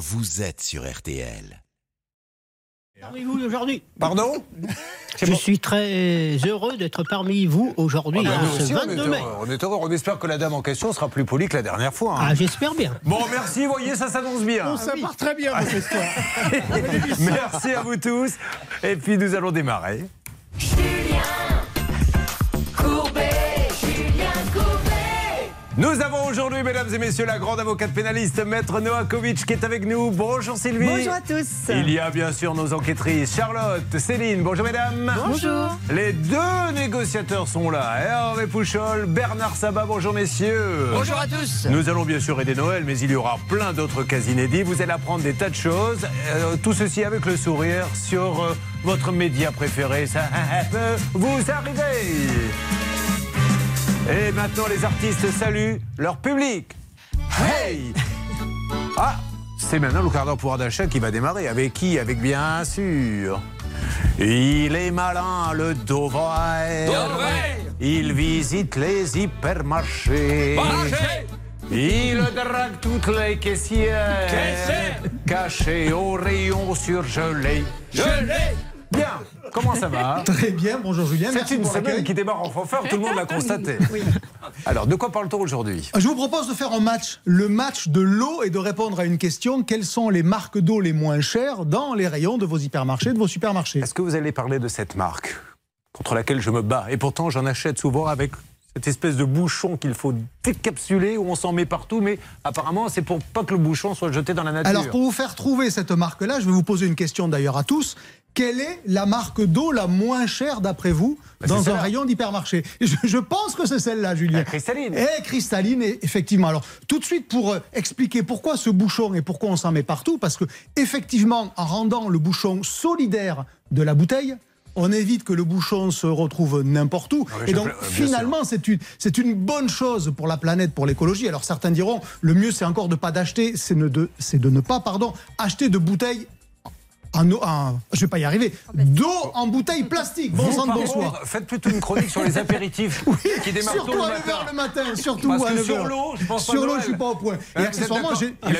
vous êtes sur RTL. Parmi vous aujourd'hui. Pardon? Je suis très heureux d'être parmi vous aujourd'hui, Ah, hein, ce aussi, on, est 22 mai. heureux, on est heureux. On espère que la dame en question sera plus polie que la dernière fois. hein. Ah, j'espère bien. Bon, merci, vous voyez, ça s'annonce bien. Ça part très bien, votre histoire. Merci à vous tous. Et puis nous allons démarrer. Nous avons aujourd'hui, mesdames et messieurs, la grande avocate pénaliste, Maître Noakovic, qui est avec nous. Bonjour Sylvie. Bonjour à tous. Il y a bien sûr nos enquêtrices, Charlotte, Céline. Bonjour mesdames. Bonjour. Les deux négociateurs sont là. Hervé Pouchol, Bernard Sabat. Bonjour messieurs. Bonjour à tous. Nous allons bien sûr aider Noël, mais il y aura plein d'autres cas inédits. Vous allez apprendre des tas de choses. Euh, tout ceci avec le sourire sur euh, votre média préféré. Ça peut vous arriver. Et maintenant, les artistes saluent leur public. Hey Ah c'est maintenant le quart d'heure pouvoir d'achat qui va démarrer. Avec qui? Avec bien sûr. Il est malin, le Dovrey. Il visite les hypermarchés. Il drague toutes les caissières. Cachées au rayon surgelé. Bien. Comment ça va Très bien, bonjour Julien. C'est une semaine qui démarre en fanfare, tout le monde l'a constaté. Alors, de quoi parle-t-on aujourd'hui? Je vous propose de faire un match, le match de l'eau et de répondre à une question. Quelles sont les marques d'eau les moins chères dans les rayons de vos hypermarchés, de vos supermarchés? Est-ce que vous allez parler de cette marque contre laquelle je me bats? Et pourtant, j'en achète souvent avec cette espèce de bouchon qu'il faut décapsuler, où on s'en met partout, mais apparemment, c'est pour pas que le bouchon soit jeté dans la nature. Alors pour vous faire trouver cette marque-là, je vais vous poser une question d'ailleurs à tous. Quelle est la marque d'eau la moins chère d'après vous Bah, dans un rayon d'hypermarché? Je, je pense que c'est celle-là, Julien. La cristalline. Et cristalline, effectivement. Alors, tout de suite, pour euh, expliquer pourquoi ce bouchon et pourquoi on s'en met partout, parce que, effectivement, en rendant le bouchon solidaire de la bouteille, on évite que le bouchon se retrouve n'importe où. Ah oui, et donc, euh, finalement, c'est une, c'est une bonne chose pour la planète, pour l'écologie. Alors, certains diront, le mieux, c'est encore de pas d'acheter, c'est ne de, de ne pas, pardon, acheter de bouteilles eau, en- je vais pas y arriver, d'eau en bouteille plastique. Bon sang de bonsoir. contre, faites plutôt une chronique sur les apéritifs qui démarrent tôt Surtout à matin. 9h le matin, surtout Parce à que 9h. sur l'eau, je pense Sur l'eau, je suis pas au point. Et accessoirement, j'ai un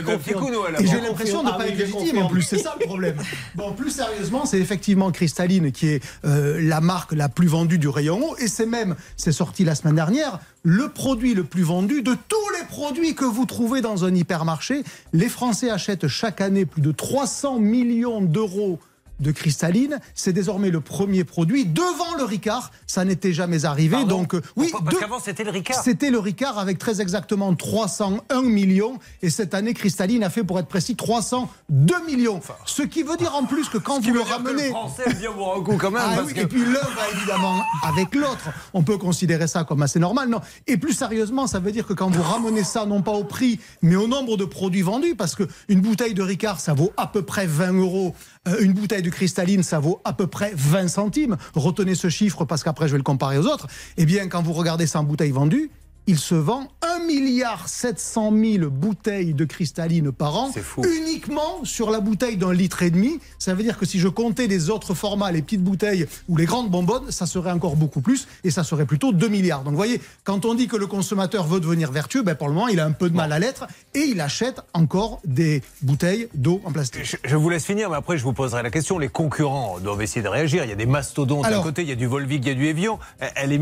l'impression de ne pas être légitime en plus, c'est ça le problème. Bon, plus sérieusement, c'est effectivement Cristalline qui est euh, la marque la plus vendue du rayon eau et c'est même, c'est sorti la semaine dernière, le produit le plus vendu de tous les produits que vous trouvez dans un hypermarché. Les Français achètent chaque année plus de 300 millions d'euros de cristalline. C'est désormais le premier produit devant le Ricard. Ça n'était jamais arrivé. Pardon Donc, euh, oui, Parce qu'avant, c'était le Ricard. c'était le Ricard avec très exactement 301 millions. Et cette année, Cristalline a fait, pour être précis, 302 millions. Ce qui veut dire en plus que quand vous le ramenez. Le français quand même. Ah parce oui, que- Et puis l'un va évidemment avec l'autre. On peut considérer ça comme assez normal. Non? Et plus sérieusement, ça veut dire que quand vous ramenez ça, non pas au prix, mais au nombre de produits vendus, parce qu'une bouteille de Ricard, ça vaut à peu près 20 euros. Euh, une bouteille de cristalline, ça vaut à peu près 20 centimes. Retenez ce chiffre parce qu'après, je vais le comparer aux autres. Eh bien, quand vous regardez ça en bouteille vendue, il se vend 1 milliard 700 000 bouteilles de cristalline par an, fou. uniquement sur la bouteille d'un litre et demi. Ça veut dire que si je comptais les autres formats, les petites bouteilles ou les grandes bonbonnes, ça serait encore beaucoup plus et ça serait plutôt 2 milliards. Donc vous voyez, quand on dit que le consommateur veut devenir vertueux, ben pour le moment, il a un peu de mal à l'être et il achète encore des bouteilles d'eau en plastique. Je, je vous laisse finir, mais après je vous poserai la question. Les concurrents doivent essayer de réagir. Il y a des mastodontes à Alors- côté, il y a du Volvic, il y a du Evian. Elle est,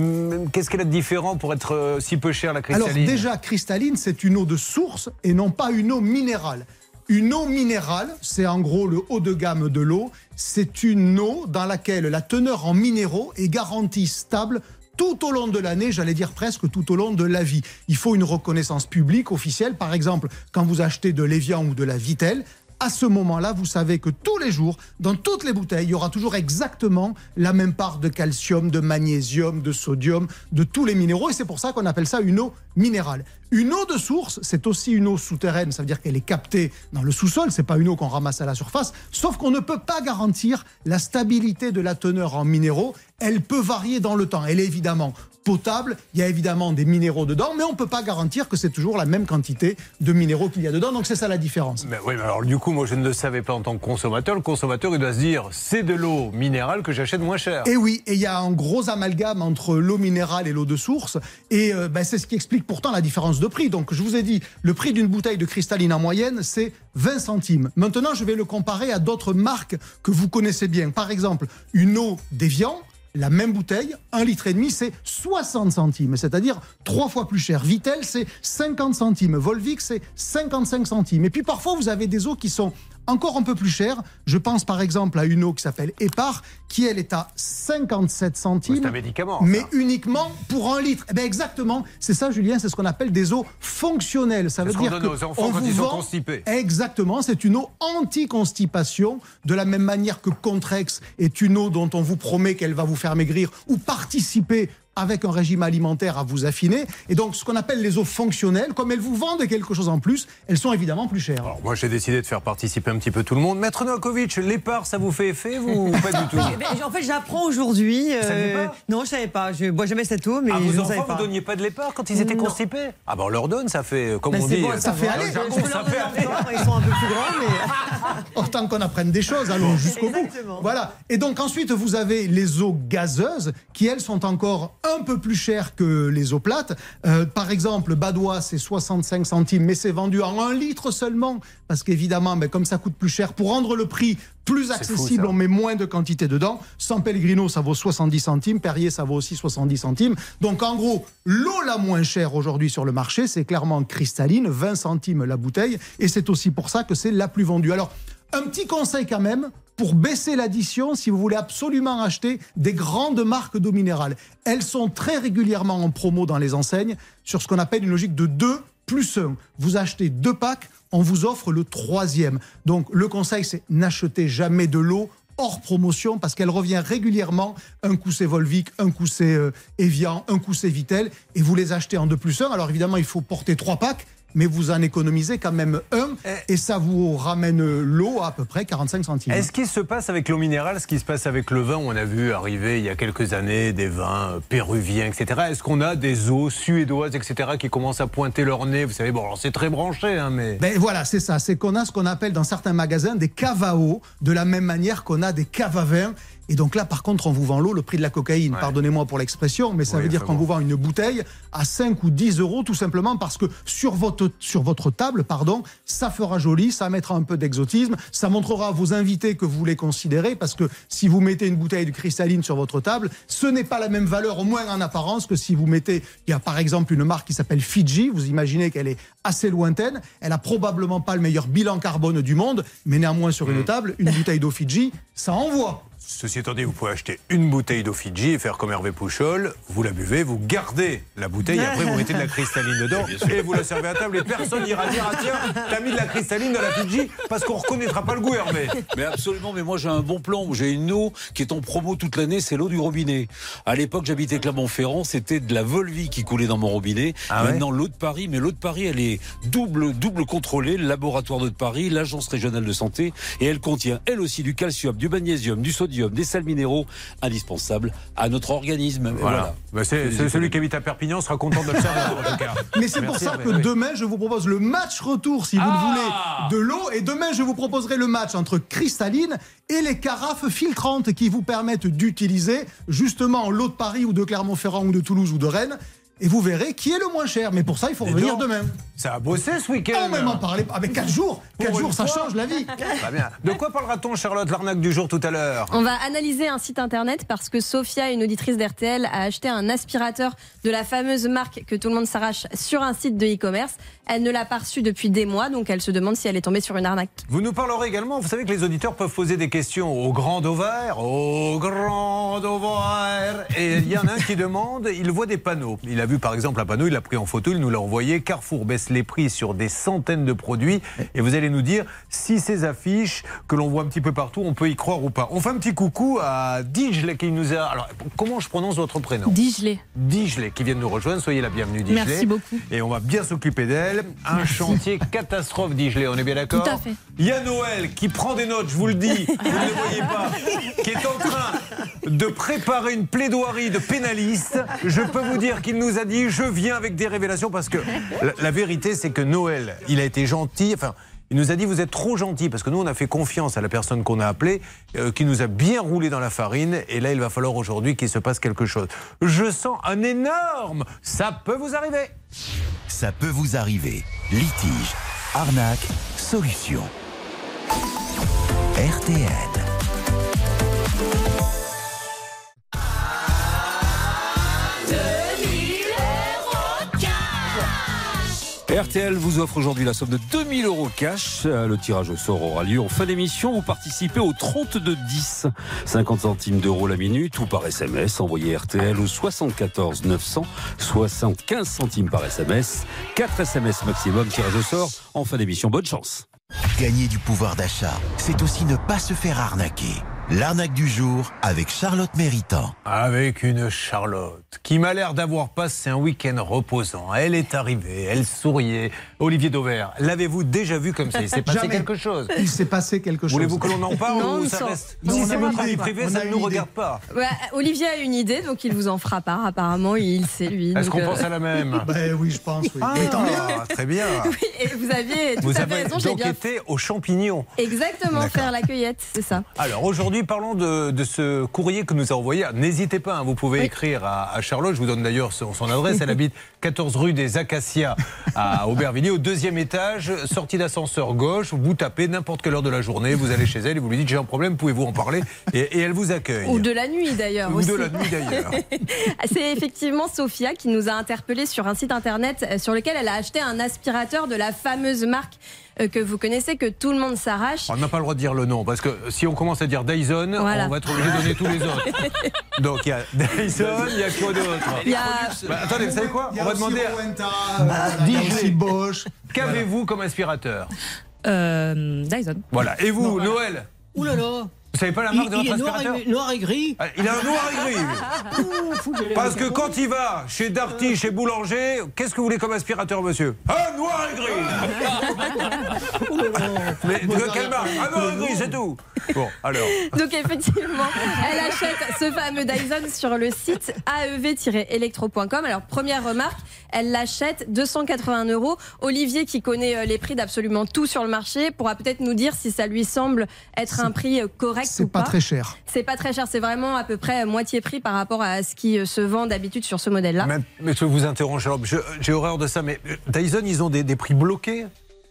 qu'est-ce qu'elle a de différent pour être euh, si peu la Alors déjà, cristalline, c'est une eau de source et non pas une eau minérale. Une eau minérale, c'est en gros le haut de gamme de l'eau. C'est une eau dans laquelle la teneur en minéraux est garantie stable tout au long de l'année, j'allais dire presque tout au long de la vie. Il faut une reconnaissance publique officielle. Par exemple, quand vous achetez de l'Evian ou de la Vitelle, à ce moment-là, vous savez que tous les jours, dans toutes les bouteilles, il y aura toujours exactement la même part de calcium, de magnésium, de sodium, de tous les minéraux. Et c'est pour ça qu'on appelle ça une eau minérale. Une eau de source, c'est aussi une eau souterraine. Ça veut dire qu'elle est captée dans le sous-sol. C'est pas une eau qu'on ramasse à la surface. Sauf qu'on ne peut pas garantir la stabilité de la teneur en minéraux. Elle peut varier dans le temps. Elle est évidemment potable. Il y a évidemment des minéraux dedans, mais on ne peut pas garantir que c'est toujours la même quantité de minéraux qu'il y a dedans. Donc c'est ça la différence. Mais oui, mais alors du coup, moi je ne le savais pas en tant que consommateur. Le consommateur, il doit se dire, c'est de l'eau minérale que j'achète moins cher. Et oui, et il y a un gros amalgame entre l'eau minérale et l'eau de source. Et euh, ben, c'est ce qui explique pourtant la différence de prix. Donc je vous ai dit, le prix d'une bouteille de cristalline en moyenne, c'est 20 centimes. Maintenant, je vais le comparer à d'autres marques que vous connaissez bien. Par exemple, une eau d'Evian la même bouteille, un litre et demi, c'est 60 centimes, c'est-à-dire trois fois plus cher. Vitel, c'est 50 centimes. Volvic, c'est 55 centimes. Et puis parfois, vous avez des eaux qui sont encore un peu plus cher. Je pense par exemple à une eau qui s'appelle Epar, qui elle est à 57 centimes. C'est un médicament. Mais uniquement pour un litre. Eh bien exactement, c'est ça Julien, c'est ce qu'on appelle des eaux fonctionnelles. Ça veut dire donne aux enfants quand ils sont constipés. Exactement, c'est une eau anti-constipation, de la même manière que Contrex est une eau dont on vous promet qu'elle va vous faire maigrir ou participer avec un régime alimentaire à vous affiner. Et donc, ce qu'on appelle les eaux fonctionnelles, comme elles vous vendent quelque chose en plus, elles sont évidemment plus chères. Alors, moi, j'ai décidé de faire participer un petit peu tout le monde. Maître Novakovic, l'épargne, ça vous fait effet ou pas du tout En fait, j'apprends aujourd'hui. Euh, non, je savais pas. Je bois jamais cette eau, mais ah, vos je enfants, savais pas. vous donniez pas de l'épargne quand ils étaient constipés? Ah ben, on leur donne, ça fait, comme ben, on dit, ça, fait aller. ça fait aller. Ils sont un peu plus grands, mais autant qu'on apprenne des choses, allons jusqu'au bout. Voilà. Et donc ensuite, vous avez les eaux gazeuses qui elles sont encore un peu plus chères que les eaux plates. Euh, par exemple, Badois, c'est 65 centimes, mais c'est vendu en un litre seulement, parce qu'évidemment, mais ben, comme ça coûte plus cher, pour rendre le prix plus accessible, on met moins de quantité dedans. San Pellegrino, ça vaut 70 centimes. Perrier, ça vaut aussi 70 centimes. Donc, en gros, l'eau la moins chère aujourd'hui sur le marché, c'est clairement cristalline, 20 centimes la bouteille. Et c'est aussi pour ça que c'est la plus vendue. Alors, un petit conseil quand même, pour baisser l'addition si vous voulez absolument acheter des grandes marques d'eau minérale. Elles sont très régulièrement en promo dans les enseignes sur ce qu'on appelle une logique de 2 plus 1. Vous achetez deux packs, on vous offre le troisième. Donc le conseil, c'est n'achetez jamais de l'eau hors promotion parce qu'elle revient régulièrement. Un coup c'est Volvic, un coup c'est euh, Evian, un coup c'est Vitel et vous les achetez en 2 plus 1. Alors évidemment, il faut porter trois packs mais vous en économisez quand même un eh. et ça vous ramène l'eau à, peu près 45 centimes. Est-ce qu'il se passe avec l'eau minérale ce qui se passe avec le vin? On a vu arriver il y a quelques années des vins euh, péruviens, etc. Est-ce qu'on a des eaux suédoises, etc., qui commencent à pointer leur nez? Vous savez, bon, c'est très branché, hein, mais. Ben voilà, c'est ça. C'est qu'on a ce qu'on appelle dans certains magasins des à eau, de la même manière qu'on a des caves à vin. Et donc là, par contre, on vous vend l'eau, le prix de la cocaïne. Pardonnez-moi pour l'expression, mais ça veut dire qu'on vous vend une bouteille à 5 ou 10 euros, tout simplement parce que sur votre, sur votre table, pardon, ça fera joli, ça mettra un peu d'exotisme, ça montrera à vos invités que vous les considérez, parce que si vous mettez une bouteille de cristalline sur votre table, ce n'est pas la même valeur, au moins en apparence, que si vous mettez, il y a par exemple une marque qui s'appelle Fiji, vous imaginez qu'elle est assez lointaine, elle a probablement pas le meilleur bilan carbone du monde, mais néanmoins sur une mm. table, une bouteille d'eau Fiji, ça envoie. Ceci étant dit, vous pouvez acheter une bouteille d'eau Fidji et faire comme Hervé Pouchol. Vous la buvez, vous gardez la bouteille, et après vous mettez de la cristalline dedans et vous la servez à table et personne n'ira dire ah tiens, t'as mis de la cristalline dans la Fidji parce qu'on reconnaîtra pas le goût Hervé. Mais absolument, mais moi j'ai un bon plan. J'ai une eau qui est en promo toute l'année, c'est l'eau du robinet. À l'époque, j'habitais Clermont-Ferrand, c'était de la Volvi qui coulait dans mon robinet. Ah Maintenant, l'eau de Paris, mais l'eau de Paris, elle est double, double contrôlée, le laboratoire de Paris, l'agence régionale de santé, et elle contient elle aussi du calcium, du magnésium, du sodium des sels minéraux indispensables à notre organisme. Voilà. Bah, c'est, celui qui habite à Perpignan sera content de le savoir en tout cas. Mais c'est pour ça que demain, je vous propose le match retour, si vous le ah voulez, de l'eau. Et demain, je vous proposerai le match entre cristalline et les carafes filtrantes qui vous permettent d'utiliser justement l'eau de Paris ou de Clermont-Ferrand ou de Toulouse ou de Rennes et vous verrez qui est le moins cher. Mais pour ça, il faut revenir demain. Ça a bossé ce week-end. On même en parler. Avec 4 jours. 4 jours, ça change la vie. bien. De quoi parlera-t-on, Charlotte, l'arnaque du jour tout à l'heure? On va analyser un site internet parce que Sophia, une auditrice d'RTL, a acheté un aspirateur de la fameuse marque que tout le monde s'arrache sur un site de e-commerce. Elle ne l'a pas reçu depuis des mois, donc elle se demande si elle est tombée sur une arnaque. Vous nous parlerez également, vous savez que les auditeurs peuvent poser des questions au grand ovaire, au grand ovaire. Et il y en a un qui demande, il voit des panneaux. Il a vu par exemple un panneau, il l'a pris en photo, il nous l'a envoyé. Carrefour baisse les prix sur des centaines de produits. Et vous allez nous dire si ces affiches que l'on voit un petit peu partout, on peut y croire ou pas. On fait un petit coucou à Digley qui nous a. Alors, comment je prononce votre prénom? Digley. Digley qui vient de nous rejoindre. Soyez la bienvenue, Digley. Merci beaucoup. Et on va bien s'occuper d'elle. Un chantier catastrophe, Digley. On est bien d'accord? Tout à fait. Il y a Noël qui prend des notes, je vous le dis, vous ne le voyez pas, qui est en train de préparer une plaidoirie de pénaliste. Je peux vous dire qu'il nous a dit je viens avec des révélations parce que la, la vérité c'est que Noël, il a été gentil. Enfin, il nous a dit vous êtes trop gentil parce que nous on a fait confiance à la personne qu'on a appelée, euh, qui nous a bien roulé dans la farine. Et là il va falloir aujourd'hui qu'il se passe quelque chose. Je sens un énorme. Ça peut vous arriver. Ça peut vous arriver. Litige, arnaque, solution. RTL. RTL vous offre aujourd'hui la somme de 2000 euros cash. Euh, Le tirage au sort aura lieu en fin d'émission. Vous participez au 32-10. 50 centimes d'euros la minute ou par SMS. Envoyez RTL au 74 900. 75 centimes par SMS. 4 SMS maximum. Tirage au sort en fin d'émission. Bonne chance. Gagner du pouvoir d'achat, c'est aussi ne pas se faire arnaquer. L'arnaque du jour avec Charlotte Méritant. Avec une Charlotte qui m'a l'air d'avoir passé un week-end reposant. Elle est arrivée, elle souriait. Olivier Dauvert, l'avez-vous déjà vu comme ça? Il s'est passé Jamais. quelque chose. Il s'est passé quelque chose. Voulez-vous que l'on en parle Non, ou ça reste Non, Si c'est a votre une avis idée. privé, On ça ne nous idée. regarde pas. Olivier a une idée, donc il vous en fera part. Apparemment, il sait lui. Est-ce qu'on euh, pense à la même? Ben oui, je pense. Oui. Ah, très bien. Oui, et vous aviez tout Vous à avez raison, j'ai bien été aux champignons. Exactement, faire la cueillette, c'est ça. Alors aujourd'hui, parlons de, de ce courrier que nous a envoyé. N'hésitez pas, hein, vous pouvez Oui. écrire à, à Charlotte. Je vous donne d'ailleurs son, son adresse. Elle habite 14 rue des Acacias à Aubervilliers, au deuxième étage, sortie d'ascenseur gauche. Vous tapez n'importe quelle heure de la journée, vous allez chez elle et vous lui dites j'ai un problème, pouvez-vous en parler et, et elle vous accueille. Ou de la nuit d'ailleurs. Ou aussi. de la nuit d'ailleurs. C'est effectivement Sophia qui nous a interpellé sur un site internet euh, sur lequel elle a acheté un aspirateur de la fameuse marque que vous connaissez, que tout le monde s'arrache. On n'a pas le droit de dire le nom parce que si on commence à dire Dyson, Voilà. on va être obligé de donner tous les autres. Donc il y a Dyson, il y a quoi d'autre Il y a Bah, Attendez, vous savez quoi On va demander. à- Rowenta, euh, voilà, il y a Digley. aussi Bosch. Qu'avez-vous comme aspirateur Euh, Dyson. Voilà. Et vous, Noël Ouh là là Vous savez pas la il, marque de il votre est noir aspirateur et, noir et gris. Ah, Il a un noir et gris. Parce que quand il va chez Darty, chez Boulanger, qu'est-ce que vous voulez comme aspirateur, monsieur? Un noir et gris. Mais de quelle marque? Un noir et gris, c'est tout Bon, alors. Donc effectivement, elle achète ce fameux Dyson sur le site aev-electro.com. Alors première remarque, elle l'achète 281 euros. Olivier, qui connaît euh, les prix d'absolument tout sur le marché, pourra peut-être nous dire si ça lui semble être un prix euh, correct ou C'est pas très cher. C'est pas très cher, c'est vraiment à peu près moitié prix par rapport à ce qui euh, se vend d'habitude sur ce modèle-là. Mais, mais je vous je- j'ai horreur de ça, mais euh, Dyson, ils ont des, des prix bloqués?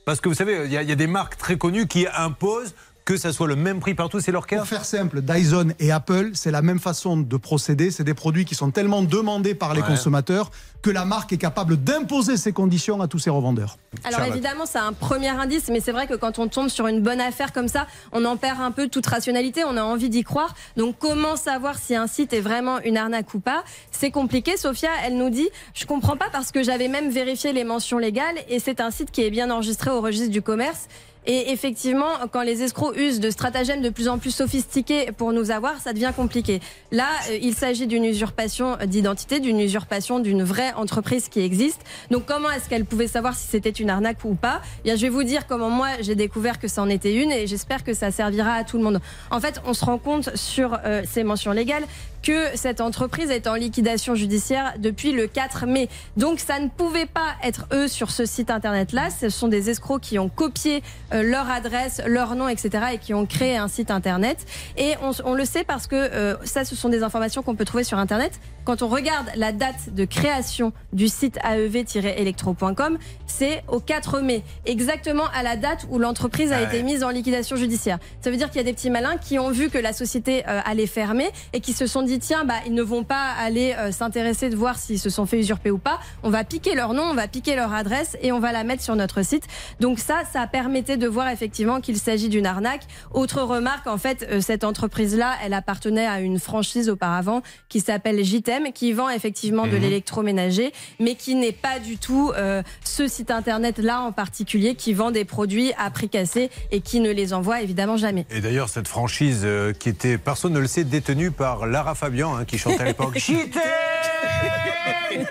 Parce que vous savez, il y, a- il y a des marques très connues qui imposent que ça soit le même prix partout, c'est leur cas Pour faire simple, Dyson et Apple, c'est la même façon de procéder. C'est des produits qui sont tellement demandés par les Ouais. consommateurs que la marque est capable d'imposer ses conditions à tous ses revendeurs. Alors Charlotte. évidemment, c'est un premier indice, mais c'est vrai que quand on tombe sur une bonne affaire comme ça, on en perd un peu toute rationalité, on a envie d'y croire. Donc comment savoir si un site est vraiment une arnaque ou pas? C'est compliqué. Sophia, elle nous dit, je comprends pas parce que j'avais même vérifié les mentions légales et c'est un site qui est bien enregistré au registre du commerce. Et effectivement, quand les escrocs usent de stratagèmes de plus en plus sophistiqués pour nous avoir, ça devient compliqué. Là, euh, il s'agit d'une usurpation d'identité, d'une usurpation d'une vraie entreprise qui existe. Donc comment est-ce qu'elle pouvait savoir si c'était une arnaque ou pas? Eh Bien, Je vais vous dire comment moi j'ai découvert que ça en était une et j'espère que ça servira à tout le monde. En fait, on se rend compte sur euh, ces mentions légales que cette entreprise est en liquidation judiciaire depuis le 4 mai. Donc ça ne pouvait pas être eux sur ce site internet-là. Ce sont des escrocs qui ont copié euh, leur adresse, leur nom, etc. et qui ont créé un site internet. Et on, on le sait parce que euh, ça, ce sont des informations qu'on peut trouver sur internet. Quand on regarde la date de création du site aev-electro.com, c'est au 4 mai, exactement à la date où l'entreprise a Ah été mise en liquidation judiciaire. Ça veut dire qu'il y a des petits malins qui ont vu que la société euh, allait fermer et qui se sont dit tiens bah ils ne vont pas aller euh, s'intéresser de voir s'ils se sont fait usurper ou pas. On va piquer leur nom, on va piquer leur adresse et on va la mettre sur notre site. Donc ça, ça permettait de voir effectivement qu'il s'agit d'une arnaque. Autre remarque, en fait, euh, cette entreprise-là, elle appartenait à une franchise auparavant qui s'appelle JTM, qui vend effectivement de Mhm. l'électroménager, mais qui n'est pas du tout euh, ce site internet-là en particulier qui vend des produits à prix cassé et qui ne les envoie évidemment jamais. Et d'ailleurs, cette franchise qui était, personne ne le sait, détenue par Lara Fabian, hein, qui chantait à l'époque. J'y t'aime!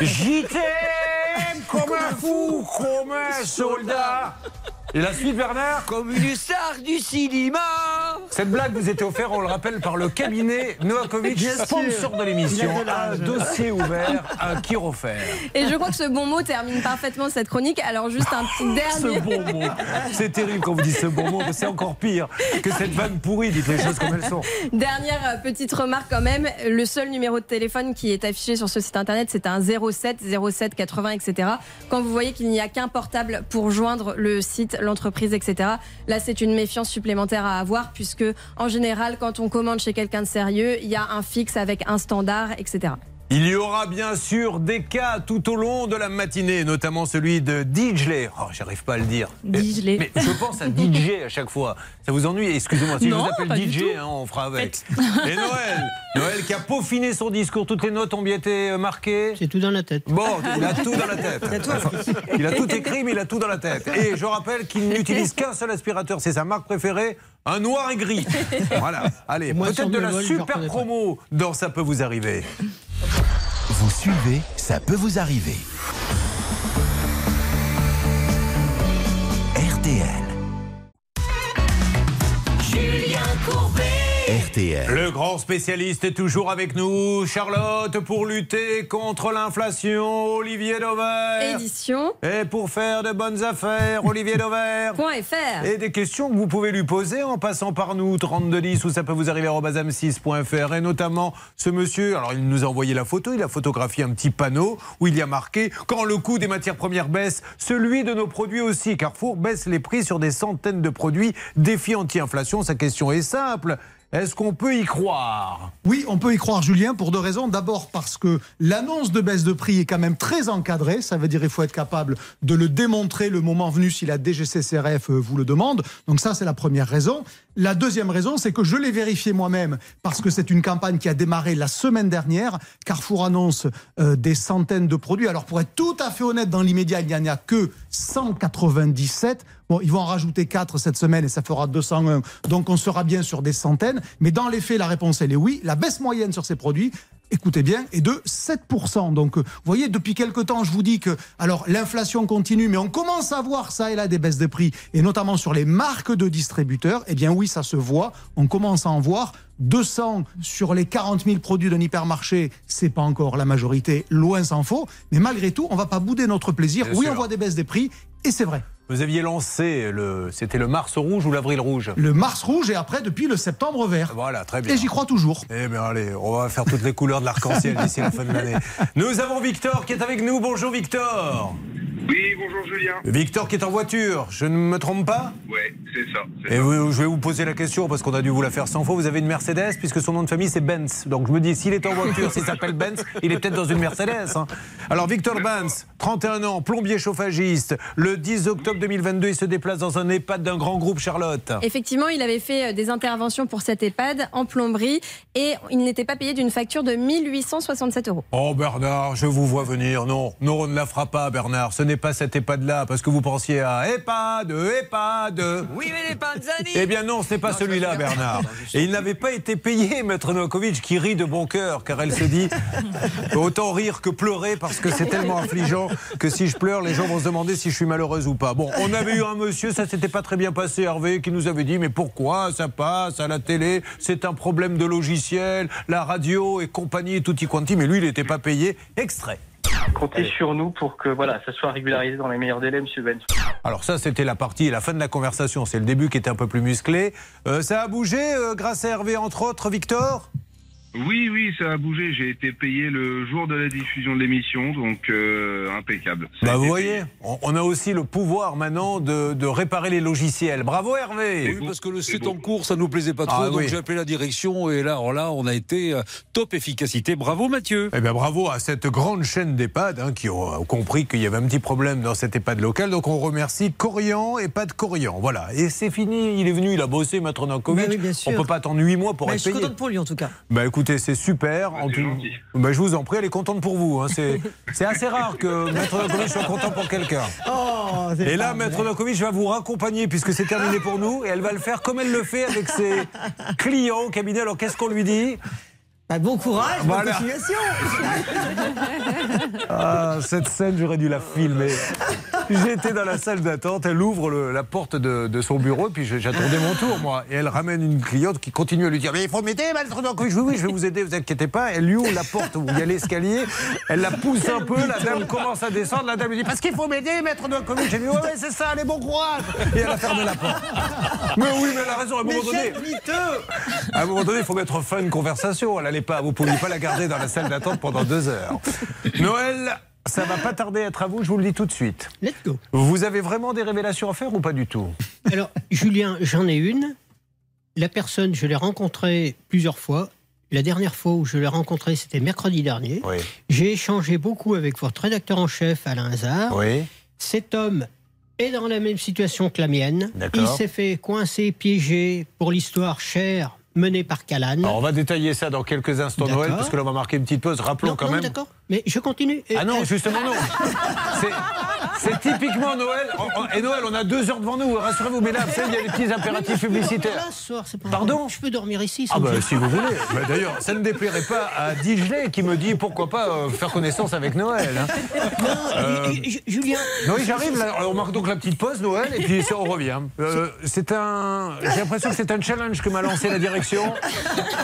J'y t'aime Comme un fou, comme un soldat Et la suite, Bernard Comme une star du cinéma Cette blague vous était offerte, on le rappelle, par le cabinet Novakovic, sponsor de l'émission. Un dossier ouvert, un qui refaire. Et je crois que ce bon mot termine parfaitement cette chronique. Alors juste un petit Ce dernier. bon mot. C'est terrible quand vous dites ce bon mot, mais c'est encore pire que cette vanne pourrie. Dites les choses comme elles sont. Dernière euh, petite remarque quand même, le seul numéro de téléphone qui est affiché sur ce site internet, c'est un 07 07 80 etc. Quand vous voyez qu'il n'y a qu'un portable pour joindre le site, l'entreprise, etc. Là, c'est une méfiance supplémentaire à avoir puisque en général, quand on commande chez quelqu'un de sérieux, il y a un fixe avec un standard, etc. Il y aura bien sûr des cas tout au long de la matinée, notamment celui de DJ. Oh, j'arrive pas à le dire. DJ. Mais je pense à DJ à chaque fois. Ça vous ennuie Excusez-moi, si Non, je vous appelle DJ, hein, on fera avec. Et Noël Noël qui a peaufiné son discours. Toutes les notes ont bien été marquées. C'est tout dans la tête. Bon, il a tout dans la tête. Il a tout écrit, mais il a tout dans la tête. Et je rappelle qu'il n'utilise qu'un seul aspirateur, c'est sa marque préférée, un noir et gris. Voilà. Allez, peut-être de la super promo dans Ça peut vous arriver. Vous suivez, ça peut vous arriver. RTL. Julien Courbet RTL. Le grand spécialiste est toujours avec nous. Charlotte, pour lutter contre l'inflation, Olivier Dauvert. Édition. Et pour faire de bonnes affaires, Olivier Dauvert. .fr. Et des questions que vous pouvez lui poser en passant par nous, 3210, ou ça peut vous arriver à am6.fr. Et notamment ce monsieur, alors il nous a envoyé la photo, il a photographié un petit panneau où il y a marqué Quand le coût des matières premières baisse, celui de nos produits aussi. Carrefour baisse les prix sur des centaines de produits. Défi anti-inflation, sa question est simple. Est-ce qu'on peut y croire? Oui, on peut y croire, Julien, pour deux raisons. D'abord, parce que l'annonce de baisse de prix est quand même très encadrée. Ça veut dire qu'il faut être capable de le démontrer le moment venu si la DGCCRF euh, vous le demande. Donc, ça, c'est la première raison. La deuxième raison, c'est que je l'ai vérifié moi-même parce que c'est une campagne qui a démarré la semaine dernière. Carrefour annonce euh, des centaines de produits. Alors, pour être tout à fait honnête, dans l'immédiat, il n'y en a que 197. Bon, ils vont en rajouter 4 cette semaine et ça fera 201. Donc on sera bien sur des centaines. Mais dans les faits, la réponse, elle est oui. La baisse moyenne sur ces produits, écoutez bien, est de 7%. Donc euh, vous voyez, depuis quelque temps, je vous dis que alors l'inflation continue, mais on commence à voir ça et là des baisses de prix, et notamment sur les marques de distributeurs. Eh bien oui, ça se voit. On commence à en voir. 200 sur les 40 000 produits d'un hypermarché, c'est pas encore la majorité, loin s'en faut. Mais malgré tout, on va pas bouder notre plaisir. Bien oui, sûr. on voit des baisses des prix, et c'est vrai. Vous aviez lancé le. C'était le mars rouge ou l'avril rouge Le mars rouge et après depuis le septembre vert. Voilà, très bien. Et j'y crois toujours. Eh bien, allez, on va faire toutes les couleurs de l'arc-en-ciel d'ici la fin de l'année. Nous avons Victor qui est avec nous. Bonjour Victor. Oui, bonjour Julien. Victor qui est en voiture, je ne me trompe pas Ouais, c'est ça. Et ça. vous- je vais vous poser la question parce qu'on a dû vous la faire 100 fois. Vous avez une Mercedes puisque son nom de famille c'est Benz. Donc je me dis, s'il est en voiture, s'il s'appelle Benz, il est peut-être dans une Mercedes. hein. Alors Victor Benz, 31 ans, plombier chauffagiste. Le 10 octobre 2022, il se déplace dans un EHPAD d'un grand groupe, Charlotte. Effectivement, il avait fait euh, des interventions pour cet EHPAD en plomberie et il n'était pas payé d'une facture de 1867 euros. Oh Bernard, je vous vois venir. Non, non, on ne la fera pas, Bernard. Ce n'est pas cet EHPAD-là, parce que vous pensiez à EHPAD, EHPAD. Oui, mais les Panzani Eh bien non, ce n'est pas celui-là, Bernard. Et il n'avait pas été payé, Maître Novakovic, qui rit de bon cœur, car elle se dit autant rire que pleurer, parce que c'est tellement affligeant que si je pleure, les gens vont se demander si je suis malheureuse ou pas. Bon, on avait eu un monsieur, ça s'était pas très bien passé, Hervé, qui nous avait dit mais pourquoi? Ça passe à la télé C'est un problème de logiciel, la radio et compagnie, tutti quanti. Mais lui, il n'était pas payé. Extrait. Comptez sur nous pour que voilà, ça soit régularisé dans les meilleurs délais, Monsieur Benz. Alors ça, c'était la partie, la fin de la conversation. C'est le début qui était un peu plus musclé. Euh, ça a bougé euh, grâce à Hervé, entre autres, Victor? Oui, oui, ça a bougé. J'ai été payé le jour de la diffusion de l'émission, donc euh, impeccable. Ça Bah, vous voyez, on, on a aussi le pouvoir maintenant de, de réparer les logiciels. Bravo Hervé Oui, parce que le c'est en cours, ça nous plaisait pas trop, Ah, donc oui. j'ai appelé la direction et là, alors là, on a été euh, top efficacité. Bravo Mathieu. Eh bien, bravo à cette grande chaîne d'EHPAD hein, qui ont compris qu'il y avait un petit problème dans cet EHPAD local. Donc, on remercie Corian, EHPAD Corian. Voilà. Et c'est fini. Il est venu, il a bossé, Maître Nankovic. Bah oui, on peut pas attendre 8 mois pour Mais être je suis payé. contente pour lui en tout cas. Bah écoutez, c'est super. En tout- Bah, je vous en prie, elle est contente pour vous. hein. C'est assez rare que Maître Nankovic soit content pour quelqu'un. Oh, Et là, Maître vrai. Nankovic va vous raccompagner puisque c'est terminé pour nous. Et elle va le faire comme elle le fait avec ses clients au cabinet. Alors, qu'est-ce qu'on lui dit? Bah, bon courage, Voilà. bonne continuation. Ah, cette scène, j'aurais dû la filmer. J'étais dans la salle d'attente, elle ouvre le- la porte de, de son bureau, puis j'attendais mon tour, moi. Et elle ramène une cliente qui continue à lui dire Mais il faut m'aider, maître Nankovic. Oui, oui, je vais vous aider, vous inquiétez pas. Elle lui ouvre la porte où il y a l'escalier, elle la pousse un peu, la dame commence à descendre, la dame lui dit Parce qu'il faut m'aider, maître Nankovic. J'ai dit Ouais, ouais, c'est ça, allez, bon courage. Et elle a fermé la porte. Mais oui, mais elle a raison, à un Mais moment donné. À un moment donné, il faut mettre fin à une conversation. Elle allait pas, vous ne pouviez pas la garder dans la salle d'attente pendant deux heures. Noël, ça va pas tarder à être à vous, je vous le dis tout de suite. Let's go. Vous avez vraiment des révélations à faire ou pas du tout? Alors, Julien, j'en ai une. La personne, je l'ai rencontrée plusieurs fois. La dernière fois où je l'ai rencontrée, c'était mercredi dernier. Oui. J'ai échangé beaucoup avec votre rédacteur en chef, Alain Hazard. Oui. Cet homme est dans la même situation que la mienne. D'accord. Il s'est fait coincer, piéger pour l'histoire chère menée par Calan. Alors, on va détailler ça dans quelques instants. Noël, parce que là, on va marquer une petite pause. Rappelons non, quand non, même. d'accord. Mais je continue. Ah non, Euh, justement non. C'est- C'est typiquement Noël. Et Noël, on a deux heures devant nous. Rassurez-vous, mais là, vous savez, il y a les petits impératifs publicitaires. Là, ce soir, c'est pas Pardon Je peux dormir ici. Ah bah si vous voulez. Bah, D'ailleurs, ça ne déplairait pas à Digelet qui me dit pourquoi pas euh, faire connaissance avec Noël. hein. Non, Ju- Ju- Julien. Non, oui, j'arrive. là. On marque donc la petite pause, Noël, et puis ça, on revient. Euh, c'est un. J'ai l'impression que c'est un challenge que m'a lancé la direction.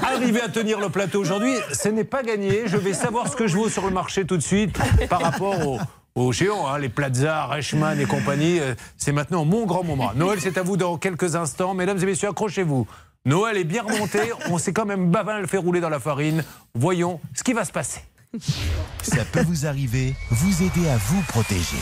Arriver à tenir le plateau aujourd'hui, ce n'est pas gagné. Je vais savoir ce que je vaux sur le marché tout de suite par rapport aux. Aux géants, hein, les Plaza, Reichmann et compagnie, euh, c'est maintenant mon grand moment. Noël, c'est à vous dans quelques instants. Mesdames et messieurs, accrochez-vous. Noël est bien remonté. On s'est quand même bavin le fait rouler dans la farine. Voyons ce qui va se passer. Ça peut vous arriver, vous aider à vous protéger.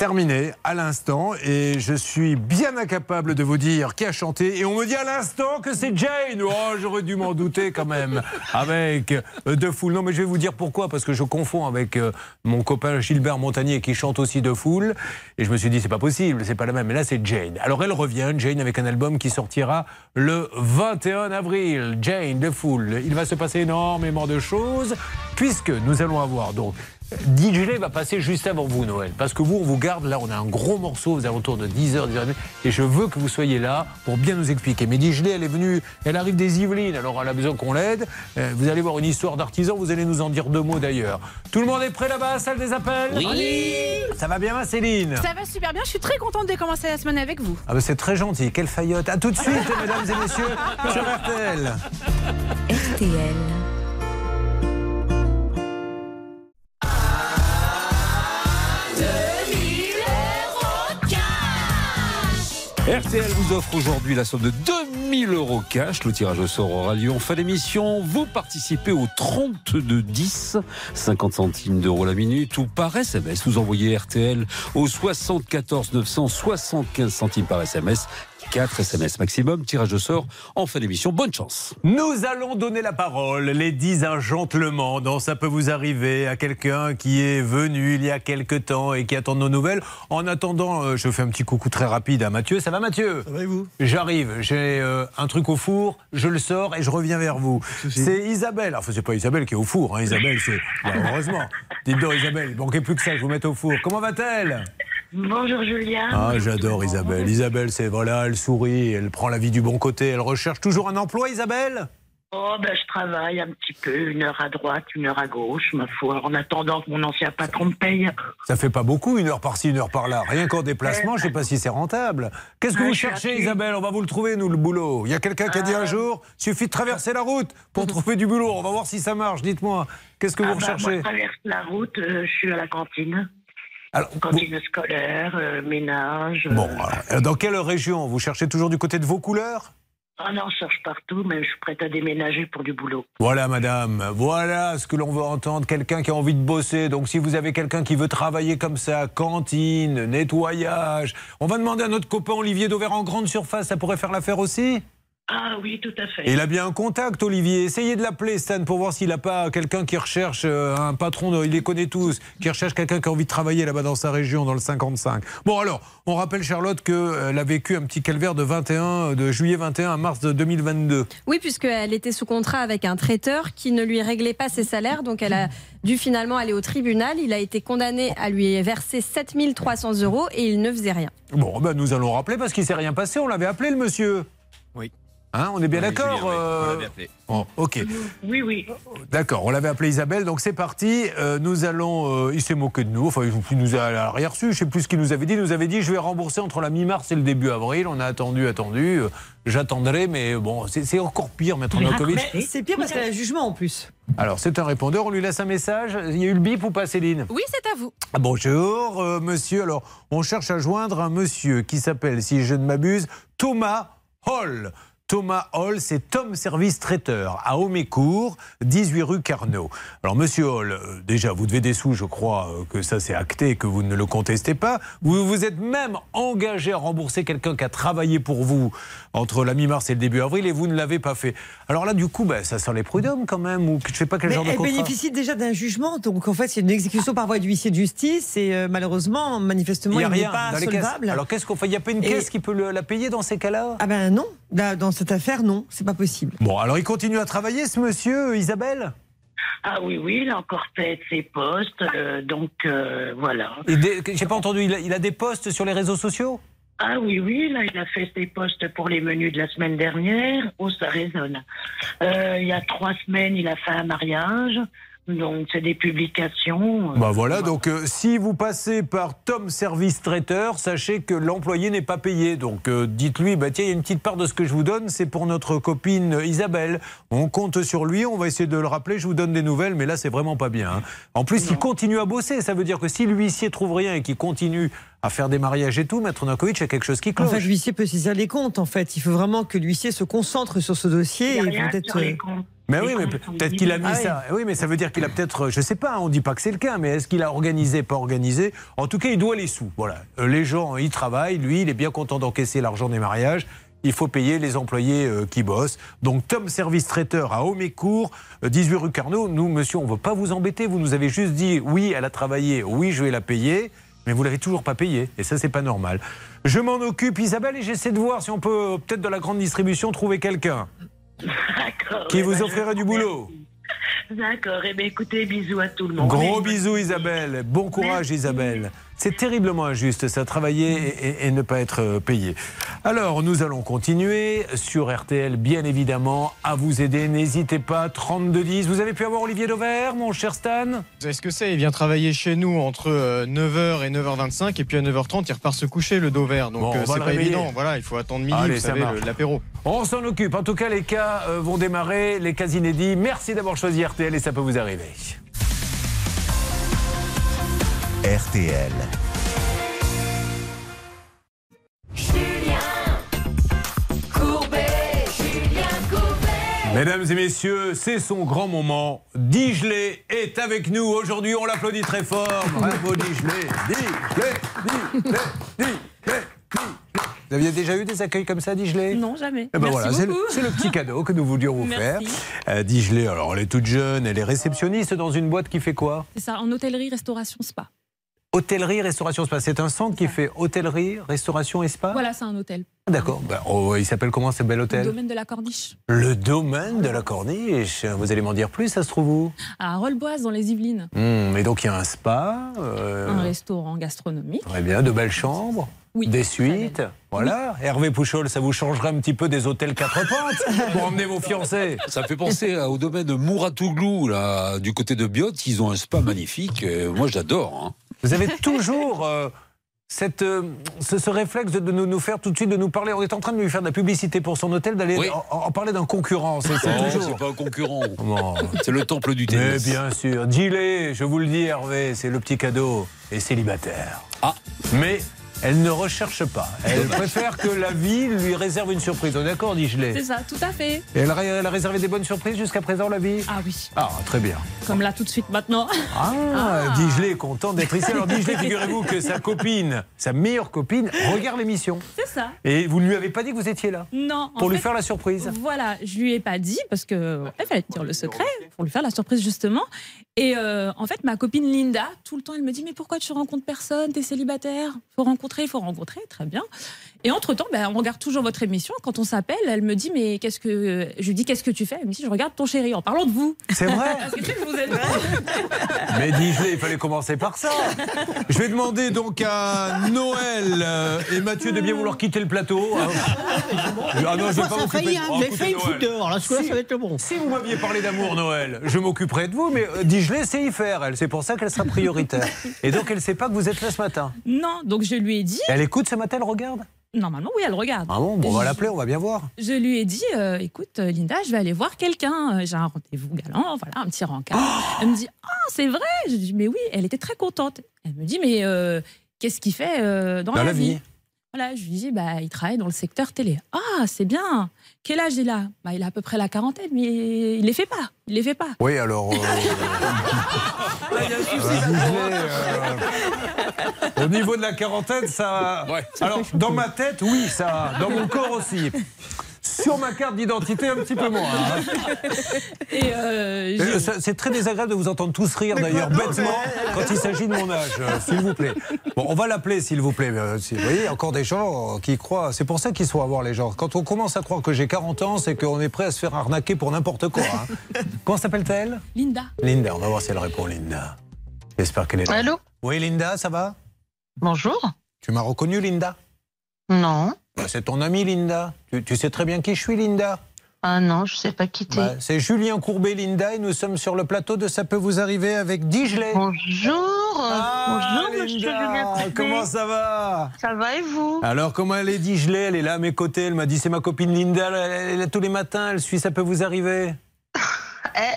Terminé à l'instant et je suis bien incapable de vous dire qui a chanté et on me dit à l'instant que c'est Jane. Oh, j'aurais dû m'en douter quand même avec euh, De Foule. Non mais je vais vous dire pourquoi parce que je confonds avec euh, mon copain Gilbert Montagnier qui chante aussi De Foule et je me suis dit c'est pas possible, c'est pas la même. Mais là c'est Jane. Alors elle revient, Jane avec un album qui sortira le 21 avril. Jane De Foule. Il va se passer énormément de choses puisque nous allons avoir donc DJ va passer juste avant vous, Noël. Parce que vous, on vous garde là, on a un gros morceau aux alentours de 10h, 10h30. Et je veux que vous soyez là pour bien nous expliquer. Mais DJ, elle est venue, elle arrive des Yvelines, alors elle a besoin qu'on l'aide. Euh, vous allez voir une histoire d'artisan, vous allez nous en dire deux mots d'ailleurs. Tout le monde est prêt là-bas, salle des appels? Oui. Ça va bien, ma Céline? Ça va super bien, je suis très contente de commencer la semaine avec vous. Ah ben c'est très gentil, quelle faillotte. À tout de suite, mesdames et messieurs, sur RTL. RTL. RTL vous offre aujourd'hui la somme de 2000 euros cash. Le tirage au sort aura lieu en fin d'émission. Vous participez au 32 10, 50 centimes d'euros la minute ou par SMS. Vous envoyez RTL au 74 900, 75 centimes par SMS. 4 SMS maximum, tirage au sort en fin d'émission. Bonne chance. Nous allons donner la parole, les dix un gentleman. Non, ça peut vous arriver à quelqu'un qui est venu il y a quelque temps et qui attend nos nouvelles. En attendant, euh, je fais un petit coucou très rapide à Mathieu. Ça va, Mathieu? Ça va et vous? J'arrive, j'ai euh, un truc au four, je le sors et je reviens vers vous. C'est Isabelle. Enfin, c'est pas Isabelle qui est au four. Hein. Isabelle, c'est. Bah, heureusement. Dites donc, Isabelle, il manquait plus que ça, je vous mette au four. Comment va-t-elle? Bonjour Julien. Ah, j'adore Isabelle. Isabelle, c'est voilà, elle sourit, elle prend la vie du bon côté, elle recherche toujours un emploi, Isabelle? Oh, ben, je travaille un petit peu, une heure à droite, une heure à gauche, ma foi, en attendant que mon ancien patron me paye. Ça fait pas beaucoup, une heure par-ci, une heure par-là. Rien qu'en déplacement, je sais pas si c'est rentable. Qu'est-ce que Ouais, vous cherchez. Isabelle? On va vous le trouver, nous, le boulot. Il y a quelqu'un qui a dit un jour, suffit de traverser la route pour trouver du boulot. On va voir si ça marche. Dites-moi, qu'est-ce que Ah, vous bah, moi, recherchez? je traverse la route, euh, je suis à la cantine. Alors, Cantine scolaire, euh, ménage. euh, Bon, alors, dans quelle région Vous cherchez toujours du côté de vos couleurs? Ah non, je cherche partout, mais je suis prête à déménager pour du boulot. Voilà, madame. Voilà ce que l'on veut entendre. Quelqu'un qui a envie de bosser. Donc, si vous avez quelqu'un qui veut travailler comme ça, cantine, nettoyage, on va demander à notre copain Olivier Dauvert en grande surface. Ça pourrait faire l'affaire aussi? Ah oui, tout à fait. Et il a bien un contact, Olivier. Essayez de l'appeler, Stan, pour voir s'il n'a pas quelqu'un qui recherche euh, un patron, il les connaît tous, qui recherche quelqu'un qui a envie de travailler là-bas dans sa région, dans le 55. Bon, alors, on rappelle, Charlotte, qu'elle a vécu un petit calvaire de 21, de juillet 21 à mars de 2022. Oui, puisqu'elle était sous contrat avec un traiteur qui ne lui réglait pas ses salaires. Donc elle a dû finalement aller au tribunal. Il a été condamné à lui verser 7300 euros et il ne faisait rien. Bon, ben, nous allons rappeler parce qu'il s'est rien passé. On l'avait appelé, le monsieur. Oui. Hein, on est bien Oui, d'accord oui, euh, on l'avait appelé. Bon, ok. Oui, oui. D'accord, on l'avait appelé Isabelle, donc c'est parti. Euh, nous allons. euh, il s'est moqué de nous, enfin, il nous a rien reçu, je sais plus ce qu'il nous avait dit. Il nous avait dit je vais rembourser entre la mi-mars et le début avril. On a attendu, attendu. euh, J'attendrai, mais bon, c'est encore pire, Maître Novakovic. Mais c'est pire parce qu'elle a un jugement en plus. Alors, c'est un répondeur, on lui laisse un message. Il y a eu le bip ou pas, Céline? Oui, c'est à vous. Ah, Bonjour, euh, monsieur. Alors, on cherche à joindre un monsieur qui s'appelle, si je ne m'abuse, Thomas Hall. Thomas Hall, c'est Tom Service Traiteur à Homécourt, 18 rue Carnot. Alors, monsieur Hall, euh, déjà, vous devez des sous, je crois euh, que ça c'est acté, que vous ne le contestez pas. Vous vous êtes même engagé à rembourser quelqu'un qui a travaillé pour vous entre la mi-mars et le début avril et vous ne l'avez pas fait. Alors là, du coup, ben, ça sent les prud'hommes quand même, ou je sais pas quel Mais genre de elle contrat. bénéficie déjà d'un jugement, donc en fait c'est une exécution par voie du huissier de justice et euh, malheureusement, manifestement, Il il, n'y a n'est pas solvable. Alors qu'est-ce qu'on fait? Il n'y a pas une Et- caisse qui peut le- la payer dans ces cas-là? Ah ben non, dans cette affaire, non, c'est pas possible. Bon, alors il continue à travailler, ce monsieur, Isabelle? Ah oui, oui, il a encore fait ses postes, euh, donc euh, voilà. J'ai pas entendu, il a, il a des posts sur les réseaux sociaux? Ah oui, oui, là, il a fait ses postes pour les menus de la semaine dernière. Oh, ça résonne. Euh, il y a trois semaines, il a fait un mariage. Donc, c'est des publications. Bah voilà, donc euh, si vous passez par Tom Service Traiteur, sachez que l'employé n'est pas payé. Donc euh, dites-lui, bah tiens, il y a une petite part de ce que je vous donne, c'est pour notre copine Isabelle. On compte sur lui, on va essayer de le rappeler, je vous donne des nouvelles, mais là c'est vraiment pas bien. hein. En plus, il continue à bosser, ça veut dire que si l'huissier trouve rien et qu'il continue à faire des mariages et tout, Maître Novakovic, il y a quelque chose qui En cloche. fait, l'huissier peut saisir les comptes. En fait, il faut vraiment que l'huissier se concentre sur ce dossier. Il y a et rien peut-être, euh, comptes. Mais oui, mais peut-être qu'il a mis ça. Oui, mais ça veut dire qu'il a peut-être, je sais pas, on dit pas que c'est le cas, mais est-ce qu'il a organisé, pas organisé? En tout cas, il doit les sous. Voilà. Euh, Les gens, ils travaillent, lui, il est bien content d'encaisser l'argent des mariages. Il faut payer les employés euh, qui bossent. Donc, Tom Service Traiteur à Homécourt, euh, 18 rue Carnot. Nous, monsieur, on ne veut pas vous embêter. Vous nous avez juste dit, oui, elle a travaillé, oui, je vais la payer. Mais vous l'avez toujours pas payé. Et ça, c'est pas normal. Je m'en occupe, Isabelle, et j'essaie de voir si on peut, peut-être de la grande distribution, trouver quelqu'un qui Eh vous ben, offrirait du boulot. D'accord. Eh bien, écoutez, bisous à tout le monde. Gros bisous Isabelle, bon courage Isabelle. C'est terriblement injuste ça, travailler et, et- et ne pas être euh, payé. Alors nous allons continuer sur RTL bien évidemment à vous aider. N'hésitez pas, 3210. Vous avez pu avoir Olivier Dauvert, mon cher Stan? Vous savez ce que c'est? Il vient travailler chez nous entre 9h et 9h25 et puis à 9h30 il repart se coucher le dos vert. Donc Bon, euh, c'est pas réveiller. évident. Voilà, il faut attendre midi, Allez, vous savez, l'apéro. On s'en occupe. En tout cas, les cas euh, vont démarrer, les cas inédits. Merci d'avoir choisi RTL et ça peut vous arriver. RTL. Mesdames et messieurs, c'est son grand moment. Digelet est avec nous aujourd'hui. On l'applaudit très fort. Bravo Digelet. Digelet, Digelet, Digelet, Digelet. Vous aviez déjà eu des accueils comme ça, Digelet Non, jamais. Eh ben Merci voilà, c'est le, petit cadeau que nous voulions vous Merci. faire. Euh, Digelet, alors elle est toute jeune, elle est réceptionniste dans une boîte qui fait quoi? C'est ça, en hôtellerie, restauration, spa. Hôtellerie, restauration, spa. C'est un centre qui fait hôtellerie, restauration et spa Voilà, c'est un hôtel. Ah, D'accord. Ben, oh, il s'appelle comment ce bel Le hôtel domaine de la Corniche. Le domaine de la Corniche. Vous allez m'en dire plus, ça se trouve où? À Rolleboise, dans les Yvelines. Hmm, Et donc il y a un spa. euh, Un restaurant gastronomique. Très bien, de belles chambres. Oui. Des suites. Voilà. Hervé Pouchol, ça vous changerait un petit peu des hôtels quatre pentes pour emmener vos fiancés? Ça fait penser au domaine de Mouratoglou, là, du côté de Biot. Ils ont un spa magnifique. Euh, Moi, j'adore. hein. Vous avez toujours euh, cette, euh, ce, ce réflexe de, nous, nous faire tout de suite, de nous parler. On est en train de lui faire de la publicité pour son hôtel, d'aller Oui. en, en parler d'un concurrent. C'est toujours. c'est pas un concurrent. C'est le temple du Mais tennis. bien sûr. Gilet, je vous le dis, Hervé, c'est le petit cadeau. Et célibataire. Ah. Mais elle ne recherche pas. Elle préfère que la vie lui réserve une surprise. On est d'accord, dit C'est Gilet ça, tout à fait. Et elle, a- elle a réservé des bonnes surprises jusqu'à présent, la vie? Ah oui, Ah, très bien. comme là tout de suite maintenant. Ah, Ah. Digelet est content d'être ici. Alors, Digelet, figurez-vous que sa copine, sa meilleure copine, regarde l'émission. C'est ça. Et vous ne lui avez pas dit que vous étiez là Non. en Pour lui fait, faire la surprise? Voilà, je lui ai pas dit parce que il fallait dire le secret pour lui faire la surprise justement. Et euh, en fait, ma copine Linda, tout le temps, elle me dit mais pourquoi tu rencontres personne? T'es célibataire? Faut rencontrer, faut rencontrer, très bien. Et entre temps, ben, on regarde toujours votre émission. Quand on s'appelle, elle me dit mais qu'est-ce que je lui dis qu'est-ce que tu fais? Elle me dit je regarde ton chéri en parlant de vous. C'est vrai Parce que tu sais que je vous aime. Mais Digelet, il fallait commencer par ça. Je vais demander donc à Noël euh, et Mathieu de bien vouloir quitter le plateau. Ah non, je vais Ça pas a m'occuper failli, de hein, vous me Noël. foutre dehors. Là, Si- ça va être le bon. Si vous m'aviez parlé d'amour, Noël, je m'occuperai de vous, mais Digelet sait y faire, elle. C'est pour ça qu'elle sera prioritaire. Et donc, elle ne sait pas que vous êtes là ce matin. Non, donc je lui ai dit. Elle écoute ce matin, elle regarde? Normalement, oui, elle regarde. Ah bon, bon, on va l'appeler, on va bien voir. Je lui ai dit, euh, écoute, euh, Linda, je vais aller voir quelqu'un. Euh, J'ai un rendez-vous galant, voilà, un petit rencard. Elle me dit, ah, c'est vrai. Je dis, mais oui, elle était très contente. Elle me dit, mais euh, qu'est-ce qu'il fait euh, dans, Dans la, la vie, vie? Voilà, je lui dis, bah, il travaille dans le secteur télé. Ah, c'est bien. Quel âge il a? Bah, Il a à peu près la quarantaine, mais il les fait pas. Il les fait pas. Oui, alors. euh, euh, Digelet, euh, au niveau de la quarantaine, ça. Alors, dans ma tête, oui, ça. Dans mon corps aussi. Sur ma carte d'identité, un petit peu moins. hein. Euh, Euh, C'est très désagréable de vous entendre tous rire d'ailleurs bêtement quand il s'agit de mon âge, euh, s'il vous plaît. Bon, on va l'appeler s'il vous plaît. Vous voyez, il y a encore des gens qui croient. C'est pour ça qu'il faut avoir les gens. Quand on commence à croire que j'ai 40 ans, c'est qu'on est prêt à se faire arnaquer pour n'importe quoi. hein. Comment s'appelle-t-elle? Linda. Linda, on va voir si elle répond, Linda. J'espère qu'elle est là. Allô? Oui, Linda, ça va? Bonjour. Tu m'as reconnu, Linda? Non. Bah, C'est ton amie, Linda. Tu, tu sais très bien qui je suis, Linda Ah non, je sais pas qui t'es. Bah, C'est Julien Courbet, Linda, et nous sommes sur le plateau de Ça peut vous arriver avec Digelet. Bonjour. Ah, Bonjour, monsieur Linda, Julien Courbet. Comment ça va? Ça va et vous? Alors, comment elle est Digelet? Elle est là à mes côtés. Elle m'a dit c'est ma copine Linda. Elle, elle est là tous les matins. Elle suit Ça peut vous arriver.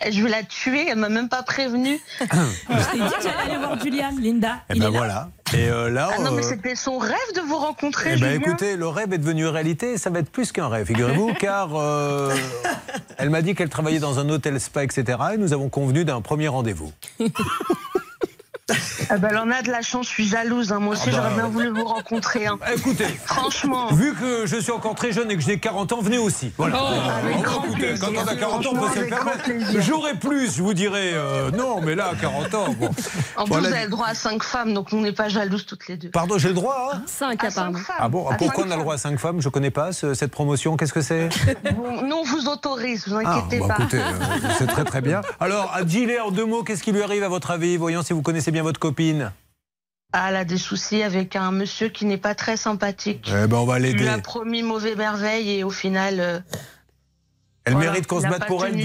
Eh, Je vais la tuer, elle m'a même pas prévenu. Je t'ai dit que j'allais aller voir Juliane, Linda. Eh il ben est là voilà. Et euh, là, Ah non, mais euh, c'était son rêve de vous rencontrer. eh ben, écoutez, le rêve est devenu réalité. Ça va être plus qu'un rêve, figurez-vous, car euh, elle m'a dit qu'elle travaillait dans un hôtel spa, etc. Et nous avons convenu d'un premier rendez-vous. Ah bah, elle en a de la chance, je suis jalouse. hein. Moi aussi, Ah bah, j'aurais bien voulu vous rencontrer. hein. Écoutez, Franchement. vu que je suis encore très jeune et que j'ai 40 ans, venez aussi. Voilà. Oh, avec Oh, grand écoutez, plaisir. quand on a 40 ans, on peut se le permettre. J'aurais plus, je vous dirais. euh, non, mais là, à 40 ans, bon. En plus, Voilà. vous avez le droit à cinq femmes, donc on n'est pas jalouses toutes les deux. Pardon, j'ai le droit hein? 5 apparemment. Ah bon À Pourquoi on a le droit à 5 femmes? Je connais pas ce- cette promotion. Qu'est-ce que c'est? Nous, on vous autorise, vous Ah, inquiétez bah, pas. écoutez, euh, c'est très très bien. Alors, à Gilet, en deux mots, qu'est-ce qui lui arrive à votre avis? Voyons si vous connaissez bien votre copine. Ah, elle a des soucis avec un monsieur qui n'est pas très sympathique. Eh ben, on va Il lui l'aider. a promis mauvais merveille et au final. euh, Elle voilà, mérite qu'on il se batte pour elle.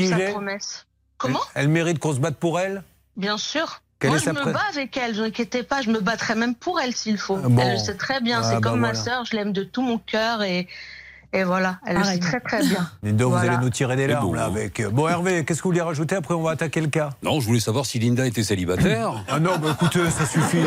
Comment elle, elle mérite qu'on se batte pour elle Bien sûr. Quelle Moi, je me bats avec elle, ne vous inquiétez pas, je me battrai même pour elle s'il faut. bon. Elle le sait très bien, Ah, c'est bah comme ma sœur, je l'aime de tout mon cœur et, et voilà, elle le sait très très bien. Dites donc, vous allez nous tirer des larmes là hein. avec. Bon, Hervé, qu'est-ce que vous voulez rajouter Après, on va attaquer le cas? Non, je voulais savoir si Linda était célibataire. Ah non, bah écoutez, ça suffit.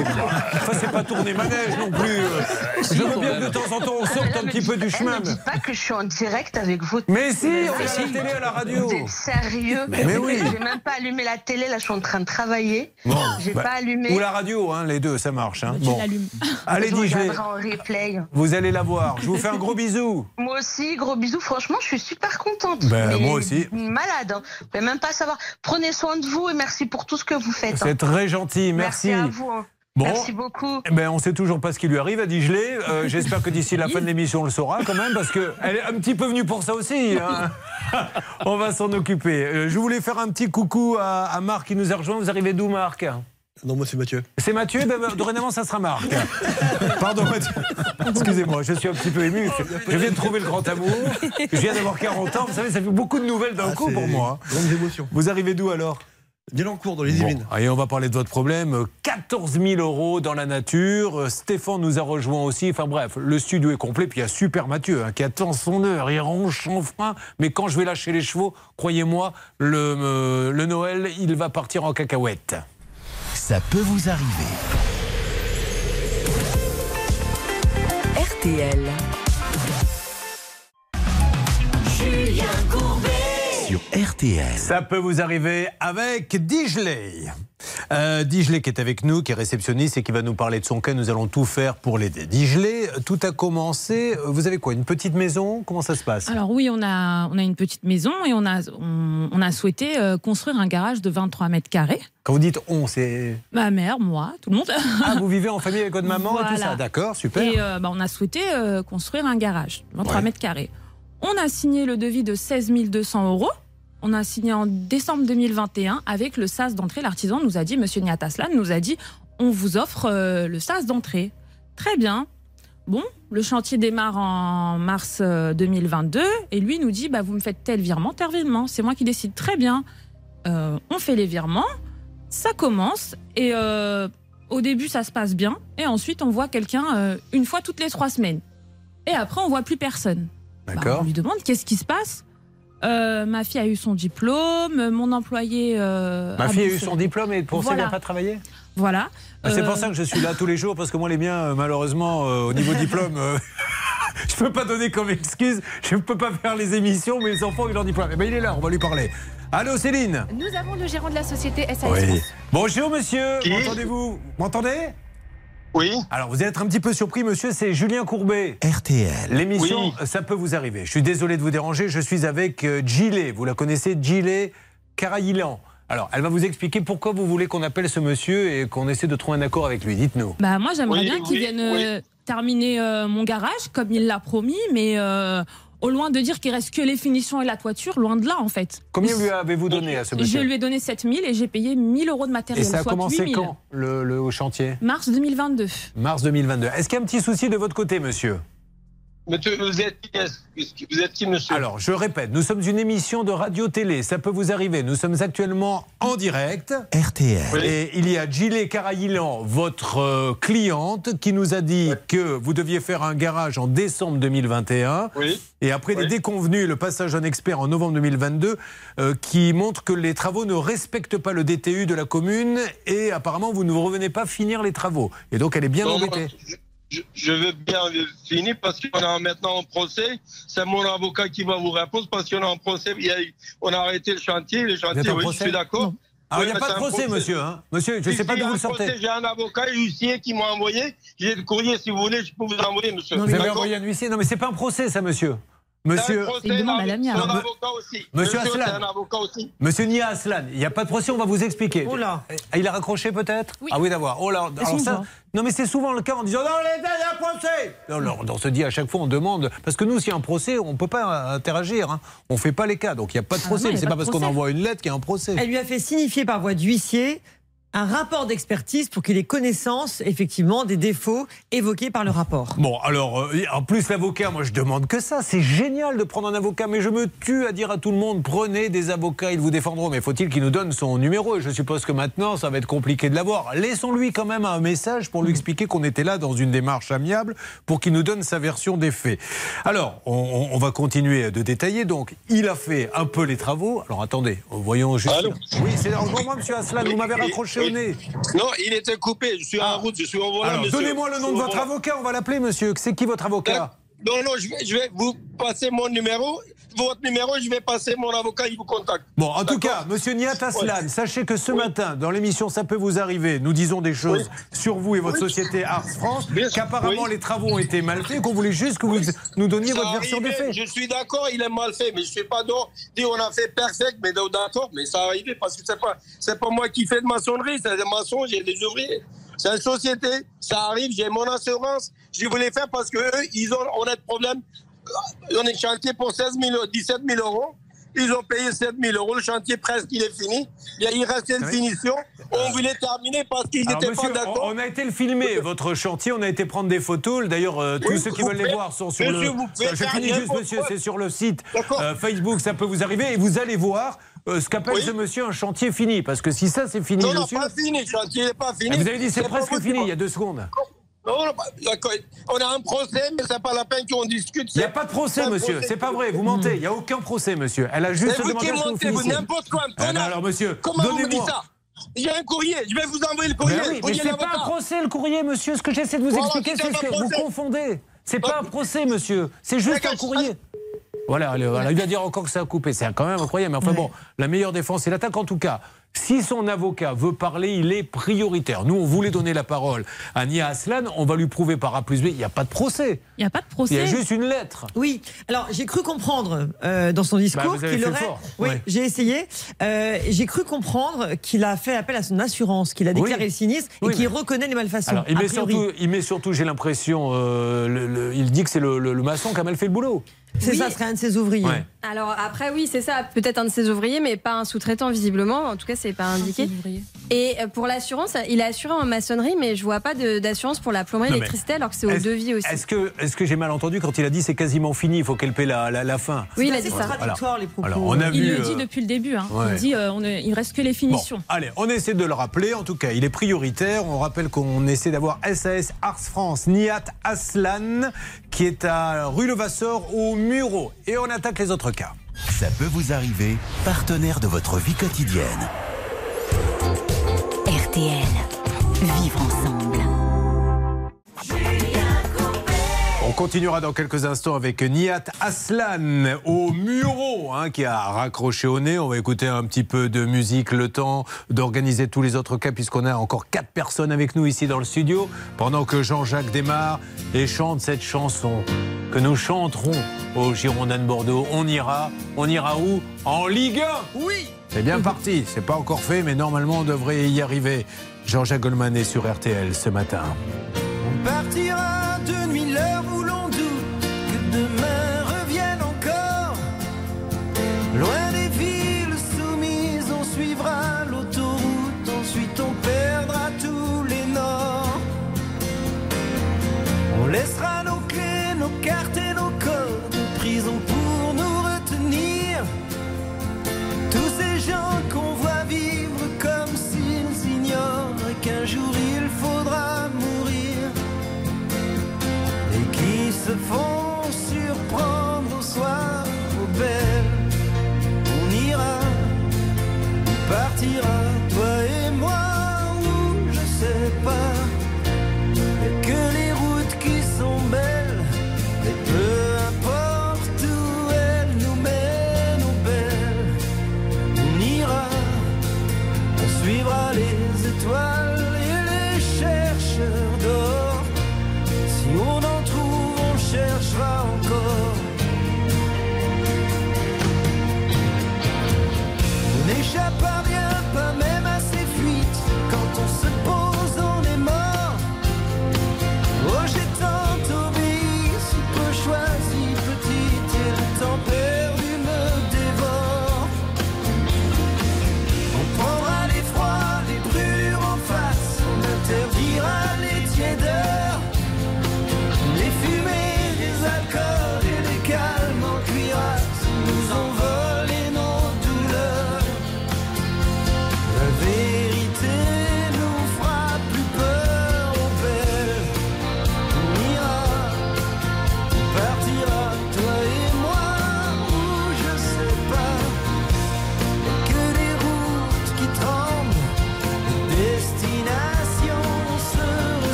Enfin, c'est pas tourner manège non plus. Si, Je veux bien que de temps en temps on sorte un petit peu du elle chemin. me dites pas que je suis en direct avec vous. Mais si, on est à la télé, à la radio. Vous êtes sérieux Mais oui. J'ai même pas allumé la télé, là je suis en train de travailler. Bon, J'ai bah, pas allumé. Ou la radio, hein, les deux, ça marche. Hein. Tu Bon. Allez, je dis-je. regarderai en replay. Vous allez la voir. Je vous fais un gros bisou. Moi aussi, gros bisous. Franchement, je suis super contente. Ben, Mais moi aussi. Malade. Hein. Pouvez même pas savoir. Prenez soin de vous et merci pour tout ce que vous faites. hein. C'est très gentil, merci. à vous. hein. Bon. Merci beaucoup. Eh Ben, on sait toujours pas ce qui lui arrive à Digelet. Euh, J'espère que d'ici la fin de l'émission, on le saura quand même, parce qu'elle est un petit peu venue pour ça aussi. hein. on va s'en occuper. Euh, je voulais faire un petit coucou à, à Marc qui nous a rejoint. Vous arrivez d'où, Marc? Non, moi c'est Mathieu. C'est Mathieu ben, Dorénavant, ça sera Marc. Pardon, Mathieu. Excusez-moi, je suis un petit peu ému. Je viens de trouver le grand amour. Je viens d'avoir 40 ans. Vous savez, ça fait beaucoup de nouvelles d'un Ah, coup pour moi. Grandes émotions. Vous arrivez d'où alors? Dielancourt dans les Bon, Yvelines. allez, on va parler de votre problème. 14 000 euros dans la nature. Euh, Stéphane nous a rejoint aussi. Enfin bref, le studio est complet. Puis il y a Super Mathieu hein, qui attend son heure. Il ronge son frein. Mais quand je vais lâcher les chevaux, croyez-moi, le, euh, le Noël, il va partir en cacahuète. Ça peut vous arriver. RTL. Sur RTL. Ça peut vous arriver avec Digeley. Euh, Digeley qui est avec nous, qui est réceptionniste et qui va nous parler de son cas. Nous allons tout faire pour l'aider. Digeley, tout a commencé. Vous avez quoi Une petite maison? Comment ça se passe? Alors oui, on a, on a une petite maison et on a, on, on a souhaité euh, construire un garage de 23 mètres carrés. Quand vous dites on, c'est. Ma mère, moi, tout le monde. Ah, vous vivez en famille avec votre maman et tout ça. D'accord, super. Et euh, bah, on a souhaité euh, construire un garage, 23 Ouais. mètres carrés. On a signé le devis de 16 200 euros. On a signé en décembre 2021 avec le SAS d'entrée. L'artisan nous a dit, Monsieur Niataslan nous a dit, on vous offre euh, le SAS d'entrée. Très bien. Bon, le chantier démarre en mars euh, 2022 et lui nous dit, bah, vous me faites tel virement, tel virement. C'est moi qui décide. Très bien. Euh, on fait les virements, ça commence et euh, au début ça se passe bien et ensuite on voit quelqu'un euh, une fois toutes les trois semaines. Et après on voit plus personne. Bah, D'accord. on lui demande qu'est-ce qui se passe? Euh, ma fille a eu son diplôme, mon employé. euh, Ma fille a eu son diplôme et pour ça, elle Voilà. n'a pas travaillé Voilà. Ah, C'est Euh, pour ça que je suis là tous les jours, parce que moi, les miens, euh, malheureusement, euh, au niveau diplôme, euh, je peux pas donner comme excuse, je ne peux pas faire les émissions, mais les enfants, ils ont leur diplôme. Eh ben, il est là, on va lui parler. Allô, Céline Nous avons le gérant de la société SAS Oui. Bonjour, monsieur. Qui M'entendez-vous? M'entendez? Oui. Alors, vous allez être un petit peu surpris, monsieur, c'est Julien Courbet. RTL. L'émission, ça peut vous arriver. Je suis désolé de vous déranger, je suis avec euh, Gillet. Vous la connaissez, Gillet Caraïlan. Alors, elle va vous expliquer pourquoi vous voulez qu'on appelle ce monsieur et qu'on essaie de trouver un accord avec lui. Dites-nous. Bah moi j'aimerais Oui, bien qu'il oui, vienne euh, terminer euh, mon garage comme il l'a promis, mais euh, au loin de dire qu'il reste que les finitions et la toiture, loin de là en fait. Combien lui avez-vous donné à ce Je monsieur lui ai donné 7000 et j'ai payé 1000 euros de Et matériel. ça a soit commencé 8000. quand, le, le chantier? Mars 2022. Mars 2022. Est-ce qu'il y a un petit souci de votre côté, monsieur? Vous êtes qui est-ce- Vous êtes qui, monsieur Alors, je répète, nous sommes une émission de radio-télé. Ça peut vous arriver. Nous sommes actuellement en direct. RTL. Et il y a Gilles Carayilan, votre euh, cliente, qui nous a dit que vous deviez faire un garage en décembre 2021. Et après des déconvenus, le passage d'un expert en novembre 2022, euh, qui montre que les travaux ne respectent pas le DTU de la commune. Et apparemment, vous ne revenez pas finir les travaux. Et donc, elle est bien Non, moi, embêtée. Je, je veux bien finir parce qu'on est maintenant en procès. C'est mon avocat qui va vous répondre parce qu'on est en procès. Il y a on a arrêté le chantier. Le chantier, oui, je suis d'accord. Alors, il n'y a pas de un procès, monsieur. Hein monsieur, je ne sais pas d'où vous le un sortez. J'ai un avocat huissier qui m'a envoyé. J'ai le courrier, si vous voulez, je peux vous envoyer, monsieur. Vous avez envoyé un huissier Non, mais c'est pas un procès, ça, monsieur. Monsieur. Monsieur c'est Aslan. un avocat aussi. Monsieur Nia Aslan, il n'y a pas de procès, on va vous expliquer. Oula. Ah, Il a raccroché peut-être Oui. Ah oui, d'avoir. Oh là, Et alors souvent. ça, non mais c'est souvent le cas en disant non, l'État, il y a un procès. On se dit à chaque fois, on demande. Parce que nous, s'il y a un procès, on ne peut pas interagir. hein. On ne fait pas les cas. Donc il n'y a pas de Ah procès. non, il y mais a c'est pas pas parce qu'on envoie une lettre qu'il y a un procès. Elle lui a fait signifier par voie d'huissier un rapport d'expertise pour qu'il ait connaissance, effectivement, des défauts évoqués par le rapport. Bon, alors, euh, en plus, l'avocat, moi, je demande que ça. C'est génial de prendre un avocat, mais je me tue à dire à tout le monde prenez des avocats, ils vous défendront. Mais faut-il qu'il nous donne son numéro? Et je suppose que maintenant, ça va être compliqué de l'avoir. Laissons-lui quand même un message pour lui expliquer qu'on était là dans une démarche amiable pour qu'il nous donne sa version des faits. Alors, on, on- on va continuer de détailler. Donc, il a fait un peu les travaux. Alors, attendez, voyons juste. Oui, c'est encore moi, monsieur Aslan, vous m'avez raccroché Non, il était coupé. Je suis en route, je suis au volant. Donnez-moi le nom de votre avocat, on va l'appeler, monsieur. C'est qui votre avocat? Non, non, je vais, je vais vous passer mon numéro. Votre numéro, je vais passer mon avocat, il vous contacte. Bon, en tout cas, monsieur Niat Aslan, sachez que ce matin, dans l'émission Ça peut vous arriver, nous disons des choses sur vous et votre société Ars France, qu'apparemment les travaux ont été mal faits, qu'on voulait juste que vous nous donniez Ça votre version des faits. Je suis d'accord, il est mal fait, mais je suis pas d'accord. Dit on a fait perfect, mais d'accord, mais ça arrivé parce que c'est pas, c'est pas moi qui fais de maçonnerie, c'est des maçons, j'ai des ouvriers. C'est une société, ça arrive, j'ai mon assurance. Je voulais faire parce que eux, ils ont, on a de problème. On est chantier pour 16 000, 17 000 euros. Ils ont payé 7 000 euros. Le chantier presque il est fini. Il restait une Oui. finition. On voulait terminer parce qu'ils n'étaient pas d'accord. on a été le filmer, votre chantier, on a été prendre des photos. D'ailleurs, euh, tous Oui, ceux qui veulent les voir sont sur Monsieur, le. vous pouvez je finis juste, monsieur, c'est sur le site euh, Facebook, ça peut vous arriver, et vous allez voir euh, ce qu'appelle ce monsieur un chantier fini. Parce que si ça, c'est fini, Non, non, monsieur. pas fini. Le chantier n'est pas fini. Ah, Vous avez dit c'est presque fini il y a deux secondes. Non, non, pas- d'accord. On a un procès, mais c'est pas la peine qu'on discute. Il n'y a pas de procès, monsieur. C'est pas vrai. Vous mentez. Il n'y a aucun procès, monsieur. Elle a juste C'est vous demandé vous mentez, vous n'importe quoi, un Ah, alors, monsieur, Comment vous me dites donnez-moi. ça J'ai un courrier, je vais vous envoyer le courrier. Ben oui, c'est pas un procès le courrier, monsieur. Ce que j'essaie de vous Voilà, expliquer, c'est ce que vous confondez. C'est pas un procès, monsieur. C'est juste un courrier. Voilà, allez, voilà, il va dire encore que ça a coupé. C'est quand même incroyable. Mais enfin bon, la meilleure défense, c'est l'attaque. En tout cas, si son avocat veut parler, il est prioritaire. Nous, on voulait donner la parole à Nia Aslan. On va lui prouver par A plus B. Il n'y a pas de procès. Il n'y a pas de procès. Il y a juste une lettre. Oui, alors j'ai cru comprendre euh, dans son discours Bah, avez qu'il fait aurait. fort. Oui, Ouais. j'ai essayé. Euh, j'ai cru comprendre qu'il a fait appel à son assurance, qu'il a déclaré Oui. le sinistre et Oui, qu'il mais- reconnaît les malfaçons. Alors, il a met, surtout, il met surtout, j'ai l'impression, euh, le- le- il dit que c'est le, le- le maçon qui a mal fait le boulot. C'est Oui. ça, ce serait un de ses ouvriers. Ouais. Alors après, oui, c'est ça. Peut-être un de ses ouvriers, mais pas un sous-traitant visiblement. En tout cas, c'est pas indiqué. Et euh, pour l'assurance, il est assuré en maçonnerie, mais je vois pas d'assurance pour la plomberie, l'électricité, alors que c'est au devis aussi. Est-ce que, est que j'ai mal entendu quand il a dit c'est quasiment fini, il faut qu'elle paie la, la, la fin Oui, il a C'est dit ça. contradictoire, les propos. Alors, on a Il vu, le euh, dit depuis le début. hein. ouais. Il dit euh, on ne- il reste que les finitions. Allez, on essaie de le rappeler. En tout cas, il est prioritaire. On rappelle qu'on essaie d'avoir SAS Ars France, Niat Aslan, qui est à rue Levasseur au Muro. Et on attaque les autres cas. Ça peut vous arriver, partenaire de votre vie quotidienne. RTL. Vivre ensemble. On continuera dans quelques instants avec Niat Aslan au Muro, hein, qui a raccroché au nez. On va écouter un petit peu de musique, le temps d'organiser tous les autres cas, puisqu'on a encore quatre personnes avec nous ici dans le studio, pendant que Jean-Jacques démarre et chante cette chanson que nous chanterons au Girondin de Bordeaux. On ira, on ira où? En Ligue 1 Oui C'est bien parti, c'est pas encore fait, mais normalement on devrait y arriver. Jean-Jacques Goldman est sur RTL ce matin. On partira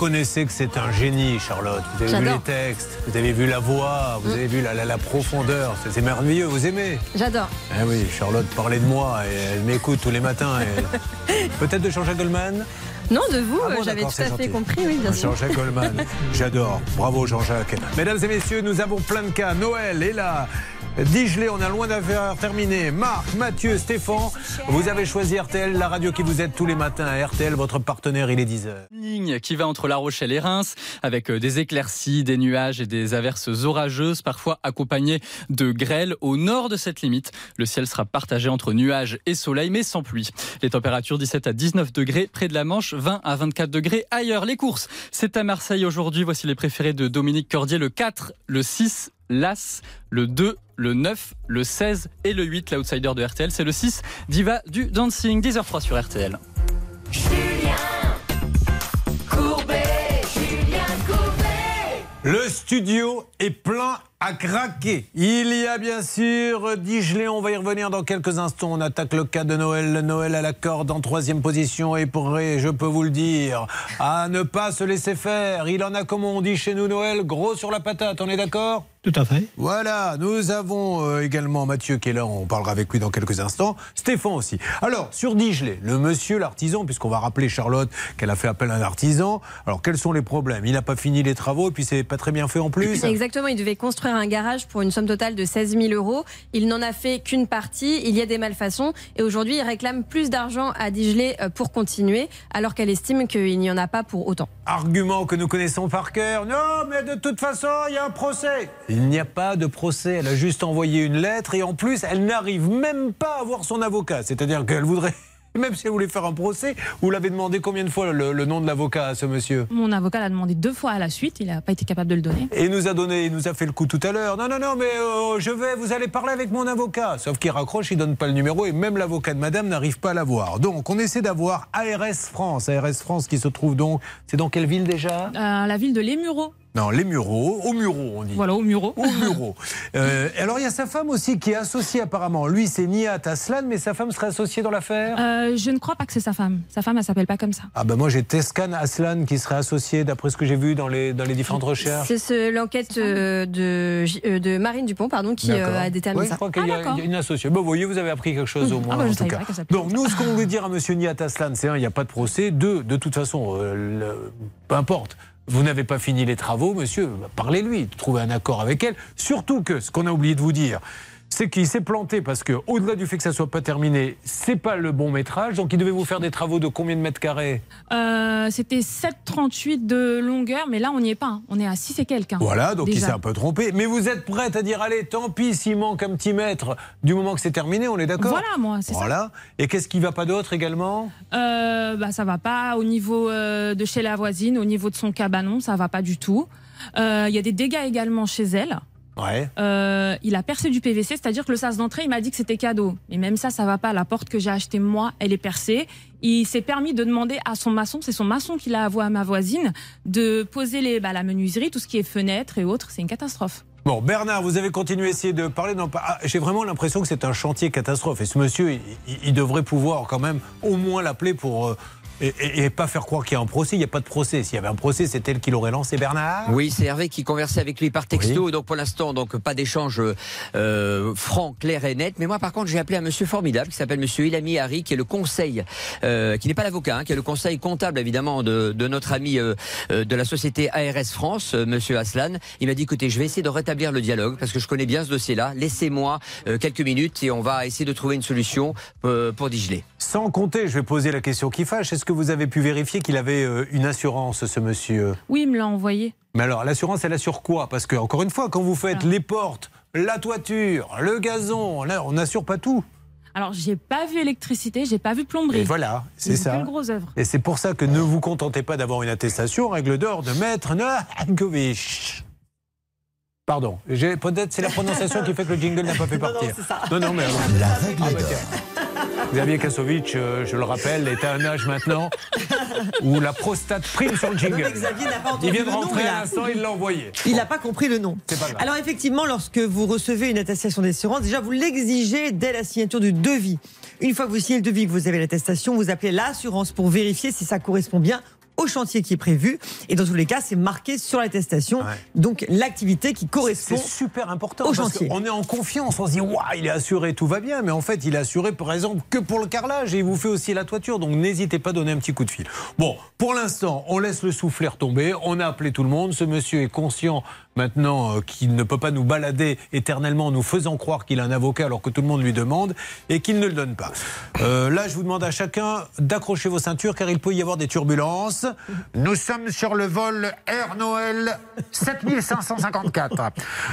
Reconnaissez que c'est un génie, Charlotte. Vous avez vu les textes, vous avez vu la voix, vous Mm. avez vu la, la- la profondeur. C'est- merveilleux, vous aimez J'adore. Ah oui, Charlotte parlait de moi et elle m'écoute tous les matins. et- Peut-être de Jean-Jacques Goldman Non, de vous, Ah bon, j'avais tout à fait gentil. compris, oui, bien sûr. Jean-Jacques Goldman, j'adore. Bravo Jean-Jacques. Mesdames et messieurs, nous avons plein de cas. Noël est là. Digelé, on a loin d'avoir terminé. Marc, Mathieu, Stéphane, vous avez choisi RTL, la radio qui vous aide tous les matins. RTL, votre partenaire, il est 10h. ligne qui va entre La Rochelle et Reims, avec euh, des éclaircies, des nuages et des averses orageuses, parfois accompagnées de grêle. Au nord de cette limite, le ciel sera partagé entre nuages et soleil, mais sans pluie. Les températures 17 à 19 degrés près de la Manche, 20 à 24 degrés ailleurs. Les courses, c'est à Marseille aujourd'hui. Voici les préférés de Dominique Cordier, le 4, le 6, l'As, le 2, le 9, le 16 et le 8. L'outsider de RTL, c'est le 6, Diva du Dancing, 10h03 sur RTL. Le studio est plein à craquer. Il y a bien sûr Digelé, on va y revenir dans quelques instants. On attaque le cas de Noël. Noël à la corde en troisième position et prêt, je peux vous le dire, à ne pas se laisser faire. Il en a, comme on dit chez nous, Noël, gros sur la patate. On est d'accord? Tout à fait. Voilà, nous avons euh, également Mathieu qui est là, on parlera avec lui dans quelques instants. Stéphane aussi. Alors, sur Digelé, le monsieur, l'artisan, puisqu'on va rappeler Charlotte qu'elle a fait appel à un artisan. Alors, quels sont les problèmes? Il n'a pas fini les travaux et puis c'est pas très bien fait en plus. Exactement, il devait construire un garage pour une somme totale de 16 000 euros. Il n'en a fait qu'une partie, il y a des malfaçons et aujourd'hui il réclame plus d'argent à Digelé euh, pour continuer alors qu'elle estime qu'il n'y en a pas pour autant. Argument que nous connaissons par cœur. Non, mais de toute façon, il y a un procès. Il n'y a pas de procès. Elle a juste envoyé une lettre et en plus, elle n'arrive même pas à voir son avocat. C'est-à-dire qu'elle voudrait. Même si elle voulait faire un procès, vous l'avez demandé combien de fois le, le nom de l'avocat à ce monsieur Mon avocat l'a demandé deux fois à la suite, il n'a pas été capable de le donner. Et il nous a donné, il nous a fait le coup tout à l'heure. Non, non, non, mais euh, je vais, vous allez parler avec mon avocat. Sauf qu'il raccroche, il donne pas le numéro et même l'avocat de madame n'arrive pas à l'avoir. Donc, on essaie d'avoir ARS France. ARS France qui se trouve donc, c'est dans quelle ville déjà? Euh, la ville de Les Mureaux. Non, les Mureaux, au Mureaux, on dit. Voilà, au Mureaux. Au Mureaux. Euh, alors, il y a sa femme aussi qui est associée apparemment. Lui, c'est Nihat Aslan, mais sa femme serait associée dans l'affaire? Euh, je ne crois pas que c'est sa femme. Sa femme, elle s'appelle pas comme ça. Ah ben moi j'ai Tescan Aslan qui serait associé d'après ce que j'ai vu dans les, dans les différentes recherches. C'est ce- l'enquête euh, de, Marine Dupont pardon, qui euh, a déterminé Oui, ça. je crois qu'il y, a- il y a une associée. Bon, vous voyez, vous avez appris quelque chose au Ah moins. bah, je en savais tout pas cas. Donc nous, ce qu'on voulait dire à Monsieur Nihat Aslan, c'est un, il n'y a pas de procès. Deux, de toute façon, euh, le- peu importe. Vous n'avez pas fini les travaux, monsieur, parlez-lui, trouvez un accord avec elle. Surtout que, ce qu'on a oublié de vous dire, c'est qu'il s'est planté parce que, au-delà du fait que ça soit pas terminé, c'est pas le bon métrage. Donc il devait vous faire des travaux de combien de mètres carrés? Euh, C'était 7,38 de longueur, mais là, on n'y est pas. hein. On est à 6 et quelques. hein, Voilà, donc il s'est un peu trompé. Mais vous êtes prête à dire, allez, tant pis s'il manque un petit mètre du moment que c'est terminé, on est d'accord? Voilà, moi, c'est ça. Voilà. Et qu'est-ce qui va pas d'autre également? Euh, bah, ça va pas au niveau euh, de chez la voisine, au niveau de son cabanon, ça va pas du tout. Euh, Il y a des dégâts également chez elle. Ouais. Euh, il a percé du PVC, c'est-à-dire que le sas d'entrée, il m'a dit que c'était cadeau. Mais même ça, ça va pas. La porte que j'ai achetée moi, elle est percée. Il s'est permis de demander à son maçon, c'est son maçon qui l'a avoué à ma voisine, de poser les, bah, la menuiserie, tout ce qui est fenêtres et autres. C'est une catastrophe. Bon, Bernard, vous avez continué à essayer de parler. Non, pas- ah, J'ai vraiment l'impression que c'est un chantier catastrophe. Et ce monsieur, il, il- il devrait pouvoir quand même au moins l'appeler pour. Et, et- et pas faire croire qu'il y a un procès. Il n'y a pas de procès. S'il y avait un procès, c'est elle qui l'aurait lancé, Bernard Oui, c'est Hervé qui conversait avec lui par texto. Donc pour l'instant, donc pas d'échange euh, franc, clair et net. Mais moi, par contre, j'ai appelé un monsieur formidable qui s'appelle Monsieur Ilami Harry, qui est le conseil, euh, qui n'est pas l'avocat, hein, qui est le conseil comptable évidemment de, de notre ami euh, de la société ARS France, Monsieur Aslan. Il m'a dit écoutez, je vais essayer de rétablir le dialogue parce que je connais bien ce dossier-là. Laissez-moi quelques minutes et on va essayer de trouver une solution pour Digeler. Sans compter, je vais poser la question qui fâche. Est-ce que vous avez pu vérifier qu'il avait euh, une assurance, ce monsieur Oui, il me l'a envoyé. Mais alors, l'assurance, elle assure quoi? Parce que, encore une fois, quand vous faites les portes, la toiture, le gazon, là, on n'assure pas tout. Alors, j'ai pas vu électricité, j'ai pas vu plomberie. Et voilà, c'est Une ça. belle grosse œuvre. Et c'est pour ça que ne vous contentez pas d'avoir une attestation, règle d'or, de maître Novakovic. Pardon, peut-être c'est la prononciation qui fait que le jingle n'a pas fait partir. Non, non, mais alors- La règle Ah, bah. Xavier Kasovic, euh, je le rappelle, est à un âge maintenant où la prostate prime sur le jingle. Non, mais Xavier n'a pas entendu il vient de rentrer à l'instant, il l'a envoyé. Il n'a pas compris le nom. C'est pas grave. Alors effectivement, lorsque vous recevez une attestation d'assurance, déjà vous l'exigez dès la signature du devis. Une fois que vous signez le devis, que vous avez l'attestation, vous appelez l'assurance pour vérifier si ça correspond bien au chantier qui est prévu. Et dans tous les cas, c'est marqué sur l'attestation. Donc l'activité qui correspond. C'est super important au parce chantier. qu'on est en confiance, on se dit waouh, il est assuré, tout va bien, mais en fait, il est assuré par exemple que pour le carrelage et il vous fait aussi la toiture, donc n'hésitez pas à donner un petit coup de fil. Bon, pour l'instant, on laisse le soufflet tomber, on a appelé tout le monde, ce monsieur est conscient maintenant euh, qu'il ne peut pas nous balader éternellement en nous faisant croire qu'il a un avocat alors que tout le monde lui demande et qu'il ne le donne pas. Euh, là, je vous demande à chacun d'accrocher vos ceintures car il peut y avoir des turbulences. Nous sommes sur le vol Air Noël 7554.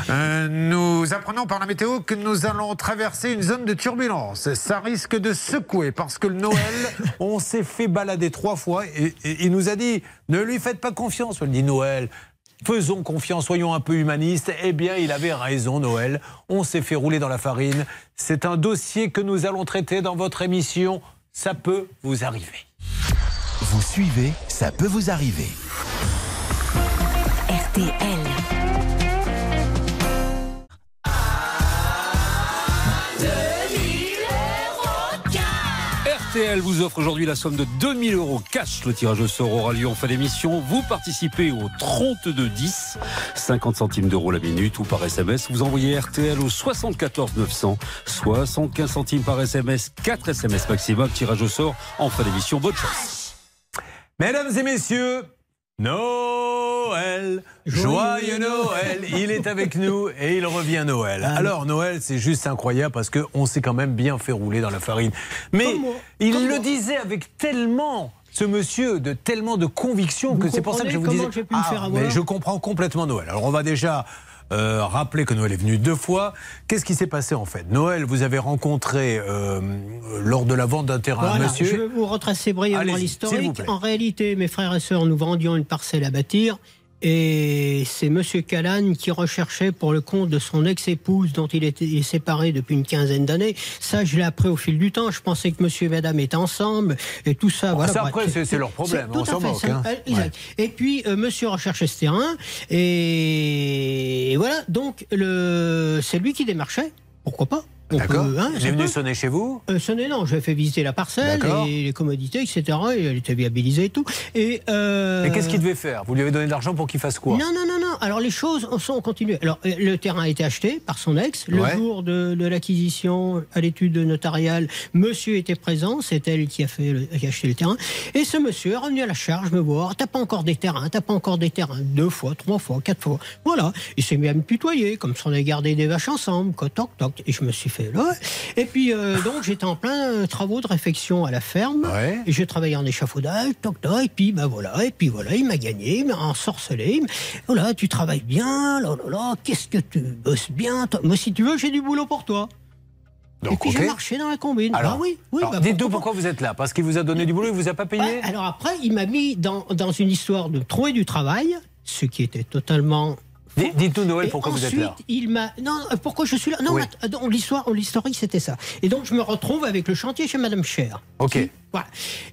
Euh, nous apprenons par la météo que nous allons traverser une zone de turbulence. Ça risque de secouer parce que le Noël, on s'est fait balader trois fois et, et il nous a dit ne lui faites pas confiance. On lui dit Noël. Faisons confiance, soyons un peu humanistes. Eh bien, il avait raison, Noël. On s'est fait rouler dans la farine. C'est un dossier que nous allons traiter dans votre émission. Ça peut vous arriver. Vous suivez, ça peut vous arriver. RTL. RTL vous offre aujourd'hui la somme de 2000 euros cash. Le tirage au sort aura lieu en fin d'émission. Vous participez au 3210, 50 centimes d'euros la minute ou par SMS. Vous envoyez RTL au 74 900, 75 centimes par SMS, 4 SMS maximum. Tirage au sort en fin d'émission. Bonne chance. Mesdames et messieurs, Noël, joyeux Noël, il est avec nous et il revient Noël. Alors Noël, c'est juste incroyable parce qu'on s'est quand même bien fait rouler dans la farine. Mais il le disait avec tellement ce monsieur de tellement de conviction que c'est pour ça que je vous disais. avoir mais je comprends complètement Noël. Alors on va déjà euh, rappeler que Noël est venu deux fois. Qu'est-ce qui s'est passé en fait? Noël, vous avez rencontré euh, lors de la vente d'un terrain Voilà, monsieur. Je vais vous retracer brièvement l'historique. En réalité, mes frères et sœurs, nous vendions une parcelle à bâtir Et c'est Monsieur Callan qui recherchait pour le compte de son ex-épouse dont il était séparé depuis une quinzaine d'années. Ça, je l'ai appris au fil du temps. Je pensais que Monsieur et Madame étaient ensemble et tout ça. voilà. ça, après, c'est- leur problème, on s'en moque, hein. exact. Et puis euh, Monsieur recherchait ce terrain et voilà. Donc le, c'est lui qui démarchait. Pourquoi pas? D'accord. hein, est venu sonner chez vous? Euh, sonner, non, j'ai fait visiter la parcelle et les commodités, etc. Et elle était viabilisée et tout. Et, euh, Et qu'est-ce qu'il devait faire? Vous lui avez donné de l'argent pour qu'il fasse quoi? Non, non, non, non. Alors les choses sont continuées. Alors euh, le terrain a été acheté par son ex. Le Ouais. jour de, de l'acquisition, à l'étude notariale, monsieur était présent. C'est elle qui a, fait le- qui a acheté le terrain. Et ce monsieur est revenu à la charge me voir. T'as pas encore des terrains, t'as pas encore des terrains. Deux fois, trois fois, quatre fois. Voilà. Il s'est mis à me tutoyer, comme si on avait gardé des vaches ensemble. Toc, toc. Et je me suis fait là. Et puis euh, donc j'étais en plein travaux de réfection à la ferme. Et je travaillais en échafaudage, toc, toc. Et puis bah voilà. Et puis voilà, il m'a gagné, il m'a ensorcelé. Voilà, tu travailles bien, là, là, là, qu'est-ce que tu bosses bien. Moi, si tu veux, j'ai du boulot pour toi. et puis j'ai marché dans la combine. Alors, ah oui, oui. alors, bah, dites-nous pourquoi vous êtes là Parce qu'il vous a donné du boulot, il vous a pas payé Ouais, alors après, il m'a mis dans, dans une histoire de trouver du travail, ce qui était totalement. Dites-nous, Noël, pourquoi vous êtes ensuite, là il m'a. Non, euh, pourquoi je suis là? Non, Oui. attends, l'histoire, l'historique, c'était ça. Et donc, je me retrouve avec le chantier chez Madame Cher. Ok. Voilà.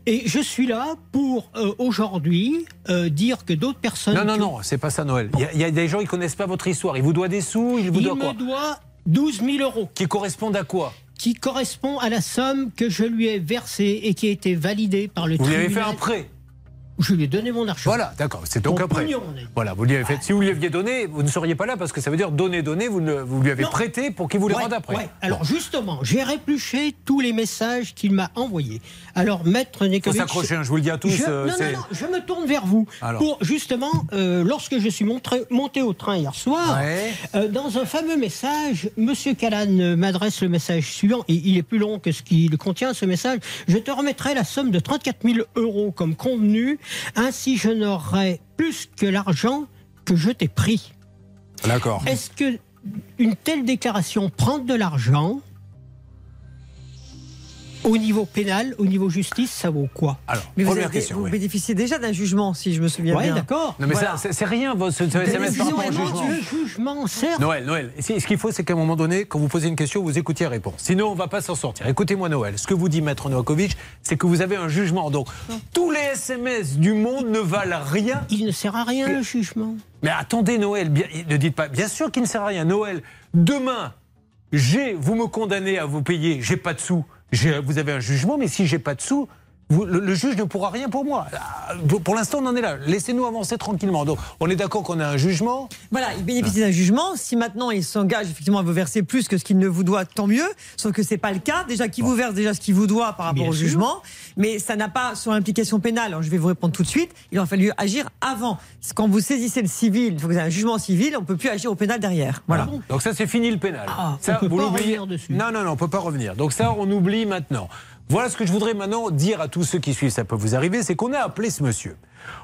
Et je suis là pour euh, aujourd'hui euh, dire que d'autres personnes. Non, non, qui- non, c'est pas ça, Noël. Il y, a- il y a des gens qui connaissent pas votre histoire. Il vous doit des sous, il vous Il doit me quoi? doit 12 000 euros. Qui correspondent à quoi? Qui correspond à la somme que je lui ai versée et qui a été validée par le Vous lui tribunal. avez fait un prêt? Je lui ai donné mon argent. Voilà, d'accord, c'est donc Mon un prêt. pognon, on a dit. Voilà, vous lui avez fait. Si vous lui aviez donné, vous ne seriez pas là parce que ça veut dire donner, donner, vous, ne- vous lui avez Non. prêté pour qu'il vous les Ouais, rende après. ouais. Alors justement, j'ai répluché tous les messages qu'il m'a envoyés. Alors maître Nekovic, s'accrocher, hein, je vous le dis à tous, Je, euh, non, non, non, je me tourne vers vous Alors. pour justement, euh, lorsque je suis montré- monté au train hier soir, Ouais. euh, dans un fameux message, Monsieur Callan m'adresse le message suivant. Et il est plus long que ce qu'il contient ce message. Je te remettrai la somme de 34 000 euros comme convenu. Ainsi, je n'aurai plus que l'argent que je t'ai pris. D'accord. Est-ce que une telle déclaration prendre de l'argent au niveau pénal, au niveau justice, ça vaut quoi Alors, Mais vous, première avez- question. vous oui. bénéficiez déjà d'un jugement, si je me souviens Ouais, bien. d'accord. Non, mais Voilà. ça, c'est- rien, votre- ce, SMS par rapport au jugement. Le jugement, certes. Noël, Noël, si- ce qu'il faut, c'est qu'à un moment donné, quand vous posez une question, vous écoutiez la réponse. Sinon, on ne va pas s'en sortir. Écoutez-moi, Noël. Ce que vous dit Maître Novakovic, c'est que vous avez un jugement. Donc, tous les SMS du monde ne valent rien. Il ne sert à rien, le jugement. Mais attendez, Noël, bien- ne dites pas. Bien sûr qu'il ne sert à rien. Noël, demain, j'ai, vous me condamnez à vous payer, j'ai pas de sous. Vous avez un jugement, mais si j'ai pas de sous, vous- le, le juge ne pourra rien pour moi. Pour l'instant, on en est là. Laissez-nous avancer tranquillement. Donc, on est d'accord qu'on a un jugement. Voilà, il bénéficie d'un jugement. Si maintenant il s'engage effectivement à vous verser plus que ce qu'il ne vous doit, tant mieux. Sauf que c'est pas le cas. Déjà, qu'il vous verse déjà ce qu'il vous doit par rapport Bien au sûr. jugement, mais ça n'a pas sur l'implication pénale. Alors, je vais vous répondre tout de suite. Il aurait fallu agir avant. Quand vous saisissez le civil, il faut que vous ayez un jugement civil. On peut plus agir au pénal derrière. Voilà. Donc ça, c'est fini le pénal. Ah, ça, on peut vous pas revenir dessus. Non, non, non, on peut pas revenir. Donc ça, on oublie maintenant. Voilà ce que je voudrais maintenant dire à tous ceux qui suivent, ça peut vous arriver, c'est qu'on a appelé ce monsieur.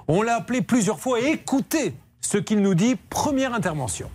On l'a appelé plusieurs fois et écoutez ce qu'il nous dit. Première intervention.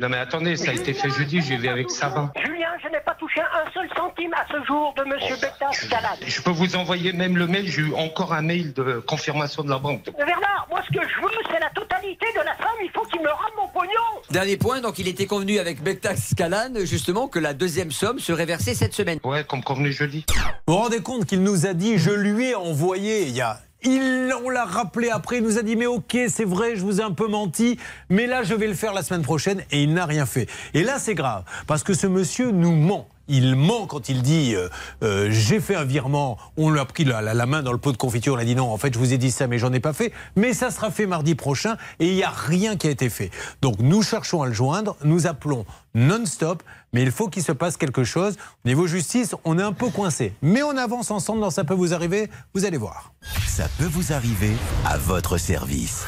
Non mais attendez, ça a été fait jeudi, j'ai vu avec Savin. Julien, je n'ai pas touché un seul centime à ce jour de Monsieur Bectas Calade. Je peux vous envoyer même le mail, j'ai eu encore un mail de confirmation de la banque. Bernard, moi ce que je veux, c'est la totalité de la somme. Il faut qu'il me rende pognon. Dernier point, donc il était convenu avec Bektax Kalan justement que la deuxième somme serait versée cette semaine. Ouais, comme convenu jeudi. Vous vous rendez compte qu'il nous a dit, je lui ai envoyé il y a. Il, on l'a rappelé après, il nous a dit mais ok c'est vrai je vous ai un peu menti mais là je vais le faire la semaine prochaine et il n'a rien fait. Et là c'est grave parce que ce monsieur nous ment. Il ment quand il dit euh, euh, j'ai fait un virement, on lui a pris la, la- la main dans le pot de confiture, on a dit non en fait je vous ai dit ça mais j'en ai pas fait, mais ça sera fait mardi prochain et il n'y a rien qui a été fait. Donc nous cherchons à le joindre, nous appelons non-stop, mais il faut qu'il se passe quelque chose. Au niveau justice, on est un peu coincé. Mais on avance ensemble dans Ça peut vous arriver, vous allez voir. Ça peut vous arriver à votre service.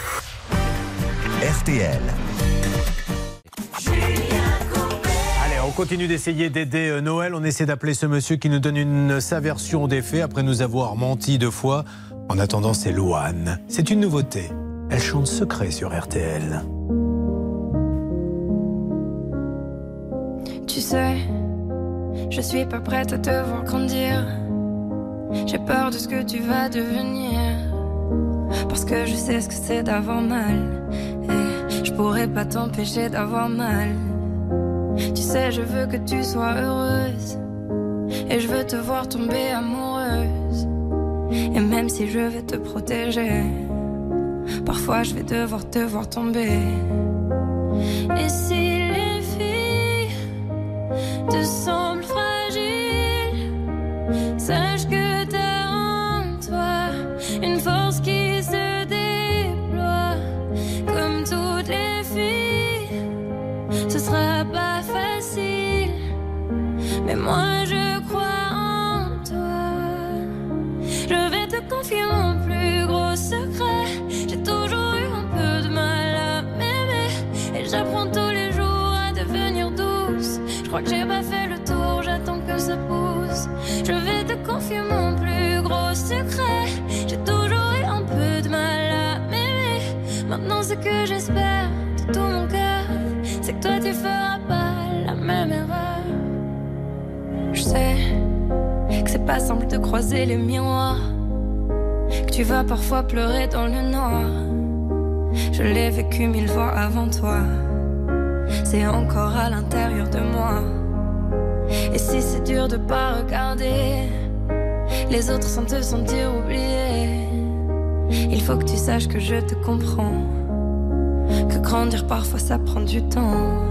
RTL. On continue d'essayer d'aider euh, Noël. On essaie d'appeler ce monsieur qui nous donne une, sa version des faits après nous avoir menti deux fois. En attendant, c'est Louane. C'est une nouveauté. Elle chante secret sur RTL. Tu sais, je suis pas prête à te voir grandir. J'ai peur de ce que tu vas devenir. Parce que je sais ce que c'est d'avoir mal. Et Je pourrais pas t'empêcher d'avoir mal. Tu sais, je veux que tu sois heureuse. Et je veux te voir tomber amoureuse. Et même si je vais te protéger, parfois je vais devoir te voir tomber. Et si les filles te semblent fragiles, sache que t'as mais moi je crois en toi. Je vais te confier mon plus gros secret. J'ai toujours eu un peu de mal à m'aimer et j'apprends tous les jours à devenir douce. Je crois que j'ai pas fait le tour, j'attends que ça pousse. Je vais te confier mon plus gros secret. J'ai toujours eu un peu de mal à m'aimer. Maintenant, ce que j'espère de tout mon cœur, c'est que toi tu feras pas la même erreur. Sais que c'est pas simple de croiser les miroirs, que tu vas parfois pleurer dans le noir. Je l'ai vécu mille fois avant toi, c'est encore à l'intérieur de moi. Et si c'est dur de pas regarder les autres sans te sentir oublié, il faut que tu saches que je te comprends, que grandir parfois ça prend du temps.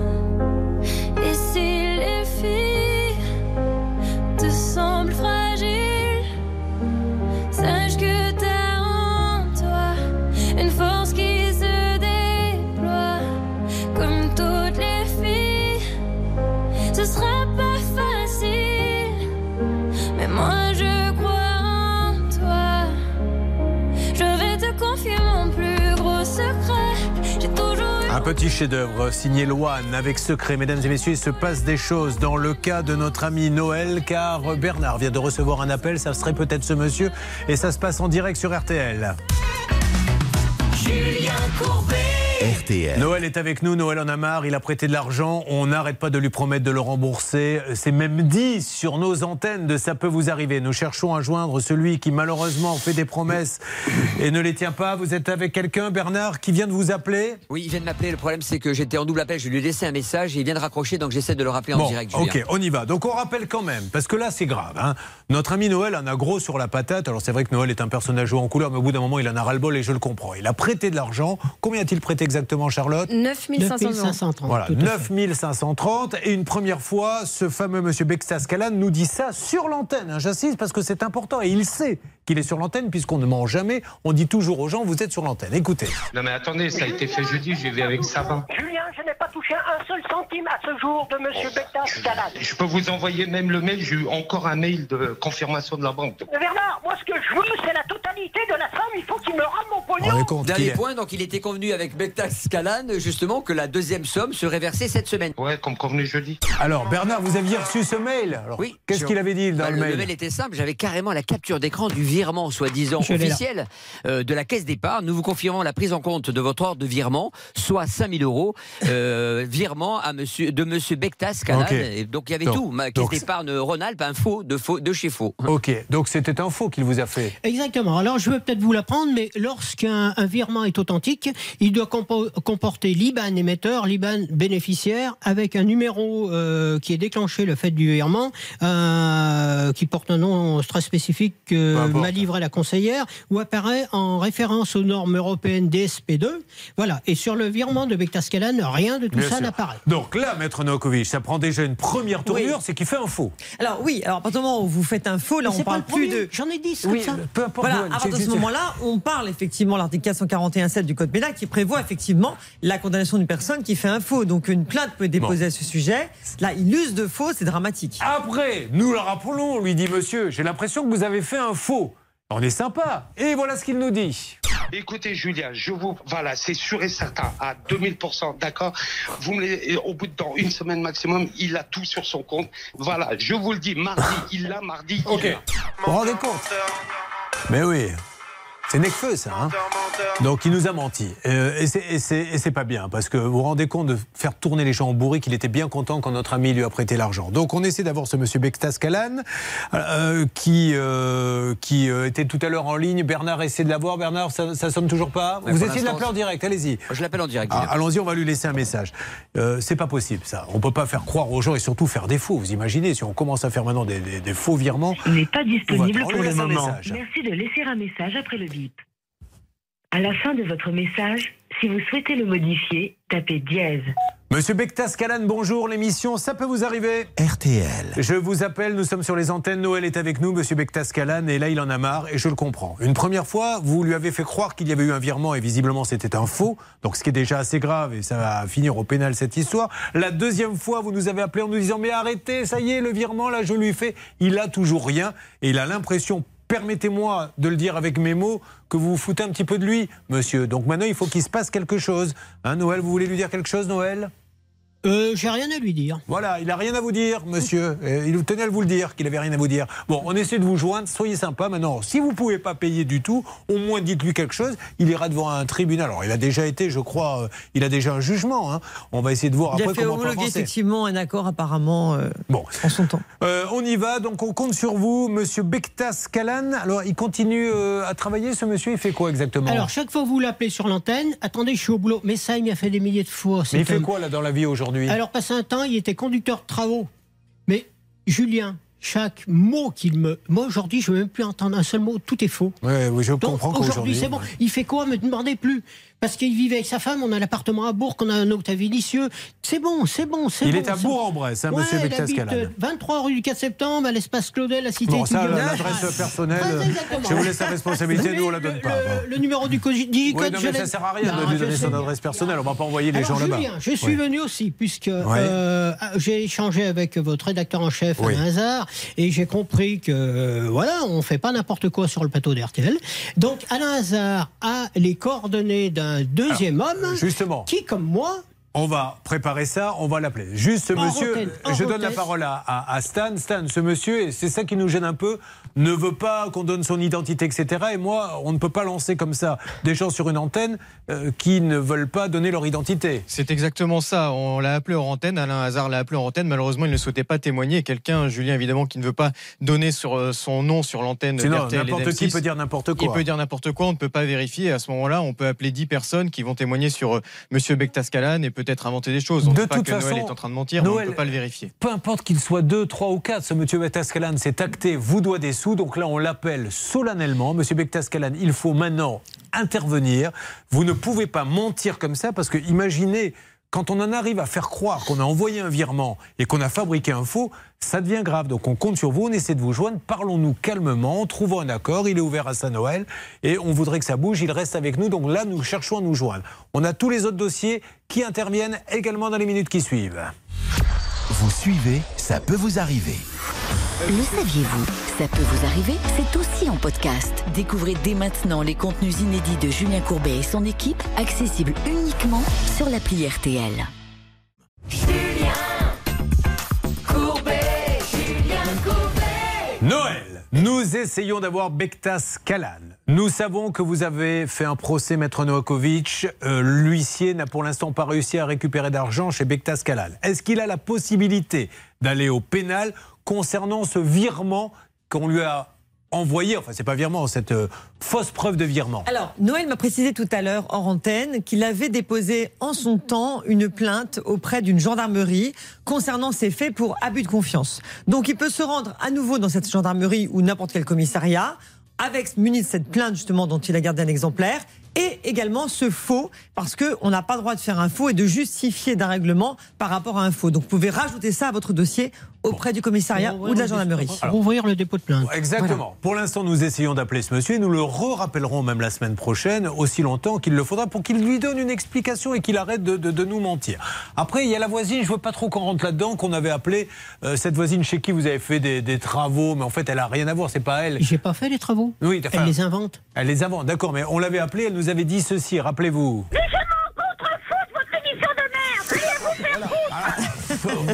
Te Un petit chef-d'œuvre signé Loane avec secret. Mesdames et messieurs, il se passe des choses dans le cas de notre ami Noël, car Bernard vient de recevoir un appel. Ça serait peut-être ce monsieur, et ça se passe en direct sur RTL. Julien Courbet. RTL. Noël est avec nous, Noël en a marre, il a prêté de l'argent, on n'arrête pas de lui promettre de le rembourser. C'est même dit sur nos antennes de ça peut vous arriver. Nous cherchons à joindre celui qui malheureusement fait des promesses et ne les tient pas. Vous êtes avec quelqu'un, Bernard, qui vient de vous appeler? Oui, il vient de m'appeler. Le problème, c'est que j'étais en double appel. Je lui ai laissé un message et il vient de raccrocher, donc j'essaie de le rappeler en Bon, direct. Julien. ok, on y va. Donc on rappelle quand même, parce que là c'est grave. hein. Notre ami Noël en a gros sur la patate. Alors c'est vrai que Noël est un personnage haut en couleur, mais au bout d'un moment il en a ras-le-bol et je le comprends. Il a prêté de l'argent. Combien a-t-il prêté exactement, Charlotte 9500 euros. 9530. Voilà, tout à fait. 9530. Et une première fois, ce fameux monsieur Bextas Calan nous dit ça sur l'antenne. hein. J'insiste parce que c'est important et il sait qu'il est sur l'antenne puisqu'on ne ment jamais. On dit toujours aux gens, vous êtes sur l'antenne. Écoutez. Non mais attendez, ça a été fait jeudi, je vais avec Savin. Julien, je n'ai pas touché un seul centime à ce jour de Monsieur Bectas Calade. Je peux vous envoyer même le mail, j'ai eu encore un mail de confirmation de la banque. Mais Bernard, moi ce que je veux, c'est la totalité de la somme. Il faut qu'il me rende mon pognon. Dernier point, donc il était convenu avec Bektas Kalan, justement, que la deuxième somme serait versée cette semaine. Ouais, comme convenu jeudi. Alors Bernard, vous aviez reçu ce mail Alors, Oui. Qu'est-ce qu'il avait dit dans Bah, le mail Le mail était simple, j'avais carrément la capture d'écran du virement soi-disant officiel euh, de la caisse d'épargne. Nous vous confirmons la prise en compte de votre ordre de virement, soit 5000 euros, euh, virement à monsieur, de monsieur. Ok. Et Donc il y avait Donc- tout, ma caisse d'épargne Rhône-Alpes, un faux de, faux de chez faux. Ok, donc c'était un faux qu'il vous a fait. Exactement. Alors, je vais peut-être vous l'apprendre, mais lorsqu'un un virement est authentique, il doit compo- comporter l'IBAN émetteur, l'IBAN bénéficiaire, avec un numéro euh, qui est déclenché le fait du virement, euh, qui porte un nom très spécifique m'a livré la conseillère, ou apparaît en référence aux normes européennes DSP2. Voilà. Et sur le virement de Bectascalan, rien de tout Bien ça n'apparaît. Donc là, Maître Novakovic, ça prend déjà une première tournure, Oui. c'est qu'il fait un faux. Alors oui, alors à partir du moment où vous faites un faux, là Mais on pas parle le plus de. J'en ai 10 Oui, comme ça. Peu importe. Voilà, à partir de ce moment-là, on parle effectivement l'article 441.7 du Code pénal qui prévoit effectivement la condamnation d'une personne qui fait un faux. Donc une plainte peut être déposée à ce sujet. Là, il use de faux, c'est dramatique. Après, nous le rappelons, lui dit monsieur, j'ai l'impression que vous avez fait un faux. On est sympa. Et voilà ce qu'il nous dit. Écoutez, Julien, je vous. Voilà, c'est sûr et certain, à 2000%, d'accord? Vous me Au bout de dans une semaine maximum, il a tout sur son compte. Voilà, je vous le dis, mardi, il l'a, mardi, Ok. il l'a. Vous vous rendez compte? Mais oui. C'est Necfeu, ça. Hein Donc, il nous a menti. Euh, et c'est- pas bien, parce que vous vous rendez compte de faire tourner les gens en bourrique. Il était bien content quand notre ami lui a prêté l'argent. Donc, on essaie d'avoir ce monsieur Bektas Kalan, euh, qui, euh, qui euh, était tout à l'heure en ligne. Bernard essaie de l'avoir. Bernard, ça, ça sonne toujours pas? Vous essayez de l'appeler en direct, allez-y. Je l'appelle en direct. Ah, Allons-y, on va lui laisser un message. Euh, c'est pas possible, ça. On peut pas faire croire aux gens et surtout faire des faux. Vous imaginez, si on commence à faire maintenant des, des- des faux virements. Il n'est pas disponible pour le moment. message. Merci de laisser un message après le bip. À la fin de votre message, si vous souhaitez le modifier, tapez dièse. Monsieur Bektas Kalan, bonjour. L'émission, ça peut vous arriver RTL. Je vous appelle, nous sommes sur les antennes. Noël est avec nous, monsieur Bektas Kalan, et là, il en a marre, et je le comprends. Une première fois, vous lui avez fait croire qu'il y avait eu un virement, et visiblement, c'était un faux. Donc, ce qui est déjà assez grave, et ça va finir au pénal, cette histoire. La deuxième fois, vous nous avez appelé en nous disant Mais arrêtez, ça y est, le virement, là, je lui fais. Il a toujours rien, et il a l'impression. Permettez-moi de le dire avec mes mots, que vous vous foutez un petit peu de lui, monsieur. Donc maintenant, il faut qu'il se passe quelque chose. Hein, Noël, vous voulez lui dire quelque chose, Noël? Euh, J'ai rien à lui dire. voilà, il n'a rien à vous dire, monsieur. Euh, Il tenait à vous le dire qu'il avait rien à vous dire. Bon, on essaie de vous joindre, soyez sympa. Maintenant, si vous pouvez pas payer du tout, au moins dites-lui quelque chose. Il ira devant un tribunal. Alors, il a déjà été, je crois, euh, il a déjà un jugement. hein. On va essayer de voir Il après a fait comment homologuer effectivement un accord apparemment euh, Bon. en son temps. On y va, donc on compte sur vous, monsieur Bektas Kalan. Alors, il continue à travailler, ce monsieur, il fait quoi exactement? Alors, chaque fois que vous l'appelez sur l'antenne, attendez, je suis au boulot. Mais ça, il m'a fait des milliers de fois. Mais il fait quoi, là, dans la vie aujourd'hui? Alors, passé un temps, il était conducteur de travaux. Mais Julien, chaque mot qu'il me. Moi, aujourd'hui, je ne veux même plus entendre un seul mot. Tout est faux. Ouais, oui, je Donc, comprends aujourd'hui, c'est bon. Il fait quoi? Me demandez plus. Parce qu'il vivait avec sa femme, on a l'appartement à Bourg, on a un à Vilicieux. C'est bon, c'est bon, c'est Il bon. est à Bourg-en-Bresse, hein, Ouais, monsieur il euh, 23 rue du 4 septembre, à l'espace Claudel, la cité Bon, ça, l'adresse personnelle, je vous laisse la responsabilité, nous on la donne pas. Le, le numéro du code, Oui, non, mais ça sert à rien Non, de lui donner son bien. adresse personnelle. On va pas envoyer les Alors, gens là-bas. Je suis Oui. venu aussi, puisque euh, j'ai échangé avec votre rédacteur en chef. Alain Hazard, et j'ai compris que, euh, voilà, on fait pas n'importe quoi sur le plateau d'RTL. Donc, Alain Hazard a les coordonnées d'un deuxième homme, Justement. qui, comme moi, On va préparer ça, on va l'appeler. Juste ce En monsieur, je donne la parole à, à- à Stan. Stan, ce monsieur, et c'est ça qui nous gêne un peu, ne veut pas qu'on donne son identité, etc. Et moi, on ne peut pas lancer comme ça des gens sur une antenne euh, qui ne veulent pas donner leur identité. C'est exactement ça. On l'a appelé en antenne. Alain Hazard l'a appelé en antenne. Malheureusement, il ne souhaitait pas témoigner. Quelqu'un, Julien, évidemment, qui ne veut pas donner sur euh, son nom sur l'antenne. N'importe qui d'M6. peut dire n'importe quoi. Il peut dire n'importe quoi. On ne peut pas vérifier. À ce moment-là, on peut appeler 10 personnes qui vont témoigner sur euh, Monsieur Bektas Kalan et peut-être inventer des choses. On ne De pas toute que façon, Noël est en train de mentir, mais on ne peut pas le vérifier. Peu importe qu'il soit 2, 3 ou 4, ce monsieur Bektas-Kalan s'est acté, vous doit des Donc là, on l'appelle solennellement. Monsieur Bektas-Kalan, il faut maintenant intervenir. Vous ne pouvez pas mentir comme ça parce que imaginez, quand on en arrive à faire croire qu'on a envoyé un virement et qu'on a fabriqué un faux, ça devient grave. Donc on compte sur vous, on essaie de vous joindre. Parlons-nous calmement, trouvons un accord. Il est ouvert à Saint-Noël et on voudrait que ça bouge. Il reste avec nous. Donc là, nous cherchons à nous joindre. On a tous les autres dossiers qui interviennent également dans les minutes qui suivent. Vous suivez, ça peut vous arriver. Le saviez-vous Ça peut vous arriver, c'est aussi en podcast. Découvrez dès maintenant les contenus inédits de Julien Courbet et son équipe, accessibles uniquement sur l'appli RTL. Noël, nous essayons d'avoir Bektas Kalan. Nous savons que vous avez fait un procès, Maître Novakovic. Euh, L'huissier n'a pour l'instant pas réussi à récupérer d'argent chez Bektas Kalan. Est-ce qu'il a la possibilité d'aller au pénal concernant ce virement qu'on lui a envoyé? Enfin, c'est pas virement, cette euh, fausse preuve de virement. Alors, Noël m'a précisé tout à l'heure, en antenne, qu'il avait déposé en son temps une plainte auprès d'une gendarmerie concernant ces faits pour abus de confiance. Donc, il peut se rendre à nouveau dans cette gendarmerie ou n'importe quel commissariat avec muni de cette plainte justement dont il a gardé un exemplaire et également ce faux parce que on n'a pas le droit de faire un faux et de justifier d'un règlement par rapport à un faux. Donc vous pouvez rajouter ça à votre dossier auprès du commissariat ou de la gendarmerie. Pour ouvrir le dépôt de plainte. Exactement. Pour l'instant, nous essayons d'appeler ce monsieur et nous le re-rappellerons même la semaine prochaine, aussi longtemps qu'il le faudra, pour qu'il lui donne une explication et qu'il arrête de, de- de nous mentir. Après, il y a la voisine, je veux pas trop qu'on rentre là-dedans, qu'on avait appelé euh, cette voisine chez qui vous avez fait des, des travaux, mais en fait, elle a rien à voir, c'est pas elle. J'ai pas fait les travaux. Oui, enfin, Elle les invente. Elle les invente, d'accord, mais on l'avait appelée, elle nous avait dit ceci, rappelez-vous.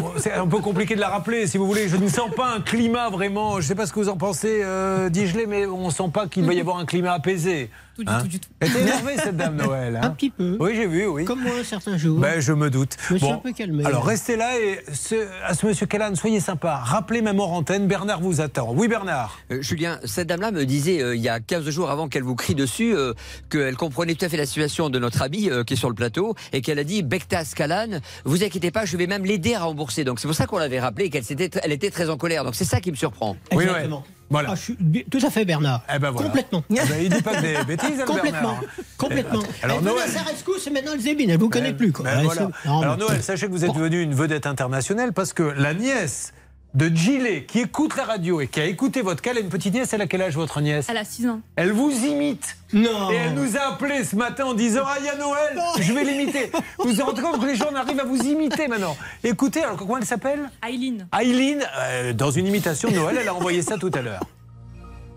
C'est un peu compliqué de la rappeler, si vous voulez. Je ne sens pas un climat vraiment. Je ne sais pas ce que vous en pensez, euh, Digelé, mais on ne sent pas qu'il va y avoir un climat apaisé. Tout du Hein tout, du tout. Elle était énervée, cette dame Noël. Un hein. petit peu. Oui, j'ai vu, oui. Comme moi, certains jours. Ben, je me doute. Je me suis un peu calmé. Alors restez là et ce- à ce monsieur Callan, soyez sympa. Rappelez même hors antenne, Bernard vous attend. Oui, Bernard. Euh, Julien, cette dame-là me disait euh, il y a 15 jours avant qu'elle vous crie dessus euh, qu'elle comprenait tout à fait la situation de notre ami euh, qui est sur le plateau et qu'elle a dit Bektas Kalan, vous inquiétez pas, je vais même l'aider à rembourser. Donc c'est pour ça qu'on l'avait rappelé et qu'elle s'était, elle était très en colère. Donc c'est ça qui me surprend. Exactement. Voilà. Ah, je suis tout à fait, Bernard. Eh ben voilà. Complètement. Eh ben, il dit pas que des bêtises, Complètement. Bernard. Complètement. Alors, elle Noël- à sa rescousse et maintenant elle zébine. Elle vous connaît plus. Quoi. Ben voilà. Non, Alors mais- Noël, sachez que vous êtes devenu une vedette internationale parce que la nièce de Gillet, qui écoute la radio et qui a écouté votre cas, elle a une petite nièce, elle a quel âge votre nièce? Elle a 6 ans. Elle vous imite. Non. Et elle nous a appelé ce matin en disant Ah, il y a Noël, je vais l'imiter. Vous vous rendez compte que les gens arrivent à vous imiter maintenant. Écoutez, alors comment elle s'appelle? Aileen. Aileen, euh, dans une imitation de Noël, elle a envoyé ça tout à l'heure.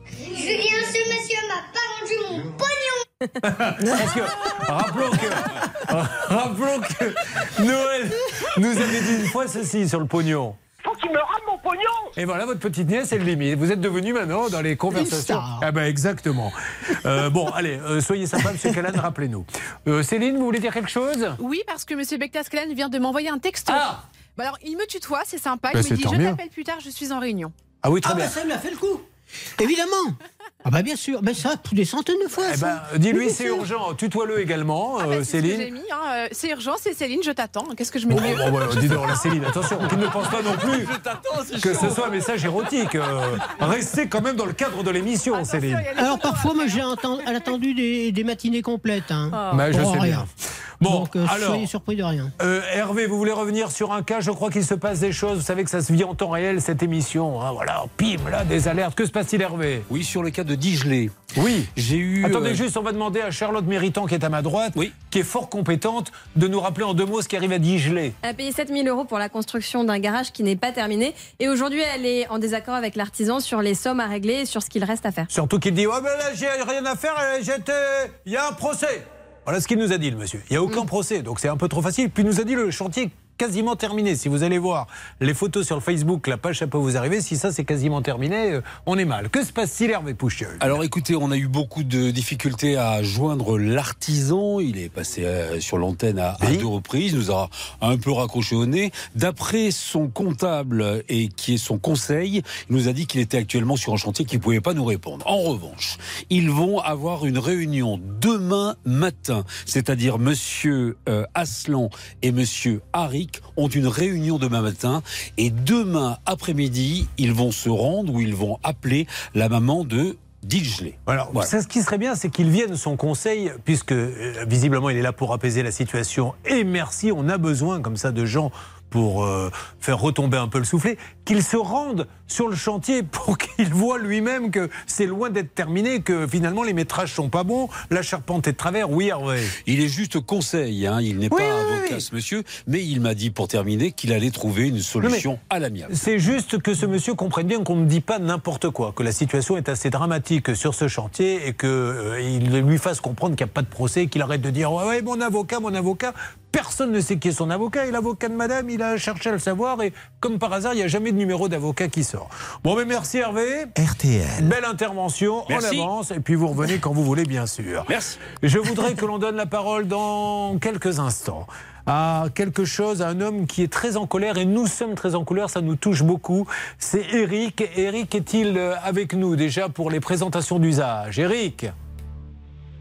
Julien, ce monsieur m'a pas rendu mon pognon. Parce que, rappelons que, rappelons que Noël nous avait dit une fois ceci sur le pognon. Faut qu'il me rende mon pognon Et voilà, votre petite nièce, elle l'imite. Vous êtes devenu maintenant dans les conversations. Ah ben exactement. Euh, bon, allez, euh, soyez sympa, Monsieur Callan, rappelez-nous. Euh, Céline, vous voulez dire quelque chose? Oui, parce que M. Bektas-Kellen vient de m'envoyer un texto. Ah Bah alors, il me tutoie, c'est sympa. Bah, il me dit Je t'appelle plus tard, je suis en réunion. Ah oui, très Ah, bien. bah, ça lui a fait le coup. Évidemment. Ah, bah bien sûr. Mais ça, des centaines de fois. Eh ben, dis-lui, Oui, c'est urgent. Tutoie-le également, euh, C'est ce que j'ai Céline. hein, euh, C'est urgent, c'est Céline, je t'attends. Qu'est-ce que je Bon, de mieux bon, voilà, dis donc, la Céline, attention, qu'il ne pense pas non plus que ce soit un message érotique. euh, restez quand même dans le cadre de l'émission, Céline. Alors parfois, moi, j'ai attendu des, des matinées complètes. Hein, Bah, je pour sais rien. bien. Bon, Donc, euh, alors, soyez surpris de rien. Euh, Hervé, vous voulez revenir sur un cas Je crois qu'il se passe des choses. Vous savez que ça se vit en temps réel, cette émission. hein, voilà, pim, là, des alertes. Que se passe-t-il, Hervé? Oui, sur le cas de Digelet. Oui. J'ai eu. Attendez euh, juste, on va demander à Charlotte Méritant, qui est à ma droite, qui est fort compétente, de nous rappeler en deux mots ce qui arrive à Digelet. Elle a payé 7000 euros pour la construction d'un garage qui n'est pas terminé. Et aujourd'hui, elle est en désaccord avec l'artisan sur les sommes à régler et sur ce qu'il reste à faire. Surtout qu'il dit Oh, ben là, j'ai rien à faire, j'étais- il y a un procès. Voilà ce qu'il nous a dit, le monsieur. Il n'y a aucun procès, donc c'est un peu trop facile. Puis il nous a dit le chantier quasiment terminé. Si vous allez voir les photos sur le Facebook, la page, ça peut vous arriver. Si ça, c'est quasiment terminé, euh, on est mal. Que se passe-t-il, Hervé Poucheux Alors écoutez, on a eu beaucoup de difficultés à joindre l'artisan. Il est passé euh, sur l'antenne à, à deux reprises, nous a un peu raccroché au nez. D'après son comptable et qui est son conseil, il nous a dit qu'il était actuellement sur un chantier qui ne pouvait pas nous répondre. En revanche, ils vont avoir une réunion demain matin, c'est-à-dire Monsieur euh, Aslan et Monsieur Ont une réunion demain matin et demain après-midi, ils vont se rendre ou ils vont appeler la maman de Digelet. Alors, ça, ce qui serait bien, c'est qu'il vienne son conseil, puisque euh, visiblement il est là pour apaiser la situation. Et merci, on a besoin comme ça de gens pour euh, faire retomber un peu le soufflet, qu'il se rende sur le chantier pour qu'il voit lui-même que c'est loin d'être terminé, que finalement les métrages sont pas bons, la charpente est de travers. Oui, Hervé. Il est juste conseil, hein, il n'est Oui, pas oui, avocat oui. ce monsieur, mais il m'a dit pour terminer qu'il allait trouver une solution à l'amiable. C'est juste que ce monsieur comprenne bien qu'on ne dit pas n'importe quoi, que la situation est assez dramatique sur ce chantier et qu'il lui fasse comprendre qu'il n'y a pas de procès, qu'il arrête de dire ouais, ouais, mon avocat, mon avocat. Personne ne sait qui est son avocat et l'avocat de madame, il a cherché à le savoir et comme par hasard, il n'y a jamais de numéro d'avocat qui sort. Bon, mais merci Hervé. RTL. Belle intervention, Merci. on avance et puis vous revenez quand vous voulez, bien sûr. Merci. Je voudrais que l'on donne la parole dans quelques instants à quelque chose, à un homme qui est très en colère et nous sommes très en colère, ça nous touche beaucoup. C'est Eric. Eric est-il euh, avec nous déjà pour les présentations d'usage? Eric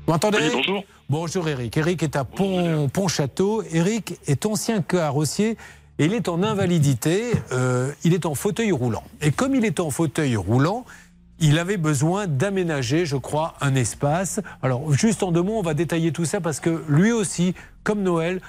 Vous m'entendez? Oui, bonjour. Bonjour Eric. Eric est à Pont, Pont-Château. Eric est ancien carrossier et il est en invalidité. euh, il est en fauteuil roulant. Et comme il est en fauteuil roulant, il avait besoin d'aménager, je crois, un espace. Alors, juste en deux mots, on va détailler tout ça parce que lui aussi, comme Noël,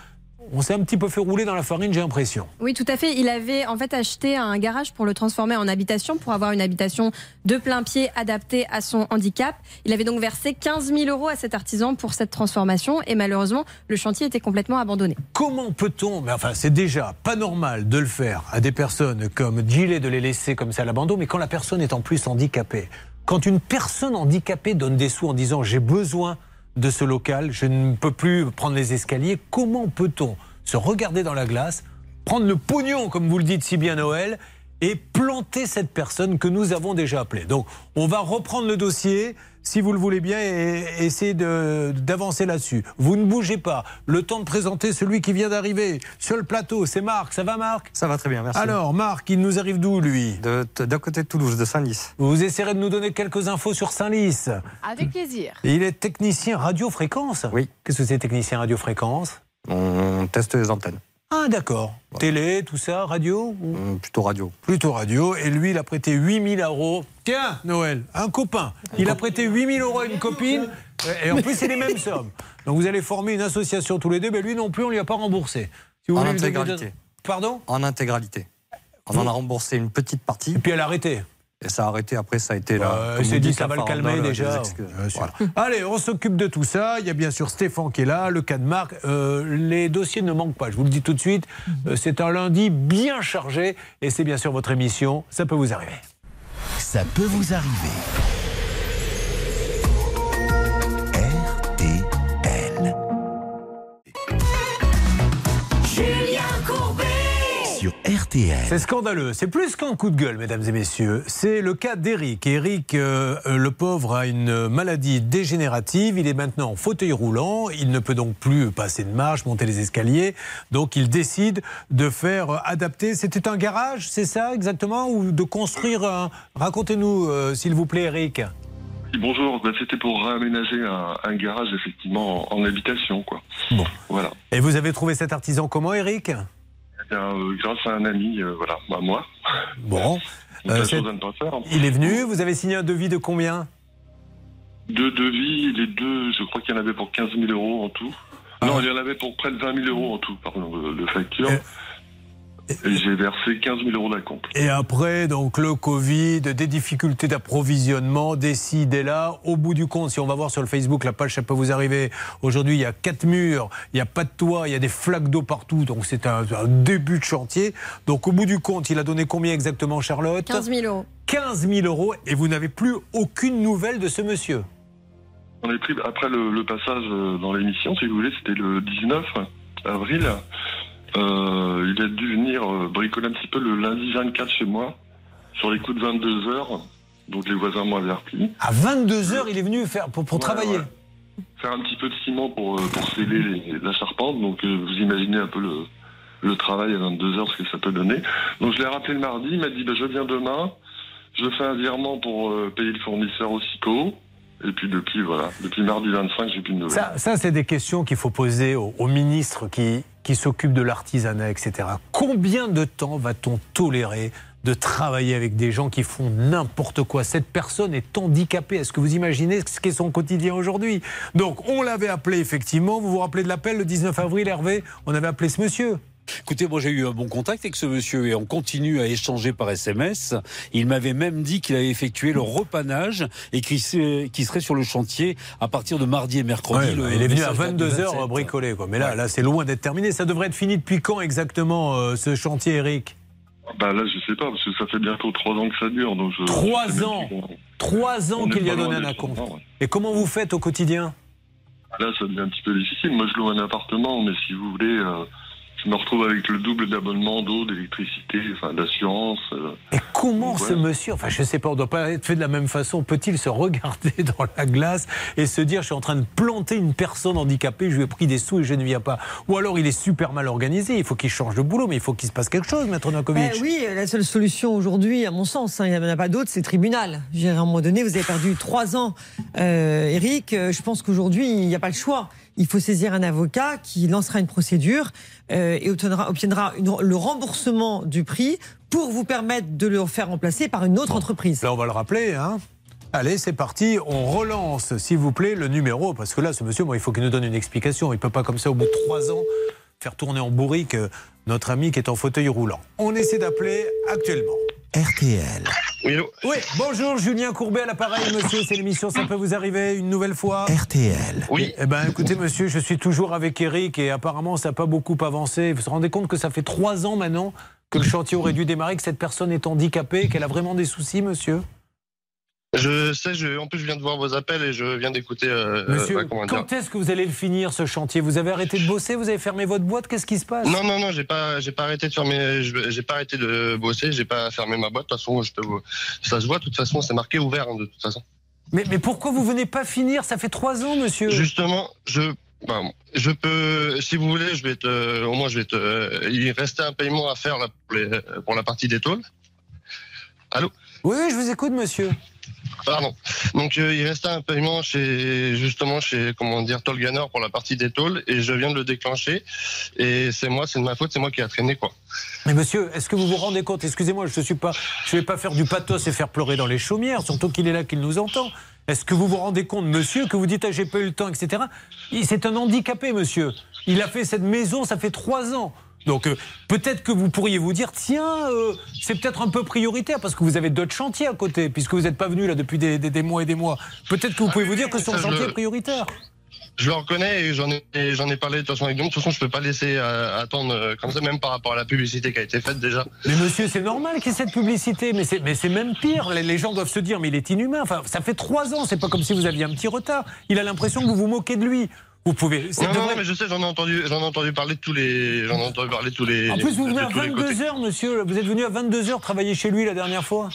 on s'est un petit peu fait rouler dans la farine, j'ai l'impression. Oui, tout à fait. Il avait en fait acheté un garage pour le transformer en habitation, pour avoir une habitation de plein pied adaptée à son handicap. Il avait donc versé 15 000 euros à cet artisan pour cette transformation et malheureusement, le chantier était complètement abandonné. Comment peut-on, mais enfin c'est déjà pas normal de le faire à des personnes comme Gillet de les laisser comme ça à l'abandon, mais quand la personne est en plus handicapée, quand une personne handicapée donne des sous en disant j'ai besoin de ce local, je ne peux plus prendre les escaliers, comment peut-on se regarder dans la glace prendre le pognon, comme vous le dites si bien Noël, et planter cette personne que nous avons déjà appelée. Donc, on va reprendre le dossier, si vous le voulez bien, et essayer d'avancer là-dessus. Vous ne bougez pas. Le temps de présenter celui qui vient d'arriver sur le plateau, c'est Marc. Ça va, Marc? Ça va très bien, merci. Alors, Marc, il nous arrive d'où, lui? De- de- D'un côté de Toulouse, de Saint-Lys. Vous essayerez de nous donner quelques infos sur Saint-Lys. Avec plaisir. Il est technicien radiofréquence? Oui. Qu'est-ce que c'est technicien radiofréquence? On teste les antennes. Ah d'accord. Télé, tout ça, radio ou- Hum, Plutôt radio. Plutôt radio. Et lui, il a prêté 8000 euros. Tiens, Noël, un copain. Il a prêté 8000 euros à une copine. Et en plus, c'est les mêmes sommes. Donc vous allez former une association tous les deux. Mais lui non plus, on lui a pas remboursé. Si vous En voulez lui donner- intégralité. Pardon? En intégralité. On en a remboursé une petite partie. Et puis elle a arrêté. Et ça a arrêté. Après, ça a été là. Il s'est dit ça va le calmer déjà. Voilà. Allez, on s'occupe de tout ça. Il y a bien sûr Stéphane qui est là, le cas de Marc. Euh, les dossiers ne manquent pas, je vous le dis tout de suite. Euh, c'est un lundi bien chargé et c'est bien sûr votre émission. Ça peut vous arriver. Ça peut vous arriver. RTL. C'est scandaleux. C'est plus qu'un coup de gueule, mesdames et messieurs. C'est le cas d'Eric. Eric, euh, euh, le pauvre, a une maladie dégénérative. Il est maintenant en fauteuil roulant. Il ne peut donc plus passer de marche, monter les escaliers. Donc, il décide de faire adapter. C'était un garage, c'est ça exactement? Ou de construire un? Racontez-nous, euh, s'il vous plaît, Eric. Bonjour, bah, c'était pour réaménager un, un garage effectivement en, en habitation quoi. Bon. Voilà. Et vous avez trouvé cet artisan comment, Eric euh, grâce à un ami, euh, voilà, bah, moi. Bon. Euh, la c'est- chose à ne pas faire. hein. Il est venu. Vous avez signé un devis de combien? Deux devis, les deux, je crois qu'il y en avait pour 15 000 euros en tout. Non, il y en avait pour près de 20 000 euros en tout, pardon, le, le facture. Et j'ai versé 15 000 euros d'acompte. Et après, donc le Covid, des difficultés d'approvisionnement, décide est là. Au bout du compte, si on va voir sur le Facebook, la page, ça peut vous arriver. Aujourd'hui, il y a quatre murs, il n'y a pas de toit, il y a des flaques d'eau partout. Donc c'est un, un début de chantier. Donc au bout du compte, il a donné combien exactement, Charlotte 15 000 euros. 15 000 euros. Et vous n'avez plus aucune nouvelle de ce monsieur. On est pris après le, le passage euh, dans l'émission, si vous voulez, c'était le 19 avril. Euh, il a dû venir euh, bricoler un petit peu le lundi 24 chez moi, sur les coups de 22 heures. Donc les voisins m'ont averti. À 22h, il est venu faire pour, pour Ouais, travailler. ouais. Faire un petit peu de ciment pour, euh, pour sceller les- la charpente. Donc vous imaginez un peu le, le travail à 22 heures, ce que ça peut donner. Donc je l'ai rappelé le mardi, il m'a dit bah, je viens demain, je fais un virement pour euh, payer le fournisseur au SICO. Et puis depuis, voilà, depuis mardi 25, j'ai plus de nouvelles. Ça, ça, c'est des questions qu'il faut poser au, au ministre qui, qui s'occupe de l'artisanat, etc. Combien de temps va-t-on tolérer de travailler avec des gens qui font n'importe quoi? Cette personne est handicapée. Est-ce que vous imaginez ce qu'est son quotidien aujourd'hui? Donc, on l'avait appelé effectivement. Vous vous rappelez de l'appel le 19 avril, Hervé? On avait appelé ce monsieur. Écoutez, moi j'ai eu un bon contact avec ce monsieur et on continue à échanger par SMS. Il m'avait même dit qu'il avait effectué le repanage et qu'il se- qu'il serait sur le chantier à partir de mardi et mercredi. Ouais, Le il est venu à message date de 22h 27. bricoler. Quoi. Mais là, là c'est loin d'être terminé. Ça devrait être fini depuis quand exactement euh, ce chantier, Eric? Bah là, je sais pas, parce que ça fait bientôt trois ans que ça dure. Donc je, Trois je ans plus. Trois ans qu'il y a donné un ouais. Et comment vous faites au quotidien? Là, ça devient un petit peu difficile. Moi, je loue un appartement, mais si vous voulez, euh, je me retrouve avec le double d'abonnement d'eau, d'électricité, enfin d'assurance. euh. Et comment Donc, ce ouais. monsieur, enfin je sais pas, on doit pas être fait de la même façon, peut-il se regarder dans la glace et se dire je suis en train de planter une personne handicapée, je lui ai pris des sous et je ne viens pas? Ou alors il est super mal organisé, il faut qu'il change de boulot, mais il faut qu'il se passe quelque chose, Maître Novakovic. Eh oui, la seule solution aujourd'hui, à mon sens, hein, il n'y en a pas d'autre, c'est tribunal. Je dirais, à un moment donné, vous avez perdu trois ans, euh, Eric. euh, Je pense qu'aujourd'hui, il n'y a pas le choix. Il faut saisir un avocat qui lancera une procédure euh, et obtiendra, obtiendra une- le remboursement du prix pour vous permettre de le faire remplacer par une autre entreprise. Là on va le rappeler, hein Allez, c'est parti. On relance, s'il vous plaît, le numéro. Parce que là, ce monsieur, moi, il faut qu'il nous donne une explication. Il ne peut pas, comme ça, au bout de trois ans, faire tourner en bourrique euh, notre ami qui est en fauteuil roulant. On essaie d'appeler actuellement. RTL. Oui, bonjour, Julien Courbet à l'appareil, monsieur. C'est l'émission Ça peut vous arriver une nouvelle fois RTL. Oui. Eh ben, écoutez, monsieur, je suis toujours avec Eric et apparemment, ça n'a pas beaucoup avancé. Vous vous rendez compte que ça fait trois ans maintenant que le chantier aurait dû démarrer, que cette personne est handicapée, qu'elle a vraiment des soucis, monsieur? Je sais, je, en plus je viens de voir vos appels et je viens d'écouter. euh, Monsieur, euh, comment dire. quand est-ce que vous allez le finir ce chantier? Vous avez arrêté de bosser? Vous avez fermé votre boîte? Qu'est-ce qui se passe? Non, non, non, j'ai pas, j'ai pas arrêté de fermer, je- j'ai pas arrêté de bosser, j'ai pas fermé ma boîte. De toute façon, je peux vous- ça se voit. De toute façon, c'est marqué ouvert hein, de toute façon. mais, mais pourquoi vous venez pas finir? Ça fait trois ans, monsieur. Justement, je, ben, je peux, si vous voulez, je vais te, au moins, je vais te, il restait un paiement à faire là, pour, les- pour la partie des tôles. Allô? Oui, je vous écoute, monsieur. Pardon. Donc euh, il restait un paiement chez justement chez comment dire Tolganer pour la partie des tôles et je viens de le déclencher et c'est moi, c'est de ma faute, c'est moi qui a traîné quoi. Mais monsieur, est-ce que vous vous rendez compte Excusez-moi, je suis pas, je vais pas faire du pathos et faire pleurer dans les chaumières, surtout qu'il est là, qu'il nous entend. Est-ce que vous vous rendez compte, monsieur, que vous dites ah, j'ai pas eu le temps, etc. C'est un handicapé, monsieur. Il a fait cette maison, ça fait trois ans. Donc euh, peut-être que vous pourriez vous dire tiens, euh, c'est peut-être un peu prioritaire parce que vous avez d'autres chantiers à côté, puisque vous n'êtes pas venu là depuis des, des- des mois et des mois. Peut-être que vous pouvez vous dire que chantier le- est prioritaire. Je le reconnais et j'en ai j'en ai parlé de toute façon avec Guillaume. De toute façon, je peux pas laisser euh, attendre euh, comme ça, même par rapport à la publicité qui a été faite déjà. Mais monsieur, c'est normal qu'il y ait cette publicité, mais c'est, mais c'est même pire. Les, les gens doivent se dire, mais il est inhumain. Enfin, ça fait trois ans, c'est pas comme si vous aviez un petit retard. Il a l'impression que vous vous moquez de lui. Vous pouvez. Non, non, non, mais je sais, j'en ai entendu, j'en ai entendu parler de tous les, j'en ai entendu parler de tous les. En plus, vous venez à tous les côtés. 22h, monsieur. Vous êtes venu à 22h travailler chez lui la dernière fois.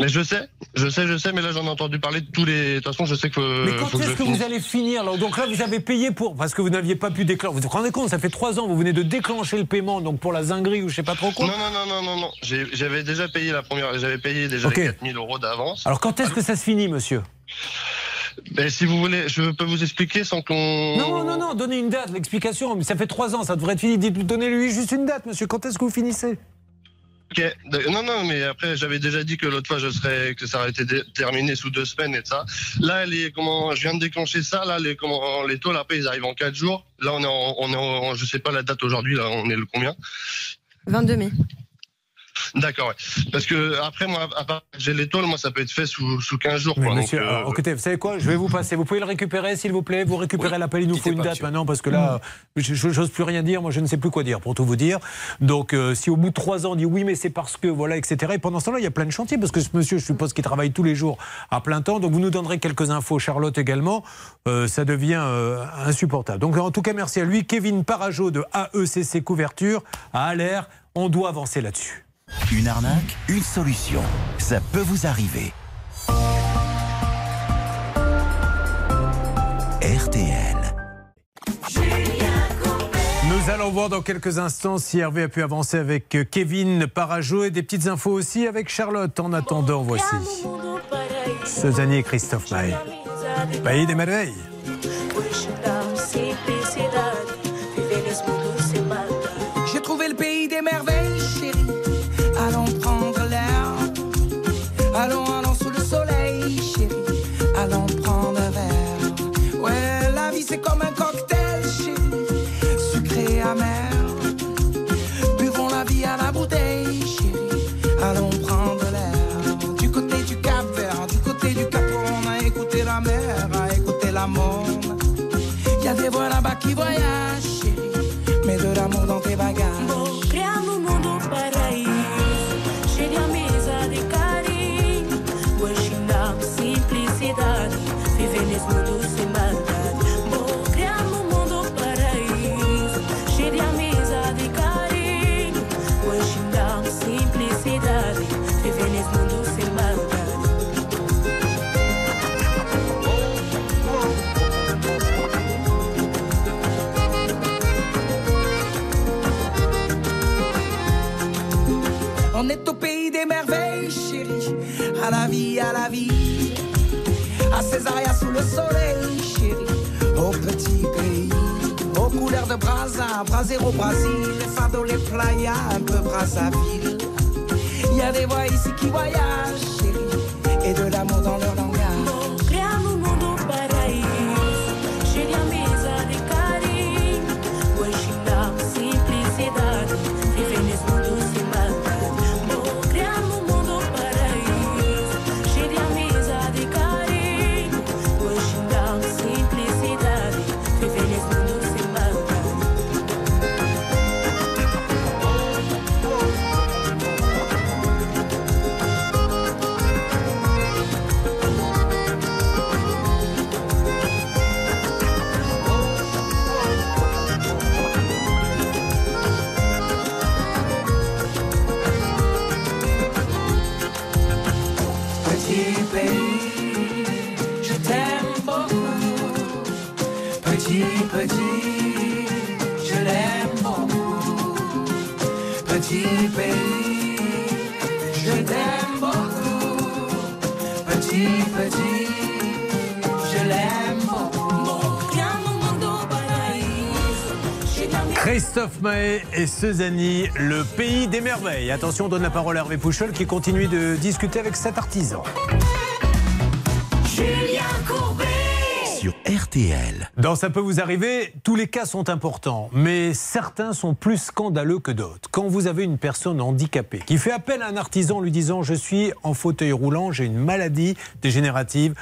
Mais je sais, je sais, je sais, mais là j'en ai entendu parler de tous les. De toute façon, je sais que. Mais quand que est-ce que vous allez finir là? Donc là, vous avez payé pour. Parce que vous n'aviez pas pu déclencher. Vous vous rendez compte, ça fait trois ans, vous venez de déclencher le paiement, donc pour la zinguerie ou je sais pas trop quoi. Non, non, non, non, non, non. J'avais déjà payé la première. J'avais payé déjà Ok. les 4000 euros d'avance. Alors quand est-ce que ça se finit, monsieur? Ben, si vous voulez, je peux vous expliquer sans qu'on. Non, non, non, donnez une date, l'explication. Mais ça fait trois ans, ça devrait être fini. Dites- Donnez-lui juste une date, monsieur. Quand est-ce que vous finissez? Ok. De- Non, non, mais après, j'avais déjà dit que l'autre fois, je serais, que ça aurait été terminé sous deux semaines et ça. Là, les, comment, je viens de déclencher ça. Là, les, comment, les tôles, après, ils arrivent en quatre jours. Là, on est en, on est en, je sais pas la date aujourd'hui. Là, on est le combien? 22 mai. D'accord. ouais. Parce que après, moi, à part j'ai tôles, moi, ça peut être fait sous, sous 15 jours. Quoi. monsieur, Donc, euh, écoutez, vous savez quoi Je vais vous passer. Vous pouvez le récupérer, s'il vous plaît. Vous récupérez l'appel. Il nous faut une date maintenant parce que là, je je- j'ose plus rien dire. Moi, je ne sais plus quoi dire, pour tout vous dire. Donc, euh, si au bout de trois ans, on dit oui, mais c'est parce que voilà, etc. Et pendant ce temps-là, il y a plein de chantiers parce que ce monsieur, je suppose qu'il travaille tous les jours à plein temps. Donc, vous nous donnerez quelques infos, Charlotte également. Euh, ça devient euh, insupportable. Donc, en tout cas, merci à lui, Kevin Parajo de AECC Couverture à Allaire. On doit avancer là-dessus. Une arnaque, une solution. Ça peut vous arriver. RTL. Nous allons voir dans quelques instants si Hervé a pu avancer avec Kevin Parajo et des petites infos aussi avec Charlotte. En attendant, voici Suzanne et Christophe Maé. Pays des merveilles. Qui chérie. Mets de l'amour dans tes bagages. Césaria sous le soleil, chérie. Au petit pays. Aux couleurs de Brasa, Brasero, Brésil. Les fardeaux, les playas, un peu Brazzaville. Il y a des voix ici qui voyagent, chérie. Et de l'amour dans Christophe Mahé et Sezani, le pays des merveilles. Attention, on donne la parole à Hervé Pouchol qui continue de discuter avec cet artisan. Julien Courbet. Sur RTL. Dans Ça peut vous arriver, tous les cas sont importants, mais certains sont plus scandaleux que d'autres. Quand vous avez une personne handicapée qui fait appel à un artisan lui disant Je suis en fauteuil roulant, j'ai une maladie dégénérative,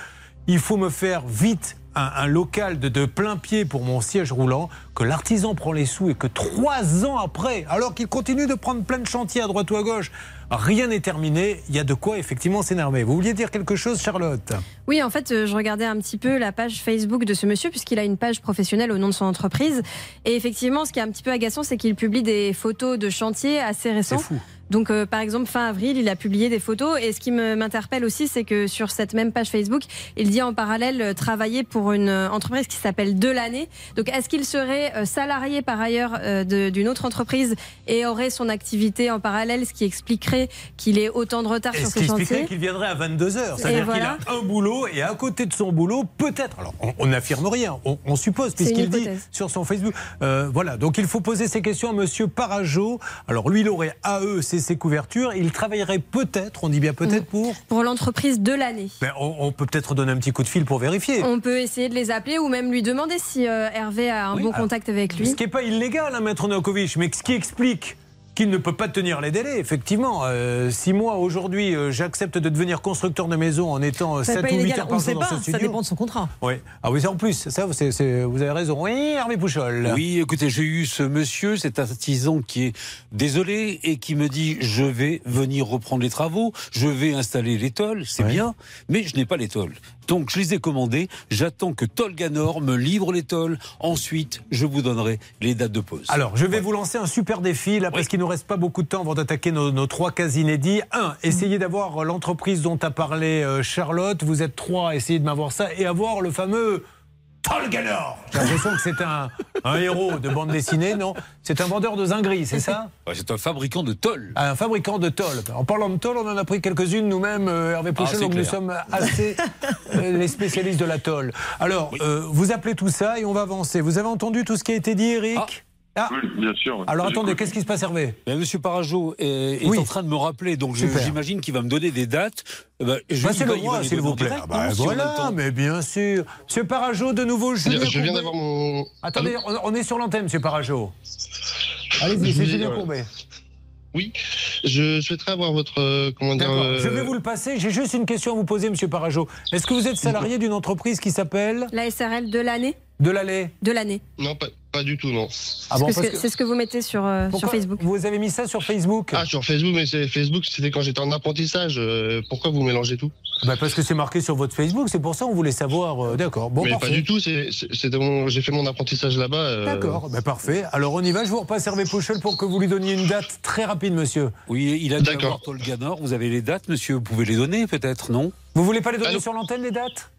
il faut me faire vite un, un local de, de plein pied pour mon siège roulant, que l'artisan prend les sous et que trois ans après, alors qu'il continue de prendre plein de chantiers à droite ou à gauche, rien n'est terminé, il y a de quoi effectivement s'énerver. Vous vouliez dire quelque chose, Charlotte? Oui, en fait, euh, je regardais un petit peu la page Facebook de ce monsieur, puisqu'il a une page professionnelle au nom de son entreprise. Et effectivement, ce qui est un petit peu agaçant, c'est qu'il publie des photos de chantiers assez récents. C'est fou. Donc, euh, par exemple, fin avril, il a publié des photos. Et ce qui m'interpelle aussi, c'est que sur cette même page Facebook, il dit en parallèle euh, travailler pour une euh, entreprise qui s'appelle Delaney. Donc, est-ce qu'il serait euh, salarié par ailleurs d'une autre entreprise et aurait son activité en parallèle, ce qui expliquerait qu'il ait autant de retard Et sur ce ses qui expliquerait qu'il viendrait à 22h. Et C'est-à-dire voilà. qu'il a un boulot et à côté de son boulot, peut-être. Alors, on- n'affirme rien, on, on suppose, puisqu'il dit sur son Facebook. Euh, voilà, donc il faut poser ces questions à Monsieur Parajo. Alors, lui, il aurait AE, c'est ses couvertures. Il travaillerait peut-être, on dit bien peut-être, pour. pour l'entreprise Delaney. Ben, on, on peut peut-être donner un petit coup de fil pour vérifier. On peut essayer de les appeler ou même lui demander si euh, Hervé a un bon alors, contact avec lui. Ce qui n'est pas illégal, hein, Maître Novakovic, mais ce qui explique qu'il ne peut pas tenir les délais, effectivement. Euh, si moi, aujourd'hui, euh, j'accepte de devenir constructeur de maison en étant C'est 7 pas ou 8 illégal, heures par jour dans pas, ce ça studio. dépend de son contrat. Oui. Ah oui, en plus, ça, vous avez raison. Oui, Hervé Pouchol. Oui, écoutez, j'ai eu ce monsieur, cet artisan qui est désolé et qui me dit je vais venir reprendre les travaux, je vais installer les tôles, c'est bien, mais je n'ai pas les tôles. Donc je les ai commandés, j'attends que Tolganor me livre les tôles, ensuite je vous donnerai les dates de pause. Alors, je vais vous lancer un super défi, là, parce qu'il ne nous reste pas beaucoup de temps avant d'attaquer nos, nos trois cas inédits. Un, essayez d'avoir l'entreprise dont a parlé euh, Charlotte. Vous êtes trois, essayez de m'avoir ça. Et avoir le fameux Tolganor. J'ai l'impression que c'est un, un héros de bande dessinée, non? C'est un vendeur de zingueries, c'est ça? Ouais, C'est un fabricant de tôles. Un fabricant de tôles. En parlant de tôles, on en a pris quelques-unes nous-mêmes, euh, Hervé Ah, c'est donc nous sommes assez euh, les spécialistes de la tôle. Alors, euh, vous appelez tout ça et on va avancer. Vous avez entendu tout ce qui a été dit, Eric? Ah. Oui, bien sûr. Alors attendez, qu'est-ce qui se passe, Hervé? Ben, Monsieur Parajo est, est Oui. en train de me rappeler, donc je- j'imagine qu'il va me donner des dates. Eh ben, je- va- le roi, s'il vous plaît. Ah bah, non, voilà, temps. mais bien sûr. Monsieur Parajo, de nouveau, Julien Je viens d'avoir mon. Attendez, on, on est sur l'antenne, monsieur Parajo. Allez-y, c'est Oui, Julien euh, Courbet. Oui, je souhaiterais avoir votre. euh, comment dire. D'accord, euh, je vais vous le passer. J'ai juste une question à vous poser, monsieur Parajo. Est-ce que vous êtes salarié d'une entreprise qui s'appelle La SRL de l'année De l'allée De l'année. Non, pas, pas du tout, non. Ah bon, que C'est ce que vous mettez sur, euh, sur Facebook. Vous avez mis ça sur Facebook Ah, sur Facebook, mais c'est Facebook, c'était quand j'étais en apprentissage. euh, pourquoi vous mélangez tout? Bah, Parce que c'est marqué sur votre Facebook, c'est pour ça qu'on voulait savoir. euh, D'accord, bon, Mais parfait. pas du tout, mon- j'ai fait mon apprentissage là-bas. euh, D'accord, bah, parfait. Alors on y va, je vous repasse Hervé Pouchel pour que vous lui donniez une date très rapide, monsieur. Oui, il a dû avoir Tolganor. Vous avez les dates, monsieur Vous pouvez les donner, peut-être, non? Vous voulez pas les donner sur l'antenne, les dates?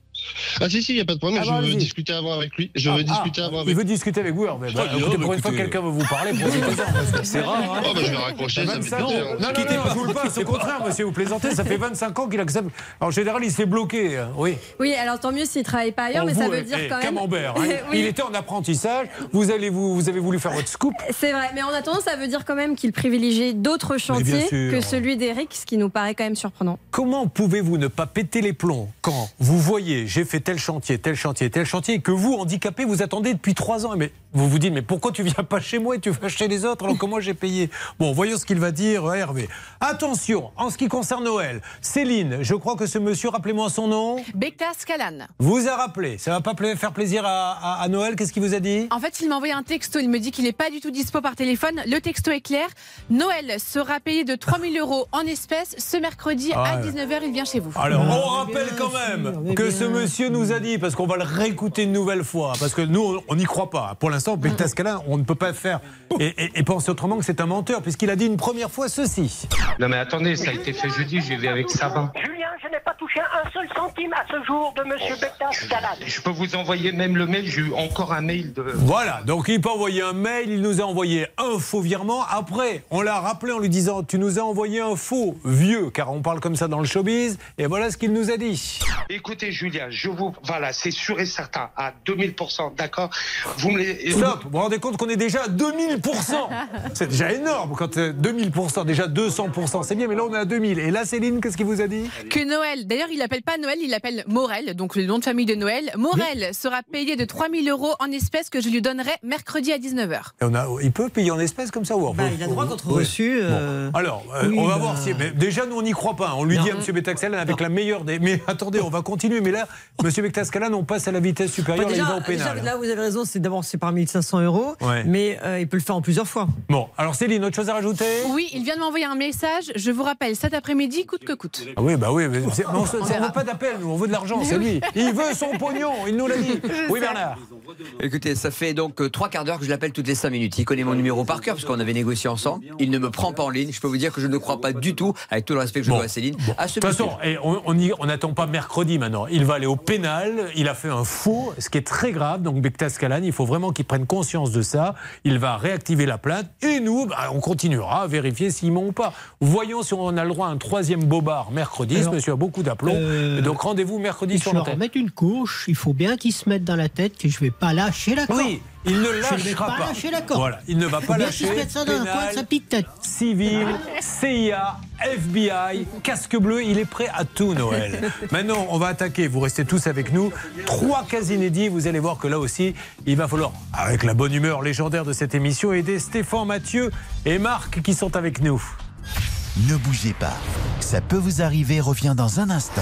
Ah si, si, il n'y a pas de problème, Ah, je bah, veux discuter avant avec lui. Je Ah, veux ah, discuter avant Il avec veut discuter avec vous, Hervé. Bah, écoutez, bah, pour une fois que écoutez. quelqu'un veut vous parler, C'est rare, hein Oh, bah, je vais raccrocher, ça fait 25 ans. plaisir. Non, non, Quittez non, pas, je vous le passe. Au contraire, monsieur, vous plaisantez. Ça fait 25 ans qu'il accepte. En général, il se fait bloquer. hein. Oui. Oui, alors tant mieux s'il travaille pas ailleurs, mais ça veut dire eh, quand même. Camembert, hein. Il était en apprentissage. Vous, allez, vous, vous avez voulu faire votre scoop. C'est vrai, mais en attendant, ça veut dire quand même qu'il privilégie d'autres chantiers que celui d'Eric, ce qui nous paraît quand même surprenant. Comment pouvez-vous ne pas péter les plombs quand vous voyez, j'ai fait tel chantier, tel chantier, tel chantier, et que vous, handicapé, vous attendez depuis trois ans Mais vous vous dites, mais pourquoi tu viens pas chez moi et tu vas chez les autres alors que moi j'ai payé Bon, voyons ce qu'il va dire, euh, Hervé. Attention, en ce qui concerne Noël, Céline, je crois que ce monsieur, rappelez-moi son nom, Bektas Kalan. vous a rappelé. Ça va pas faire plaisir à, à- à Noël Qu'est-ce qu'il vous a dit? En fait, il m'a envoyé un texto. Il me dit qu'il n'est pas du tout dispo par téléphone. Le texto est clair. Noël sera payé de 3000 euros en espèces. Ce mercredi Ah à ouais. 19h, il vient chez vous. Alors, on rappelle quand même que ce monsieur nous a dit, parce qu'on va le réécouter une nouvelle fois, parce que nous, on n'y croit pas. Pour l'instant, Bektas Kalin, on ne peut pas faire et, et- et penser autrement que c'est un menteur, puisqu'il a dit une première fois ceci. Non mais attendez, ça a été fait jeudi, j'ai vu avec Sabin. Julien, je n'ai pas touché un seul centime à ce jour de Monsieur Bectas Calade. Je peux vous envoyer même le mail, j'ai eu encore un mail de... Voilà, donc il peut envoyer un mail, il nous a envoyé un faux virement. Après, on l'a rappelé en lui disant Tu nous as envoyé un faux vieux, car on parle comme ça dans le showbiz, et voilà ce qu'il nous a dit. Écoutez Julien, je vous... Voilà, c'est sûr et certain, à 2000%, d'accord Vous me les... Stop Vous vous rendez compte qu'on est déjà à 2000% C'est déjà énorme quand euh, 2000%, déjà 200%, c'est bien, mais là on est à 2000. Et là, Céline, qu'est-ce qu'il vous a dit? Que Noël, d'ailleurs, il l'appelle pas Noël, il l'appelle Morel, donc le nom de famille de Noël. Morel sera payé de 3000 euros en espèces que je lui donnerai mercredi à 19h. Et on a, il peut payer en espèces comme ça ou en Bah, il a droit contre Oui. reçu. euh, Bon. Alors, euh, oui, on va bah, voir si. mais déjà, nous, on n'y croit pas. On lui Non. dit à M. Betaxalan avec la meilleure des. Mais attendez, on va continuer. Mais là, M. Betaxalan, on passe à la vitesse supérieure. Bah, là, il déjà, va au pénal. déjà, là, vous avez raison, c'est d'abord c'est par 1500 euros, Ouais. mais euh, il peut le faire en plusieurs fois. Bon, alors Céline, autre chose à rajouter? Oui, il vient de m'envoyer un message. Je vous rappelle cet après-midi, coûte que coûte. Ah oui, bah oui, mais on ne veut pas d'appel, nous, on veut de l'argent, c'est lui. Il veut son pognon, il nous l'a dit. Oui, Bernard. Écoutez, ça fait donc euh, trois quarts d'heure que je l'appelle toutes les cinq minutes. Il connaît mon numéro par cœur parce qu'on avait négocié ensemble. Il ne me prend pas en ligne. Je peux vous dire que je ne crois pas du tout, avec tout le respect que je dois à Céline, à ce De toute monsieur. façon, eh, on on y- on n'attend pas mercredi maintenant. Il va aller au pénal. Il a fait un faux, ce qui est très grave. Donc, Bektas Kalan, il faut vraiment qu'il prenne conscience de ça. Il va réactiver la plainte. Et nous, bah, on continuera à vérifier s'il ment ou pas. Voyons si on a le droit à un troisième bobard mercredi. Ce Alors, monsieur a beaucoup d'aplomb. euh, Donc, rendez-vous mercredi sur l'antenne. remettre une couche, il faut bien qu'ils se mettent dans la tête que je vais pas lâcher la corde. Oui, il ne lâchera pas. lâcher. Voilà, il ne va pas bien lâcher. ça coin. Civil, CIA, FBI, casque bleu, il est prêt à tout, Noël. Maintenant, on va attaquer, vous restez tous avec nous. Trois cas inédits, vous allez voir que là aussi, il va falloir, avec la bonne humeur légendaire de cette émission, aider Stéphane, Mathieu et Marc qui sont avec nous. Ne bougez pas. Ça peut vous arriver revient dans un instant.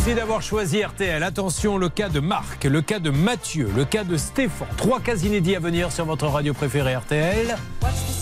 d'avoir choisi RTL. Attention, le cas de Marc, le cas de Mathieu, le cas de Stéphane. Trois cas inédits à venir sur votre radio préférée RTL.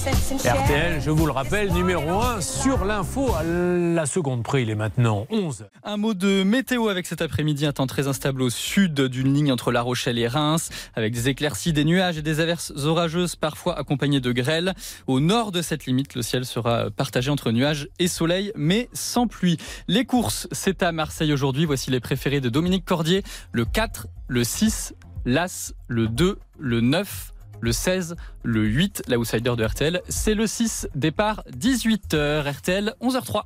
RTL, je vous le rappelle, numéro 1 sur l'info à la seconde près. Il est maintenant 11. Un mot de météo avec cet après-midi, un temps très instable au sud d'une ligne entre La Rochelle et Reims, avec des éclaircies, des nuages et des averses orageuses, parfois accompagnées de grêles. Au nord de cette limite, le ciel sera partagé entre nuages et soleil, mais sans pluie. Les courses, c'est à Marseille aujourd'hui. Voici les préférés de Dominique Cordier. Le 4, le 6, l'As, le 2, le 9, le 16, le 8, l'outsider de RTL, c'est le 6, départ 18h, RTL 11h03.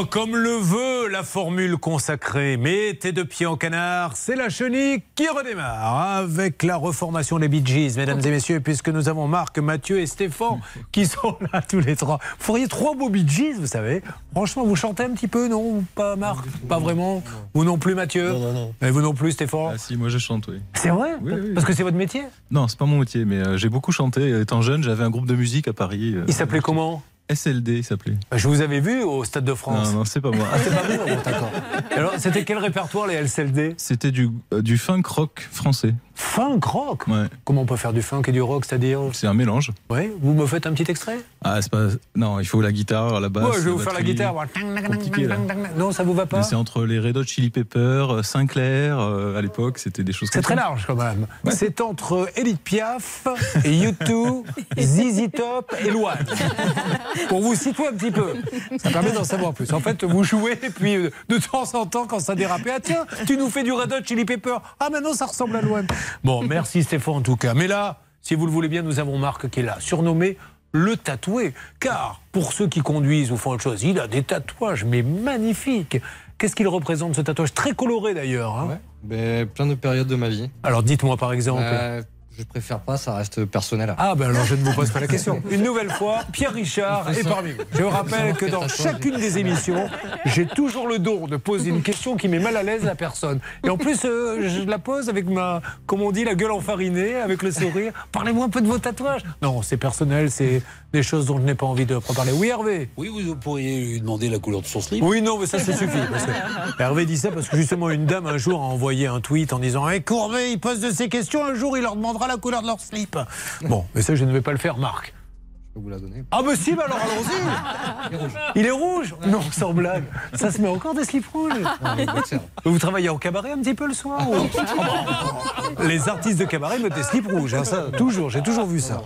Oh, comme le veut la formule consacrée. Mets tes deux pieds en canard, c'est la chenille qui redémarre avec la reformation des Bee Gees, mesdames et messieurs, puisque nous avons Marc, Mathieu et Stéphane qui sont là tous les trois. Vous feriez trois beaux Bee Gees, vous savez. Franchement, vous chantez un petit peu, non Pas Marc? Pas vraiment? Vous non plus, Mathieu? Non, non, non. Et vous non plus, Stéphane? Ah si, moi je chante, oui. C'est vrai? Oui, oui. Parce que c'est votre métier? Non, c'est pas mon métier, mais euh, j'ai beaucoup chanté. Étant jeune, j'avais un groupe de musique à Paris. euh, Il s'appelait comment? SLD, il s'appelait. Je vous avais vu au Stade de France. Non, non, c'est pas moi. Ah, c'est pas vous Bon, D'accord. Alors, c'était quel répertoire, les LCLD C'était du, euh, du funk rock français. Funk rock Ouais. Comment on peut faire du funk et du rock, c'est-à-dire C'est un mélange. Oui, vous me faites un petit extrait Ah, c'est pas. Non, il faut la guitare, la basse. Ouais, je vais vous faire la guitare. Compliqué, là. Non, ça vous va pas c'est entre les Red Hot Chili Peppers, euh, Sinclair, euh, à l'époque, c'était des choses C'est comme très ça. large quand même. C'est entre Edith Piaf, et U2, ZZ Top et Loane. Pour vous situer un petit peu. Ça permet d'en savoir plus. En fait, vous jouez et puis euh, de temps en temps, quand ça dérape, ah tiens, tu nous fais du Red Hot Chili Pepper. Ah maintenant, ça ressemble à Loane. Bon, merci Stéphane en tout cas. Mais là, si vous le voulez bien, nous avons Marc qui est là, surnommé le tatoué. Car pour ceux qui conduisent ou font autre chose, il a des tatouages, mais magnifiques. Qu'est-ce qu'il représente ce tatouage? Très coloré d'ailleurs. hein. Ben, plein de périodes de ma vie. Alors dites-moi par exemple. Euh, je préfère pas, ça reste personnel. Ah ben alors je ne vous pose pas la question. Une nouvelle fois, Pierre Richard est parmi vous. Je vous rappelle que dans chacune des émissions, j'ai toujours le don de poser une question qui met mal à l'aise la personne. Et en plus, euh, je la pose avec ma, comme on dit, la gueule enfarinée, avec le sourire. Parlez-moi un peu de vos tatouages. Non, c'est personnel, c'est des choses dont je n'ai pas envie de parler. Oui, Hervé Oui, vous pourriez lui demander la couleur de son slip. Oui, non, mais ça, ça suffit. parce que Hervé dit ça parce que justement, une dame un jour a envoyé un tweet en disant hey, Courbet, il pose de ces questions, un jour, il leur demandera la couleur de leur slip. Bon, mais ça, je ne vais pas le faire, Marc. Je peux vous la donner. Ah bah si, bah alors allons-y Il est rouge Non, sans blague. Ça se met encore des slips rouges Vous travaillez en cabaret un petit peu le soir ou- Les artistes de cabaret mettent des slips rouges, hein, ça, toujours, j'ai toujours vu ça.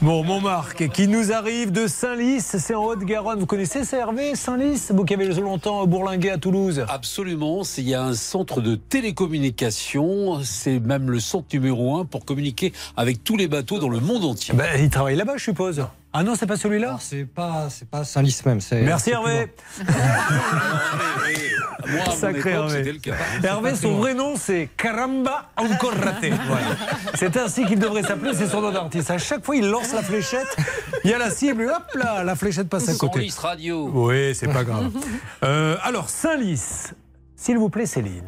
Bon, mon Marc, qui nous arrive de Saint-Lys, c'est en Haute-Garonne. Vous connaissez ça, Hervé Saint-Lys Vous qui avez longtemps bourlingué à Toulouse? Absolument, c'est- il y a un centre de télécommunication, c'est même le centre numéro un pour communiquer avec tous les bateaux dans le monde entier. Ben, il travaille là-bas, je suppose. Ah non, c'est pas celui-là c'est pas, c'est pas Saint-Lys même. c'est- Merci Hervé. Moi, à mon Sacré époque, Hervé. le cas. Hervé, son vrai nom, c'est Caramba Encore Raté. Voilà. C'est ainsi qu'il devrait s'appeler, c'est son nom d'artiste. À chaque fois, il lance la fléchette, il y a la cible, et hop là, la fléchette passe à côté. Saint-Lys Radio. Oui, c'est pas grave. Euh, alors, Saint-Lys, s'il vous plaît, Céline.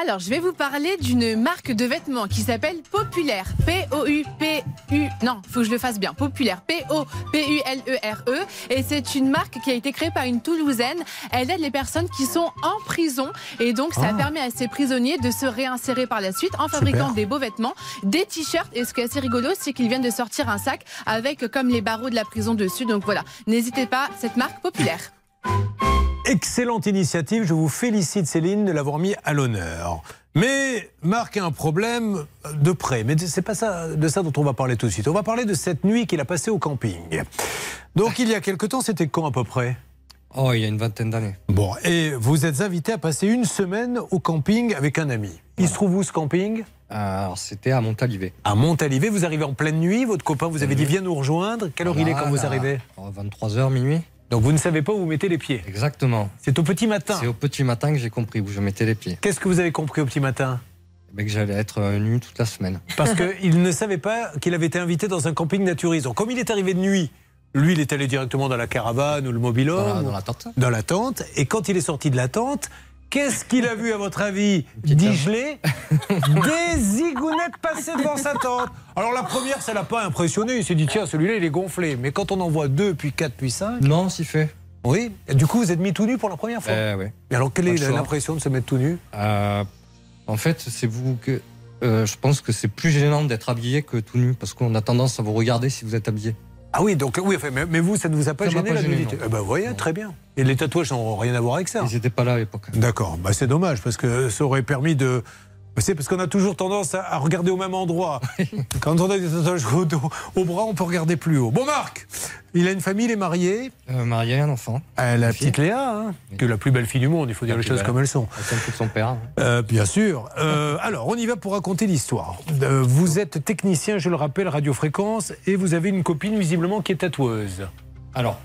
Alors, je vais vous parler d'une marque de vêtements qui s'appelle Populaire. P-O-U-P-U. Non, faut que je le fasse bien. Populaire. P-O-P-U-L-E-R-E. E. Et c'est une marque qui a été créée par une Toulousaine. Elle aide les personnes qui sont en prison. Et donc, ça Ah. permet à ces prisonniers de se réinsérer par la suite en fabriquant Super. des beaux vêtements, des t-shirts. Et ce qui est assez rigolo, c'est qu'ils viennent de sortir un sac avec comme les barreaux de la prison dessus. Donc voilà, n'hésitez pas, cette marque Populaire. Excellente initiative, je vous félicite Céline de l'avoir mis à l'honneur. Mais Marc a un problème de près, mais c'est pas ça, de ça dont on va parler tout de suite. On va parler de cette nuit qu'il a passée au camping. Donc il y a quelque temps, c'était quand à peu près? Oh, il y a une vingtaine d'années. Bon, et vous êtes invité à passer une semaine au camping avec un ami. Il se trouve où ce camping? Alors, c'était à Montalivet. À Montalivet, vous arrivez en pleine nuit, votre copain vous avez dit viens nous rejoindre. Quelle heure il est quand vous arrivez? 23h, minuit. Donc vous ne savez pas où vous mettez les pieds Exactement. C'est au petit matin C'est au petit matin que j'ai compris où je mettais les pieds. Qu'est-ce que vous avez compris au petit matin? Ben, que j'allais être euh, nu toute la semaine. Parce qu'il ne savait pas qu'il avait été invité dans un camping naturisant. Comme il est arrivé de nuit, lui, il est allé directement dans la caravane ou le mobilhome. Dans la- dans la tente. Dans la tente. Et quand il est sorti de la tente, qu'est-ce qu'il a vu, à votre avis Digelé Des zigounettes passer devant sa tente. Alors la première, ça l'a pas impressionné. Il s'est dit, tiens, celui-là, il est gonflé. Mais quand on en voit deux, puis quatre, puis cinq. Non, s'y fait. Oui. Et du coup, vous êtes mis tout nu pour la première fois Eh ouais. Et alors, quelle est l'impression de se mettre tout nu? Euh, en fait, c'est vous que. euh, je pense que c'est plus gênant d'être habillé que tout nu, parce qu'on a tendance à vous regarder si vous êtes habillé. Ah oui, donc oui, enfin, mais, mais vous, ça ne vous a pas Ça gêné pas la gêné, nudité. Eh ben, vous voyez, très bien. Et les tatouages n'ont rien à voir avec ça. Ils n'étaient pas là à l'époque. D'accord, bah, c'est dommage parce que ça aurait permis de. C'est parce qu'on a toujours tendance à, regarder au même endroit. Quand on a des tatouages au, dos- au bras, on peut regarder plus haut. Bon, Marc, il a une famille, il est marié. Euh, marié, un enfant. Euh, la petite Léa, hein, qui est la plus belle fille du monde, il faut dire les choses belle. comme elles sont. Elle de son père. Euh, bien sûr. Euh, alors, on y va pour raconter l'histoire. Euh, vous êtes technicien, je le rappelle, radiofréquence, et vous avez une copine visiblement qui est tatoueuse. Alors,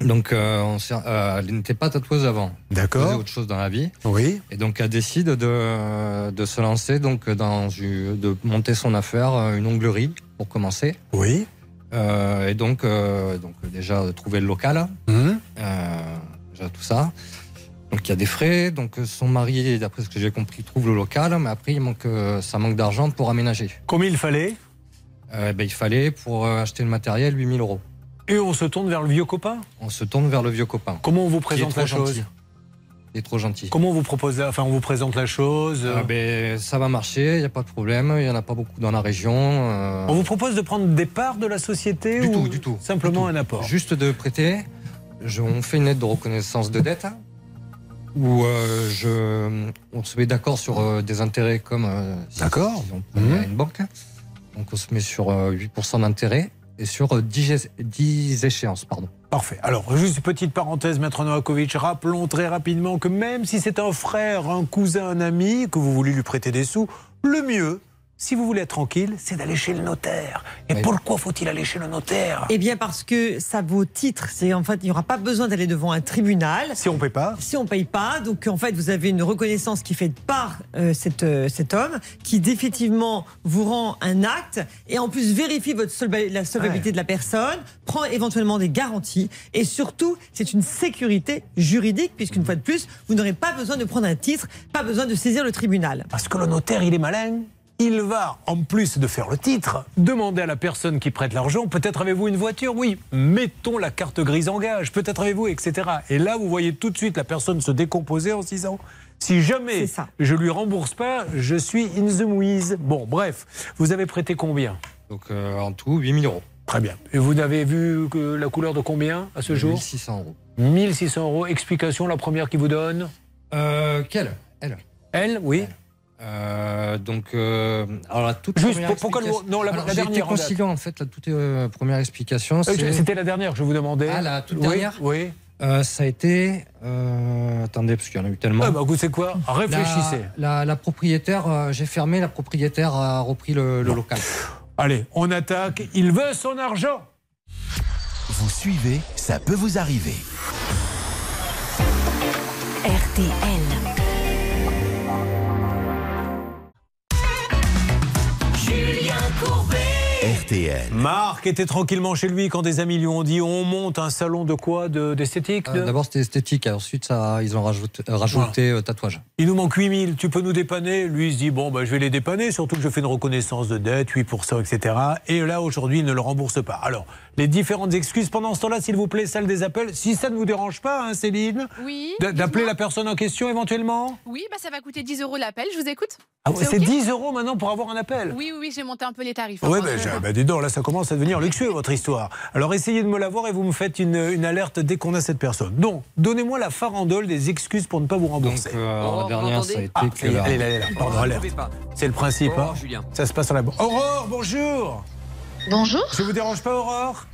donc, euh, on euh, elle n'était pas tatoueuse avant. D'accord. Elle faisait autre chose dans la vie. Oui. Et donc, elle décide de, de se lancer, donc, dans, de monter son affaire, euh, une onglerie, pour commencer. Oui. Euh, et donc, donc, déjà, trouver le local. Euh, déjà, tout ça. Donc, il y a des frais. Donc, son mari, d'après ce que j'ai compris, trouve le local. Mais après, il manque, ça manque d'argent pour aménager. Combien il fallait? Ben, Il fallait, pour acheter le matériel, 8000 euros. Et on se tourne vers le vieux copain On se tourne vers le vieux copain. Comment on vous présente la chose gentil. Il est trop gentil. Comment on vous propose, enfin on vous présente la chose Ah ben, ça va marcher, il n'y a pas de problème, il n'y en a pas beaucoup dans la région. euh, On vous propose de prendre des parts de la société Du ou tout, du tout. Simplement Du tout. un apport? Juste de prêter, je- on fait une lettre de reconnaissance de dette, hein, où euh, je, on se met d'accord sur euh, des intérêts comme euh, D'accord. si on prenait à une banque. Donc on se met sur euh, 8% d'intérêt et sur euh, 10, gé- 10 échéances. Pardon. Parfait. Alors, juste petite parenthèse, Maître Novakovic. Rappelons très rapidement que même si c'est un frère, un cousin, un ami, que vous voulez lui prêter des sous, le mieux, si vous voulez être tranquille, c'est d'aller chez le notaire. Et pourquoi faut-il aller chez le notaire? Eh bien, parce que ça vaut titre. C'est en fait, il n'y aura pas besoin d'aller devant un tribunal. Si on ne paye pas Si on ne paye pas, donc en fait, vous avez une reconnaissance qui est faite par euh, cet, euh, cet homme, qui définitivement vous rend un acte et en plus vérifie votre solva- la solvabilité de la personne, prend éventuellement des garanties et surtout, c'est une sécurité juridique puisqu'une fois de plus, vous n'aurez pas besoin de prendre un titre, pas besoin de saisir le tribunal. Parce que le notaire, il est malin. Il va, en plus de faire le titre, demander à la personne qui prête l'argent, peut-être avez-vous une voiture? Oui, mettons la carte grise en gage, peut-être avez-vous, etc. Et là, vous voyez tout de suite la personne se décomposer en se disant, si jamais je lui rembourse pas, je suis in the mouise. Bon, bref, vous avez prêté combien? Donc euh, en tout, 8000 euros. Très bien. Et vous n'avez vu que la couleur de combien à ce jour? 1600 euros. 1600 euros. Explication, la première qui vous donne? Euh, quelle? Elle. Elle, oui. Euh, donc, euh, alors la toute Juste, première pour- pourquoi le- explication- non, la- Alors, la dernière, été en en fait la toute euh, première explication. C'est- C'était la dernière je vous demandais. Ah, la toute Oui, dernière Oui. Euh, ça a été. euh, attendez, parce qu'il y en a eu tellement. Ah bah, vous savez quoi Réfléchissez. La, la- la propriétaire, euh, j'ai fermé, la propriétaire a repris le, le local. Allez, on attaque. Il veut son argent. Vous suivez, ça peut vous arriver. RTL. RTL. Marc était tranquillement chez lui quand des amis lui ont dit on monte un salon de quoi de- D'esthétique de- Euh, D'abord, c'était esthétique. Ensuite, ça, ils ont rajouté, euh, rajouté euh, tatouage. Il nous manque 8000, tu peux nous dépanner? Lui, il se dit, bon, bah, je vais les dépanner, surtout que je fais une reconnaissance de dette, 8%, etc. Et là, aujourd'hui, il ne le rembourse pas. Alors, les différentes excuses, pendant ce temps-là, s'il vous plaît, salle des appels, si ça ne vous dérange pas, hein, Céline, Oui. d'appeler la personne en question éventuellement Oui, bah ça va coûter 10 euros l'appel, je vous écoute. ah C'est ok 10 euros maintenant pour avoir un appel Oui, oui, oui, j'ai monté un peu les tarifs. Oui, ben, ben, dis donc, là, ça commence à devenir luxueux, votre histoire. Alors, essayez de me l'avoir et vous me faites une, une alerte dès qu'on a cette personne. Donc, donnez-moi la farandole des excuses pour ne pas vous rembourser. Donc, euh, alors, la dernière, ça a été Ah, que ça y est, la- allez, allez, là, pardon, Oh, alerte. trouvez pas. C'est le principe. Aurore, hein. Julien. Ça se passe à la Aurore, bonjour Bonjour. Je vous dérange pas, Aurore?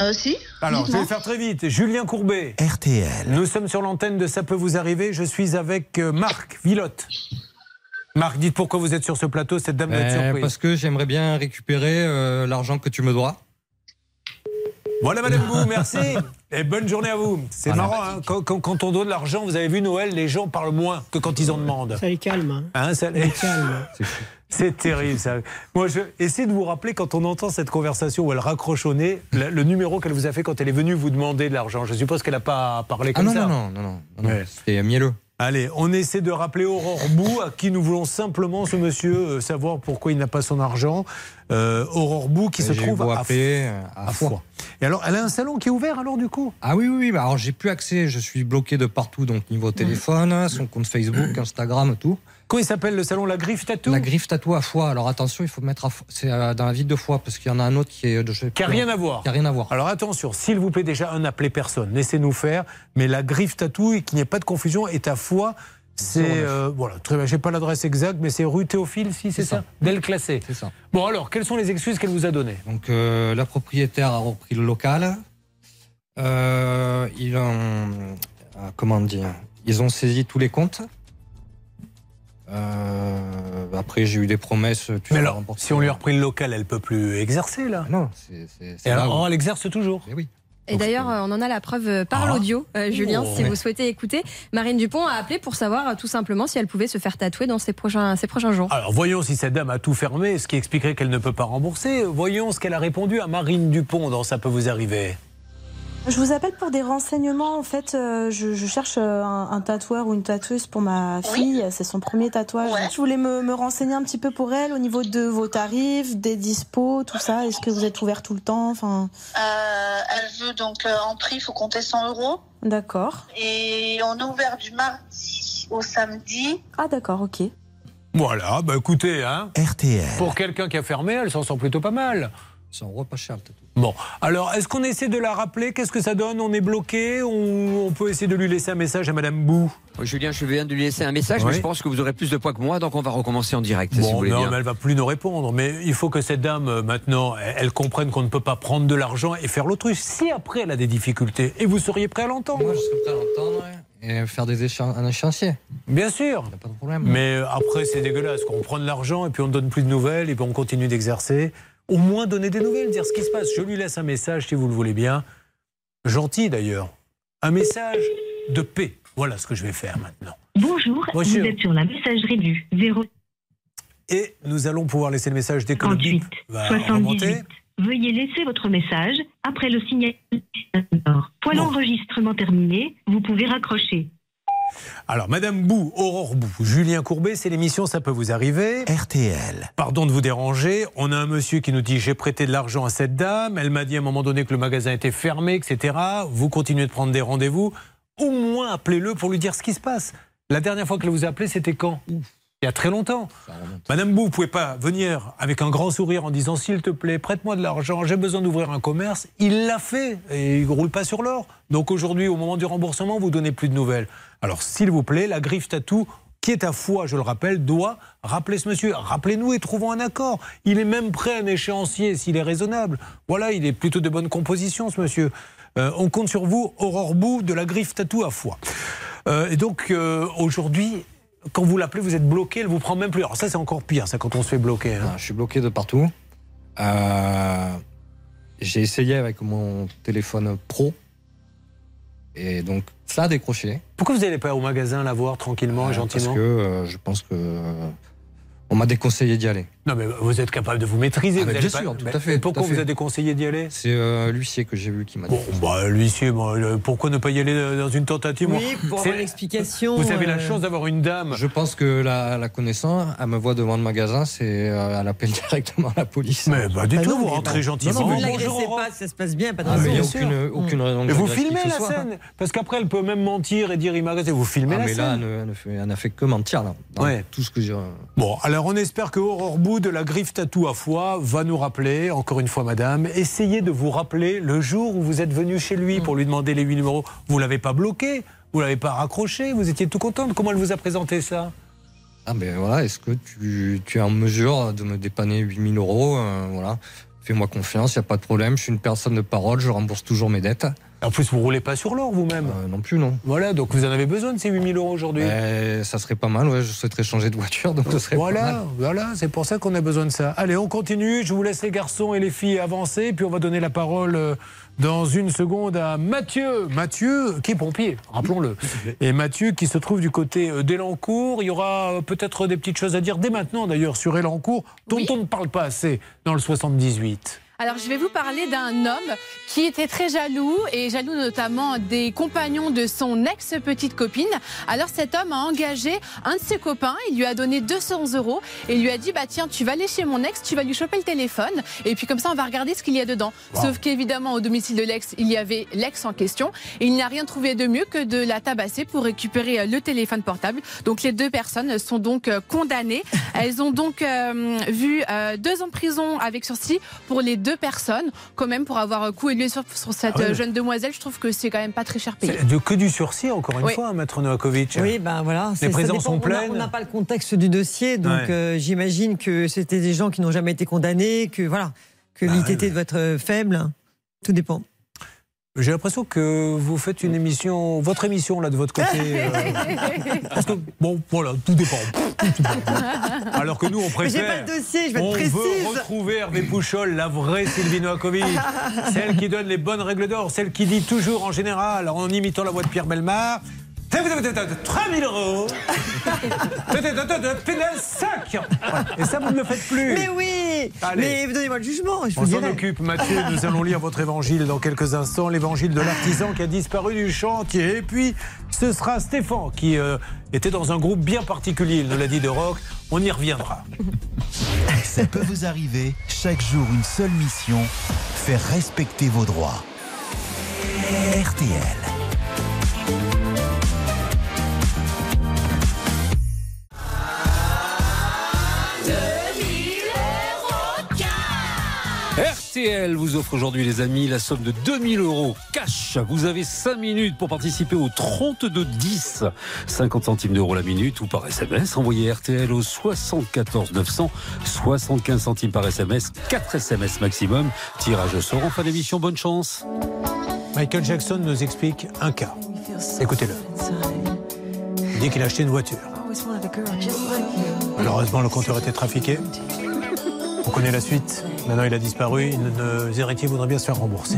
Euh, si. Alors, je vais faire très vite. Julien Courbet. RTL. Nous sommes sur l'antenne de Ça peut vous arriver. Je suis avec euh, Marc Villotte. Marc, dites pourquoi vous êtes sur ce plateau. Cette dame Euh, surprise. parce que j'aimerais bien récupérer euh, l'argent que tu me dois. Voilà, Madame Bou, merci. Et bonne journée à vous. C'est Voilà. marrant, hein, quand, quand- quand on donne de l'argent, vous avez vu Noël, les gens parlent moins que quand ils en demandent. Ça les calme. hein. Hein, ça- Ça les calme. C'est terrible ça. Moi, je essayez de vous rappeler quand on entend cette conversation où elle raccroche au nez, le, le numéro qu'elle vous a fait quand elle est venue vous demander de l'argent. Je suppose qu'elle n'a pas parlé Ah comme non, ça. non, non, non, non, non, Ouais. C'était mielleux. Allez, on essaie de rappeler Aurore Bou, à qui nous voulons simplement, ce monsieur, euh, savoir pourquoi il n'a pas son argent. Euh, Aurore Bou, qui Et se trouve à, appeler, euh, à à Foix. Foix. Et alors, elle a un salon qui est ouvert alors du coup? Ah oui, oui, oui. bah alors j'ai plus accès. Je suis bloqué de partout. Donc niveau téléphone, son compte Facebook, Instagram, tout. Comment il s'appelle le salon La Griffe Tattoo La griffe tatou à Foix. Alors attention, il faut mettre à. C'est euh, dans la ville de Foix parce qu'il y en a un autre qui est de je Qui n'a plus, rien à voir. Qui a rien à voir. Alors attention, s'il vous plaît, déjà, un n'appelez personne. Laissez-nous faire. Mais la griffe tatou, et qu'il n'y ait pas de confusion, est à Foix. C'est. 09. euh, voilà, très bien. J'ai pas l'adresse exacte, mais c'est rue Théophile, si, c'est ça. Del Classé. C'est ça. Bon, alors, quelles sont les excuses qu'elle vous a données? Donc euh, la propriétaire a repris le local. Euh, ont euh, comment dire? Ils ont saisi tous les comptes. Euh, après, j'ai eu des promesses. Tu Mais alors, si on lui a repris le local, elle peut plus exercer, là. Non, c'est. c'est- c'est Et là alors, où- elle exerce toujours Eh oui. Et d'ailleurs, euh, on en a la preuve par Ah. l'audio, euh, Julien, Oh. si Ouais. vous souhaitez écouter. Marine Dupont a appelé pour savoir tout simplement si elle pouvait se faire tatouer dans ces prochains, ces prochains jours. Alors, voyons si cette dame a tout fermé, ce qui expliquerait qu'elle ne peut pas rembourser. Voyons ce qu'elle a répondu à Marine Dupont dans Ça peut vous arriver. Je vous appelle pour des renseignements. En fait, euh, je, je cherche euh, un, un tatoueur ou une tatoueuse pour ma fille. C'est son premier tatouage. Je voulais me, me renseigner un petit peu pour elle au niveau de vos tarifs, des dispos, tout ça. Est-ce que vous êtes ouvert tout le temps Enfin, Euh, elle veut donc euh, en prix, il faut compter 100 euros. d'accord. Et on est ouvert du mardi au samedi. Ah, d'accord, ok. Voilà, bah écoutez, hein. RTL. Pour quelqu'un qui a fermé, elle s'en sort plutôt pas mal. C'est un repas cher le tatou. Bon, alors est-ce qu'on essaie de la rappeler? Qu'est-ce que ça donne? On est bloqué? Ou on peut essayer de lui laisser un message à Madame Bou? Oui, Julien, je viens de lui laisser un message, Oui. mais je pense que vous aurez plus de poids que moi, donc on va recommencer en direct, si vous Bon, voulez non, bien. mais elle va plus nous répondre. Mais il faut que cette dame, euh, maintenant, elle, comprenne qu'on ne peut pas prendre de l'argent et faire l'autruche. Si après elle a des difficultés, et vous seriez prêt à l'entendre? Moi, je serais prêt à l'entendre et faire des échan- un échéancier. Bien sûr. A pas de problème. Mais après, c'est dégueulasse. qu'on prend de l'argent et puis on ne donne plus de nouvelles et puis on continue d'exercer. Au moins donner des nouvelles, dire ce qui se passe. Je lui laisse un message, si vous le voulez bien. Gentil d'ailleurs. Un message de paix. Voilà ce que je vais faire maintenant. Bonjour, Bonjour. vous êtes sur la messagerie du 0 Et nous allons pouvoir laisser le message dès que le 38 bip va remonter. 78. Veuillez laisser votre message après le signal. Pour l'enregistrement terminé, vous pouvez raccrocher. Alors, Madame Bou, Aurore Bou, Julien Courbet, c'est l'émission Ça peut vous arriver. RTL. Pardon de vous déranger. On a un monsieur qui nous dit J'ai prêté de l'argent à cette dame. Elle m'a dit à un moment donné que le magasin était fermé, etc. Vous continuez de prendre des rendez-vous. Au moins, appelez-le pour lui dire ce qui se passe. La dernière fois qu'elle vous a appelé, c'était quand? Il il y a très longtemps. Madame Bou, vous pouvez pas venir avec un grand sourire en disant s'il te plaît, prête-moi de l'argent, j'ai besoin d'ouvrir un commerce. Il l'a fait et il roule pas sur l'or. Donc aujourd'hui, au moment du remboursement, vous donnez plus de nouvelles. Alors s'il vous plaît, la griffe tatou qui est à foi, je le rappelle, doit rappeler ce monsieur. Rappelez-nous et trouvons un accord. Il est même prêt à un échéancier s'il est raisonnable. Voilà, il est plutôt de bonne composition, ce monsieur. Euh, on compte sur vous, Aurore Bou, de la griffe tatou à foi. Euh, et donc, euh, aujourd'hui, quand vous l'appelez, vous êtes bloqué, elle vous prend même plus. Alors ça, c'est encore pire, ça, quand on se fait bloquer. hein. Je suis bloqué de partout. J'ai essayé avec mon téléphone pro. Et donc, ça a décroché. Pourquoi vous n'allez pas au magasin la voir tranquillement et Euh, gentiment Parce que euh, je pense que. euh, on m'a déconseillé d'y aller. Non, mais vous êtes capable de vous maîtriser. Ah, vous allez bien pas- sûr, tout Mais à fait. Pourquoi tout à vous fait. avez déconseillé d'y aller? C'est euh, l'huissier que j'ai vu qui m'a dit. Bah, l'huissier, bon, euh, pourquoi ne pas y aller dans une tentative Oui, pour C'est- avoir l'explication. Vous avez la euh, chance d'avoir une dame. Je pense que la, la connaissant, elle me voit devant le magasin, c'est euh, elle appelle directement la police. Mais pas du bah tout, non, vous rentrez bah- gentiment. Non, non, vous ne Bonjour, l'agressez pas, si ça se passe bien, pas de Ah, raison. il n'y a aucune, aucune raison Et vous filmez la scène Parce qu'après, elle peut même mentir et dire il m'a agressé. Vous filmez Ah, la mais là, elle scène ne- elle ne fait- elle n'a fait que mentir, là. Tout ce que j'ai. Bon, alors on espère que Aurore Bou de la griffe tatou à foi va nous rappeler, encore une fois madame, essayez de vous rappeler le jour où vous êtes venu chez lui pour lui demander les 8 numéros. Vous l'avez pas bloqué, vous l'avez pas raccroché, vous étiez tout contente. Comment elle vous a présenté ça? Ah, ben voilà, est-ce que tu, tu es en mesure de me dépanner 8000 euros euh, Voilà. Fais-moi confiance, il n'y a pas de problème. Je suis une personne de parole, je rembourse toujours mes dettes. En plus, vous roulez pas sur l'or vous-même Euh, Non plus, non. Voilà, donc vous en avez besoin de ces 8000 euros aujourd'hui ça serait pas mal, ouais. Je souhaiterais changer de voiture, donc ce serait pas mal. Voilà, voilà, c'est pour ça qu'on a besoin de ça. Allez, on continue. Je vous laisse les garçons et les filles avancer, puis on va donner la parole euh, dans une seconde à Mathieu. Mathieu, qui est pompier, rappelons-le. Et Mathieu qui se trouve du côté euh, d'Elancourt. Il y aura peut-être des petites choses à dire dès maintenant d'ailleurs sur Elancourt, dont on ne parle pas assez dans le 78. Alors, je vais vous parler d'un homme qui était très jaloux et jaloux notamment des compagnons de son ex-petite copine. Alors, cet homme a engagé un de ses copains, il lui a donné 200 euros et il lui a dit Bah, tiens, tu vas aller chez mon ex, tu vas lui choper le téléphone et puis comme ça, on va regarder ce qu'il y a dedans. Sauf qu'évidemment, au domicile de l'ex, il y avait l'ex en question et il n'a rien trouvé de mieux que de la tabasser pour récupérer euh, le téléphone portable. Donc, les deux personnes sont donc euh, condamnées. Elles ont donc euh, vu euh, deux ans de prison avec sursis pour les deux personnes, quand même, pour avoir coué de l'huile sur, sur cette Ah euh, jeune demoiselle. Je trouve que c'est quand même pas très cher payé. De- que du sursis, encore une Oui. fois, Maître Novakovic. Oui, ben voilà. c'est- Les dépend. sont pleines. On n'a pas le contexte du dossier, donc Ouais. euh, j'imagine que c'était des gens qui n'ont jamais été condamnés, que voilà, que Bah l'ITT doit être euh, faible. Tout dépend. J'ai l'impression que vous faites une émission, votre émission là de votre côté. euh, parce que bon, voilà, tout dépend. Alors que nous, on préfère. j'ai pas le dossier, je vais on veut retrouver Hervé Pouchol, la vraie Sylvie Noakovic, celle qui donne les bonnes règles d'or, celle qui dit toujours en général, en imitant la voix de Pierre Belmar. 3000 euros Pénal 5 Et ça, vous ne le faites plus Mais oui Allez. Mais donnez-moi le jugement, je On s'en occupe, Mathieu. Nous allons lire votre évangile dans quelques instants, l'évangile de l'artisan qui a disparu du chantier. Et puis, ce sera Stéphane qui euh, était dans un groupe bien particulier, il nous l'a dit de rock. On y reviendra. Ça peut vous arriver, chaque jour une seule mission, faire respecter vos droits. RTL. RTL vous offre aujourd'hui, les amis, la somme de 2000 euros cash. Vous avez 5 minutes pour participer au 32-10. 50 centimes d'euros la minute ou par SMS. Envoyez RTL au 74 900. 75 centimes par SMS. 4 SMS maximum. Tirage au sort en fin d'émission. Bonne chance. Michael Jackson nous explique un cas. Écoutez-le. Il dit qu'il a acheté une voiture. Malheureusement, le compteur était trafiqué. On connaît la suite. Maintenant, il a disparu. Nos héritiers voudraient bien se faire rembourser.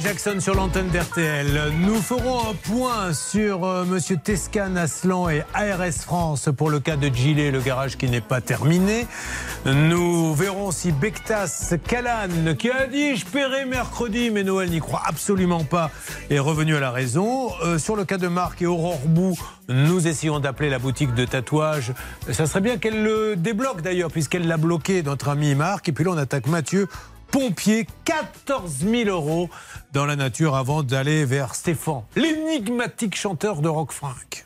Jackson sur l'antenne d'RTL. Nous ferons un point sur euh, Monsieur Tescan Aslan et ARS France pour le cas de Gilet, le garage qui n'est pas terminé. Nous verrons si Bektas Kalan, qui a dit je paierai mercredi, mais Noël n'y croit absolument pas, est revenu à la raison. Euh, sur le cas de Marc et Aurore Bou, nous essayons d'appeler la boutique de tatouage. Ça serait bien qu'elle le débloque d'ailleurs, puisqu'elle l'a bloqué, notre ami Marc. Et puis là, on attaque Mathieu pompier, 14 000 euros dans la nature avant d'aller vers Stéphane, l'énigmatique chanteur de rock frank.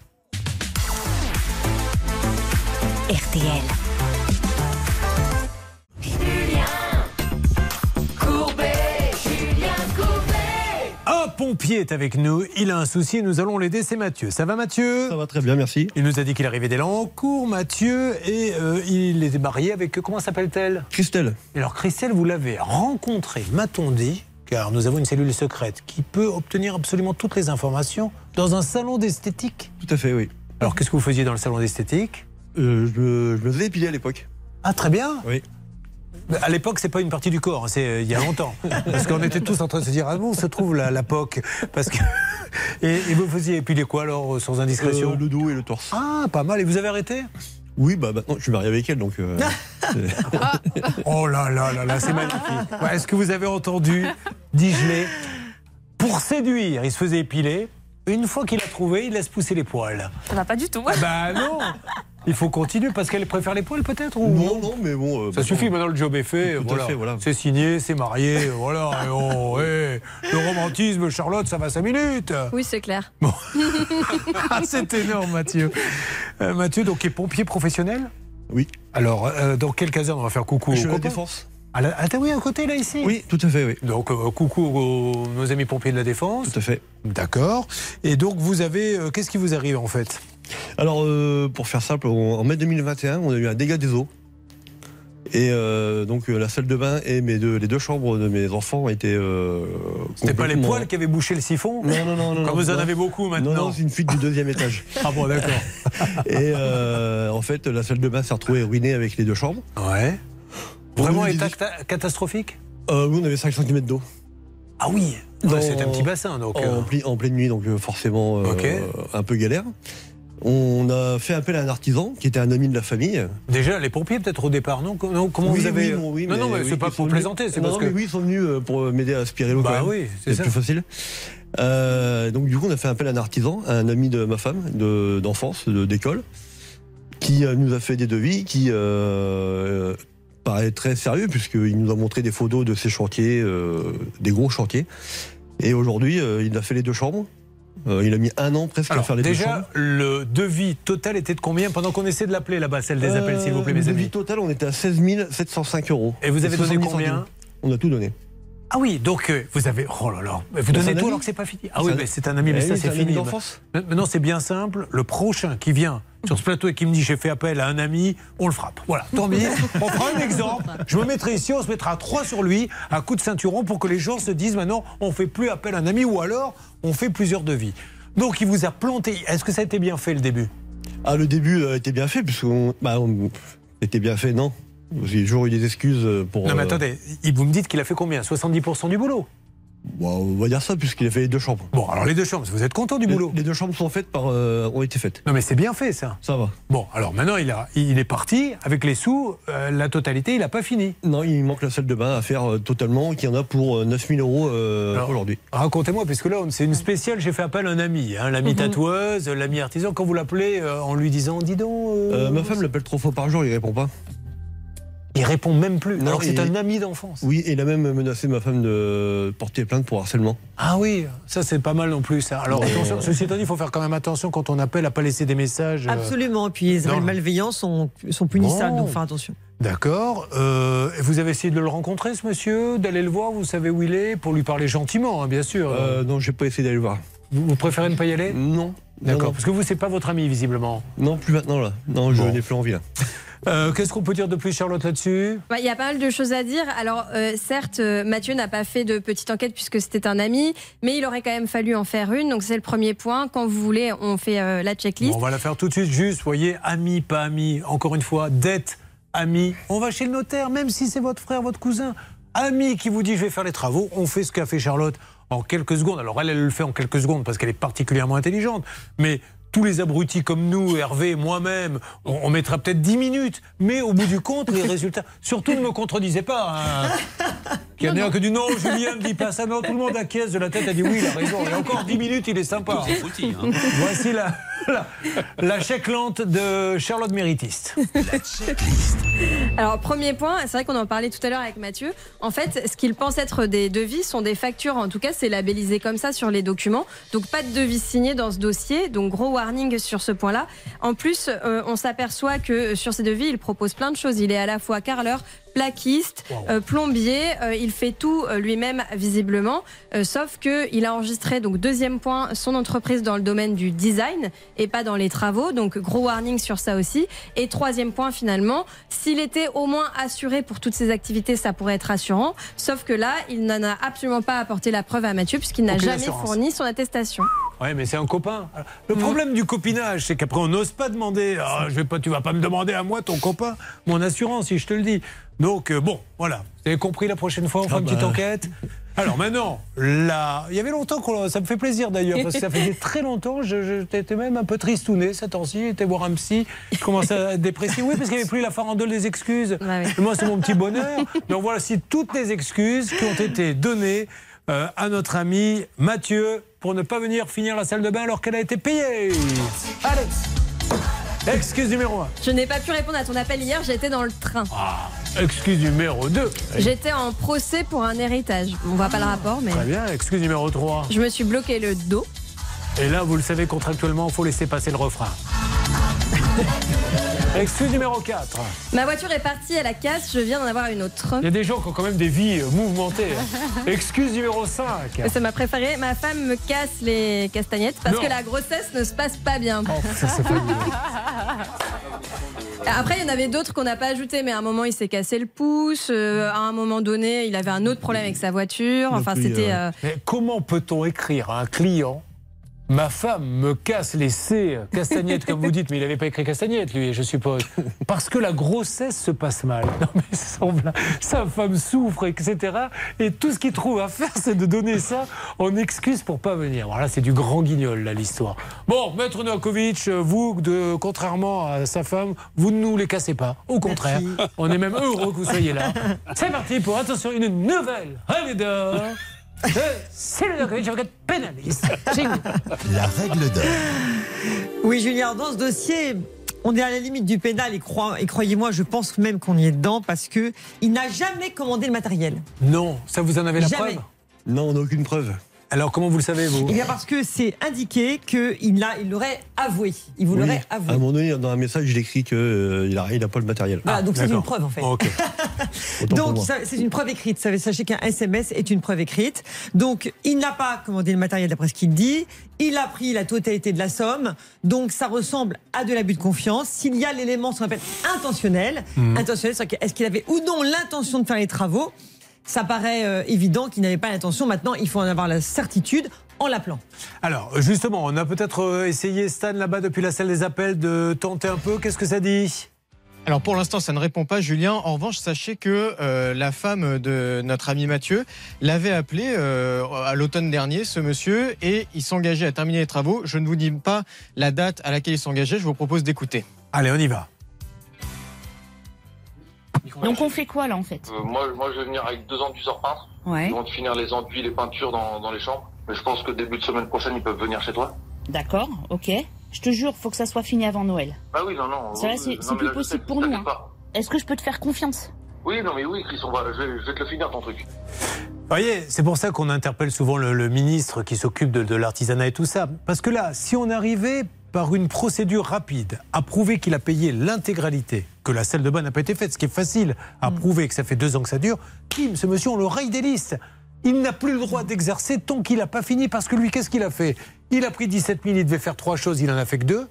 RTL. Pompier est avec nous, il a un souci et nous allons l'aider, c'est Mathieu. Ça va Mathieu? Ça va très bien, merci. Il nous a dit qu'il arrivait dès cours, Mathieu, et euh, il est marié avec, comment s'appelle-t-elle? Christelle. Et Alors Christelle, vous l'avez rencontrée, m'a-t-on dit, car nous avons une cellule secrète qui peut obtenir absolument toutes les informations dans un salon d'esthétique. Tout à fait, oui. Alors qu'est-ce que vous faisiez dans le salon d'esthétique? Euh, je, je me faisais épiler à l'époque. Ah très bien Oui. À l'époque, c'est pas une partie du corps, c'est euh, il y a longtemps. Parce qu'on était tous en train de se dire ah bon, se trouve la, la POC. Parce que et, et vous faisiez épiler quoi alors, euh, sans indiscrétion? Euh, le dos et le torse. Ah, pas mal. Et vous avez arrêté? Oui, bah maintenant, je suis marié avec elle, donc. euh, c'est- Oh là là là là, c'est magnifique. Ouais, Est-ce que vous avez entendu Digelet Pour séduire, il se faisait épiler. Une fois qu'il a trouvé, il laisse pousser les poils. Ça va pas du tout. Ah bah non Il faut continuer parce qu'elle préfère les poils peut-être ou... Non, non, mais bon. euh, Ça bah, suffit, maintenant le job est fait. Voilà. fait, voilà. C'est signé, c'est marié, voilà. et oh, eh, Le romantisme, Charlotte, ça va 5 minutes. Oui, c'est clair. Ah, c'est énorme, Mathieu. Euh, Mathieu, donc, est pompier professionnel Oui. Alors, euh, dans quelle caserne on va faire coucou Je à la défense. À la- ah, t'as- oui, à côté, là, ici Oui, tout à fait, oui. Donc, euh, coucou aux, nos amis pompiers de la Défense. Tout à fait. D'accord. Et donc, vous avez. euh, Qu'est-ce qui vous arrive, en fait? Alors, euh, pour faire simple, on- en mai 2021, on a eu un dégât des eaux. Et euh, donc, euh, la salle de bain et mes deux, les deux chambres de mes enfants étaient. Euh, C'était pas les complètement- poils qui avaient bouché le siphon Non, non, non. non Comme vous en non. avez beaucoup maintenant. Non, non, c'est une fuite du deuxième étage. Ah bon, d'accord. Et euh, en fait, la salle de bain s'est retrouvée ruinée avec les deux chambres. Ouais. Vraiment nous, état cata- catastrophique? Euh, oui, on avait 5 cm d'eau. Ah oui Dans- Ouais, C'est un petit bassin, donc. En, pli- en pleine nuit, donc euh, forcément euh, Ok. un peu galère. On a fait appel à un artisan qui était un ami de la famille. Déjà, les pompiers, peut-être au départ, non Non, Comment oui, vous avez. oui, non, oui, non, non, mais c'est pas pour plaisanter, c'est non, parce mais que. oui, ils sont venus euh, pour m'aider à aspirer l'eau. Bah oui, c'est plus facile. Euh, donc du coup, on a fait appel à un artisan, un ami de ma femme, de- d'enfance, de- d'école, qui euh, nous a fait des devis, qui euh, paraît très sérieux puisqu'il nous a montré des photos de ses chantiers, euh, des gros chantiers. Et aujourd'hui, il a fait les deux chambres. Euh, il a mis un an presque à faire les deux chambres. déjà, le devis total était de combien pendant qu'on essaie de l'appeler là-bas, celle des appels, s'il vous plaît, mes Euh, Le amis devis total, on était à 16 705 euros. Et vous avez donné 70 combien. On a tout donné. Ah oui, donc euh, vous avez. Oh là là, mais vous donnez tout alors que c'est pas fini. Ah oui, un- mais c'est un ami, mais Eh ça c'est fini. d'enfance. Ma- Maintenant c'est bien simple. Le prochain qui vient sur ce plateau et qui me dit j'ai fait appel à un ami, on le frappe. Voilà, tant pis. on prend un exemple. Je me mettrai ici, on se mettra à trois sur lui, à coup de ceinturon, pour que les gens se disent maintenant on fait plus appel à un ami ou alors on fait plusieurs devis. Donc il vous a planté. Est-ce que ça a été bien fait le début? Ah, le début a été bien fait, puisqu'on. Bah, on- C'était bien fait, non? J'ai toujours eu des excuses pour. Non mais euh, attendez, vous me dites qu'il a fait combien? 70% du boulot? Bon, on va dire ça, puisqu'il a fait les deux chambres. Bon, alors les deux chambres, vous êtes content du Les- boulot? Les deux chambres sont faites par. euh, ont été faites. Non mais c'est bien fait ça. Ça va. Bon, alors maintenant il, a, il est parti avec les sous, euh, la totalité, il n'a pas fini. Non, il manque la salle de bain à faire euh, totalement, qui en a pour euh, 9000 euros euh, Alors, aujourd'hui. Racontez-moi, puisque là c'est une spéciale, j'ai fait appel à un ami, hein, l'ami tatoueuse, l'ami artisan, quand vous l'appelez en lui disant, dis donc... ma femme l'appelle trois fois par jour, il répond pas. Il répond même plus, Non, alors que c'est un ami d'enfance. Oui, et il a même menacé ma femme de porter plainte pour harcèlement. Ah oui, ça c'est pas mal non plus. Ça. Alors Mais- attention, ceci étant dit, il faut faire quand même attention quand on appelle à pas laisser des messages. euh, Absolument. Et puis les non. malveillants sont, sont punissables, Bon. donc faire attention. D'accord. Euh, vous avez essayé de le rencontrer, ce monsieur, d'aller le voir, vous savez où il est, pour lui parler gentiment, hein, bien sûr. Euh, non, j'ai pas essayé d'aller le voir. Vous, vous préférez ne pas y aller? Non. D'accord, parce que vous, c'est pas votre ami, visiblement. Non, plus maintenant là. Non, je Bon. n'ai plus envie là. Euh, Qu'est-ce qu'on peut dire de plus, Charlotte, là-dessus? Bah, Il y a pas mal de choses à dire. Alors, euh, certes, euh, Mathieu n'a pas fait de petite enquête puisque c'était un ami, mais il aurait quand même fallu en faire une. Donc, c'est le premier point. Quand vous voulez, on fait euh, la checklist. Bon, on va la faire tout de suite, juste, voyez, ami, pas ami, encore une fois, dette, ami. On va chez le notaire, même si c'est votre frère, votre cousin. Ami qui vous dit je vais faire les travaux, on fait ce qu'a fait Charlotte en quelques secondes. Alors elle, elle le fait en quelques secondes parce qu'elle est particulièrement intelligente. Mais tous les abrutis comme nous, Hervé, moi-même, on, on mettra peut-être 10 minutes. Mais au bout du compte, les résultats. Surtout ne me contredisez pas. Hein. Il y en a que dit non, Julien ne dit pas ça. Non, tout le monde acquiesce de la tête, a dit oui, il a raison. Et encore 10 minutes, il est sympa. Hein. Voici la, la, la checklente de Charlotte Méritiste. Alors, premier point, c'est vrai qu'on en parlait tout à l'heure avec Mathieu. En fait, ce qu'il pense être des devis sont des factures. En tout cas, c'est labellisé comme ça sur les documents. Donc, pas de devis signé dans ce dossier. Donc, gros warning sur ce point-là. En plus, euh, on s'aperçoit que sur ces devis, il propose plein de choses. Il est à la fois carreleur, plaquiste, euh, plombier. Euh, il fait tout euh, lui-même visiblement. Sauf que il a enregistré donc deuxième point son entreprise dans le domaine du design et pas dans les travaux. Donc gros warning sur ça aussi. Et troisième point finalement, s'il était au moins assuré pour toutes ces activités, ça pourrait être rassurant. Sauf que là, il n'en a absolument pas apporté la preuve à Mathieu puisqu'il n'a jamais assurance. fourni son attestation. Ouais, mais c'est un copain. Le problème du copinage, c'est qu'après, on n'ose pas demander. Ah, je vais pas, tu vas pas me demander à moi, ton copain, mon assurance, si je te le dis. Donc, euh, bon, voilà. Vous avez compris la prochaine fois, on fera Ah une petite bah. enquête. Alors maintenant, là, il y avait longtemps qu'on. Ça me fait plaisir d'ailleurs, parce que ça faisait très longtemps. Je, je- j'étais même un peu tristouné ces temps-ci. J'étais voir un psy. Je commençais à être dépressif. Oui, parce qu'il n'y avait plus la farandole des excuses. Et moi, c'est mon petit bonheur. Donc voici toutes les excuses qui ont été données euh, à notre ami Mathieu pour ne pas venir finir la salle de bain alors qu'elle a été payée. Allez Excuse numéro 1. Je n'ai pas pu répondre à ton appel hier, j'étais dans le train. Excuse numéro 2. J'étais en procès pour un héritage. On voit pas le rapport, mais Très bien. Excuse numéro 3. je me suis bloqué le dos. Et là, vous le savez, contractuellement, il faut laisser passer le refrain. Excuse numéro 4. Ma voiture est partie à la casse, je viens d'en avoir une autre. Il y a des gens qui ont quand même des vies euh, mouvementées. Excuse numéro 5. C'est ma préférée. Ma femme me casse les castagnettes parce Non. que la grossesse ne se passe pas bien. Ça, c'est fabuleux. Après, il y en avait d'autres qu'on n'a pas ajouté, mais à un moment, il s'est cassé le pouce. euh, à un moment donné, il avait un autre problème avec sa voiture. Enfin, c'était. euh, comment peut-on écrire à un client Ma femme me casse les C, castagnettes comme vous dites, mais il n'avait pas écrit castagnette lui, je suppose. Parce que la grossesse se passe mal. Non mais blague. sa femme souffre, etc. Et tout ce qu'il trouve à faire, c'est de donner ça en excuse pour pas venir. Voilà, c'est du grand guignol là l'histoire. Bon, maître Novakovic, vous, de, contrairement à sa femme, vous ne nous les cassez pas. Au contraire, on est même heureux que vous soyez là. C'est parti pour attention une nouvelle d'or. de Céline Novakovic, avocat pénaliste. Chez vous. La règle d'or. Oui, Julien, dans ce dossier, on est à la limite du pénal et, croyez-moi, je pense même qu'on y est dedans parce que il n'a jamais commandé le matériel. Non, ça vous en avez la Jamais. preuve? Non, on n'a aucune preuve. Alors comment vous le savez vous Eh bien parce que c'est indiqué qu'il l'a, il l'aurait avoué. Il vous Oui. l'aurait À un avoué. moment donné, dans un message, il écrit qu'il n'a il a pas le matériel. Voilà, donc c'est une preuve en fait. Pour Donc c'est une preuve écrite. Ça, sachez qu'un SMS est une preuve écrite. Donc il n'a pas commandé le matériel d'après ce qu'il dit. Il a pris la totalité de la somme. Donc ça ressemble à de l'abus de confiance. S'il y a l'élément, ce qu'on appelle intentionnel, Mhm. intentionnel, c'est-à-dire est-ce qu'il avait ou non l'intention de faire les travaux Ça paraît euh, évident qu'il n'avait pas l'intention. Maintenant, il faut en avoir la certitude en l'appelant. Alors justement, on a peut-être euh, essayé Stan là-bas depuis la salle des appels de tenter un peu. Qu'est-ce que ça dit? Alors pour l'instant, ça ne répond pas, Julien. En revanche, sachez que euh, la femme de notre ami Mathieu l'avait appelé euh, à l'automne dernier, ce monsieur, et il s'engageait à terminer les travaux. Je ne vous dis pas la date à laquelle il s'engageait, je vous propose d'écouter. Allez, on y va. Donc on fait quoi là en fait Euh, moi, moi, je vais venir avec deux enduiseurs peintres. Ouais. Ils vont te finir les enduits, les peintures dans, dans les chambres. Mais je pense que début de semaine prochaine, ils peuvent venir chez toi. D'accord, ok. Je te jure, faut que ça soit fini avant Noël. Bah oui, non, non. Ça là, oui, c'est plus là, possible sais, pour nous. hein. Est-ce que je peux te faire confiance? Oui, non, mais oui, Chris, on va, je, vais, je vais te le finir ton truc. Vous voyez, c'est pour ça qu'on interpelle souvent le, le ministre qui s'occupe de, de l'artisanat et tout ça. Parce que là, si on arrivait par une procédure rapide à prouver qu'il a payé l'intégralité, que la salle de bain n'a pas été faite, ce qui est facile à prouver que ça fait deux ans que ça dure, Kim, ce monsieur, on le raye des listes. Il n'a plus le droit d'exercer tant qu'il n'a pas fini, parce que lui, qu'est-ce qu'il a fait? Il a pris 17 000, il devait faire trois choses, il en a fait que deux.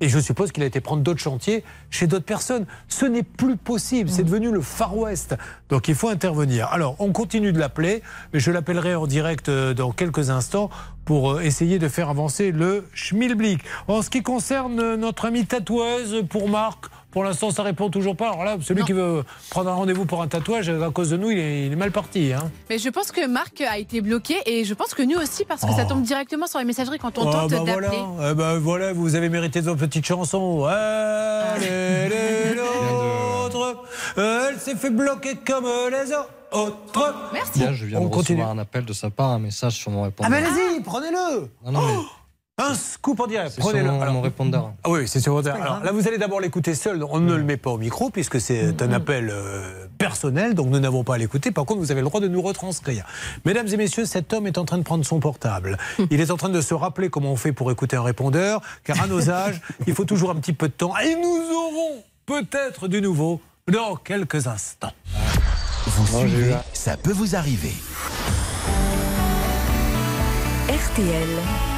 Et je suppose qu'il a été prendre d'autres chantiers chez d'autres personnes. Ce n'est plus possible, c'est devenu le Far West. Donc il faut intervenir. Alors on continue de l'appeler, mais je l'appellerai en direct euh, dans quelques instants pour euh, essayer de faire avancer le schmilblick. En ce qui concerne euh, notre amie tatoueuse, pour Marc, Pour l'instant, ça répond toujours pas. Alors là, celui qui veut prendre un rendez-vous pour un tatouage, à cause de nous, il est, il est mal parti. Hein. Mais je pense que Marc a été bloqué et je pense que nous aussi parce que ça Oh. tombe directement sur les messageries quand on Ah, tente bah d'appeler. voilà. Eh ben voilà, vous avez mérité votre petite chanson. Elle est l'autre, elle s'est fait bloquer comme les autres. Merci. Bien, je viens On de continue. recevoir un appel de sa part, un message sur mon Ah répondeur. ben allez-y, prenez-le. Non, non, mais Un scoop en direct, prenez-le. Alors- mon répondeur. Ah oui, c'est sur votre. Alors là, vous allez d'abord l'écouter seul. On ne le met pas au micro puisque c'est un appel euh, personnel, donc nous n'avons pas à l'écouter. Par contre, vous avez le droit de nous retranscrire. Mesdames et messieurs, cet homme est en train de prendre son portable. Il est en train de se rappeler comment on fait pour écouter un répondeur, car à nos âges, il faut toujours un petit peu de temps. Et nous aurons peut-être du nouveau dans quelques instants. Vous suivez, ça peut vous arriver. RTL.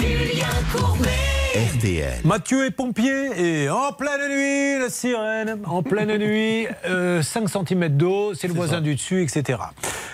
Julien Courbet. RTL. Mathieu est pompier et en pleine nuit, la sirène, en pleine nuit, euh, 5 cm d'eau, c'est le voisin du dessus, etc.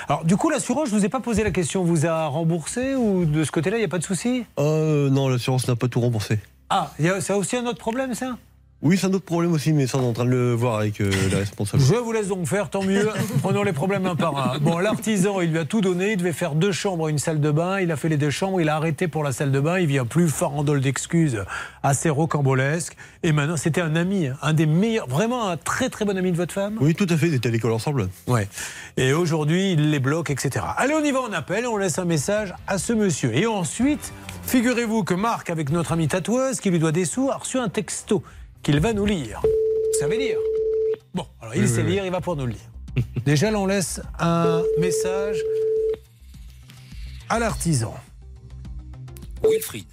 Alors, du coup, l'assurance, je vous ai pas posé la question, vous a remboursé ou de ce côté-là, il n'y a pas de souci? Euh, non, l'assurance n'a pas tout remboursé. Ah, c'est aussi un autre problème, ça? Oui, c'est un autre problème aussi, mais ça, on est en train de le voir avec euh, les responsables. Je vous laisse donc faire, tant mieux. Prenons les problèmes un par un. Bon, l'artisan, il lui a tout donné. Il devait faire deux chambres et une salle de bain. Il a fait les deux chambres. Il a arrêté pour la salle de bain. Il vient plus farandole d'excuses assez rocambolesque. Et maintenant, c'était un ami, un des meilleurs, vraiment un très très bon ami de votre femme. Oui, tout à fait, ils étaient à l'école ensemble. Ouais. Et aujourd'hui, il les bloque, etc. Allez, on y va, on appelle, on laisse un message à ce monsieur. Et ensuite, figurez-vous que Marc, avec notre ami tatoueuse, qui lui doit des sous, a reçu un texto qu'il va nous lire. Vous savez lire Bon, alors il Oui, sait oui, lire, il va pour nous le lire. Déjà, là, on laisse un message à l'artisan. Wilfried.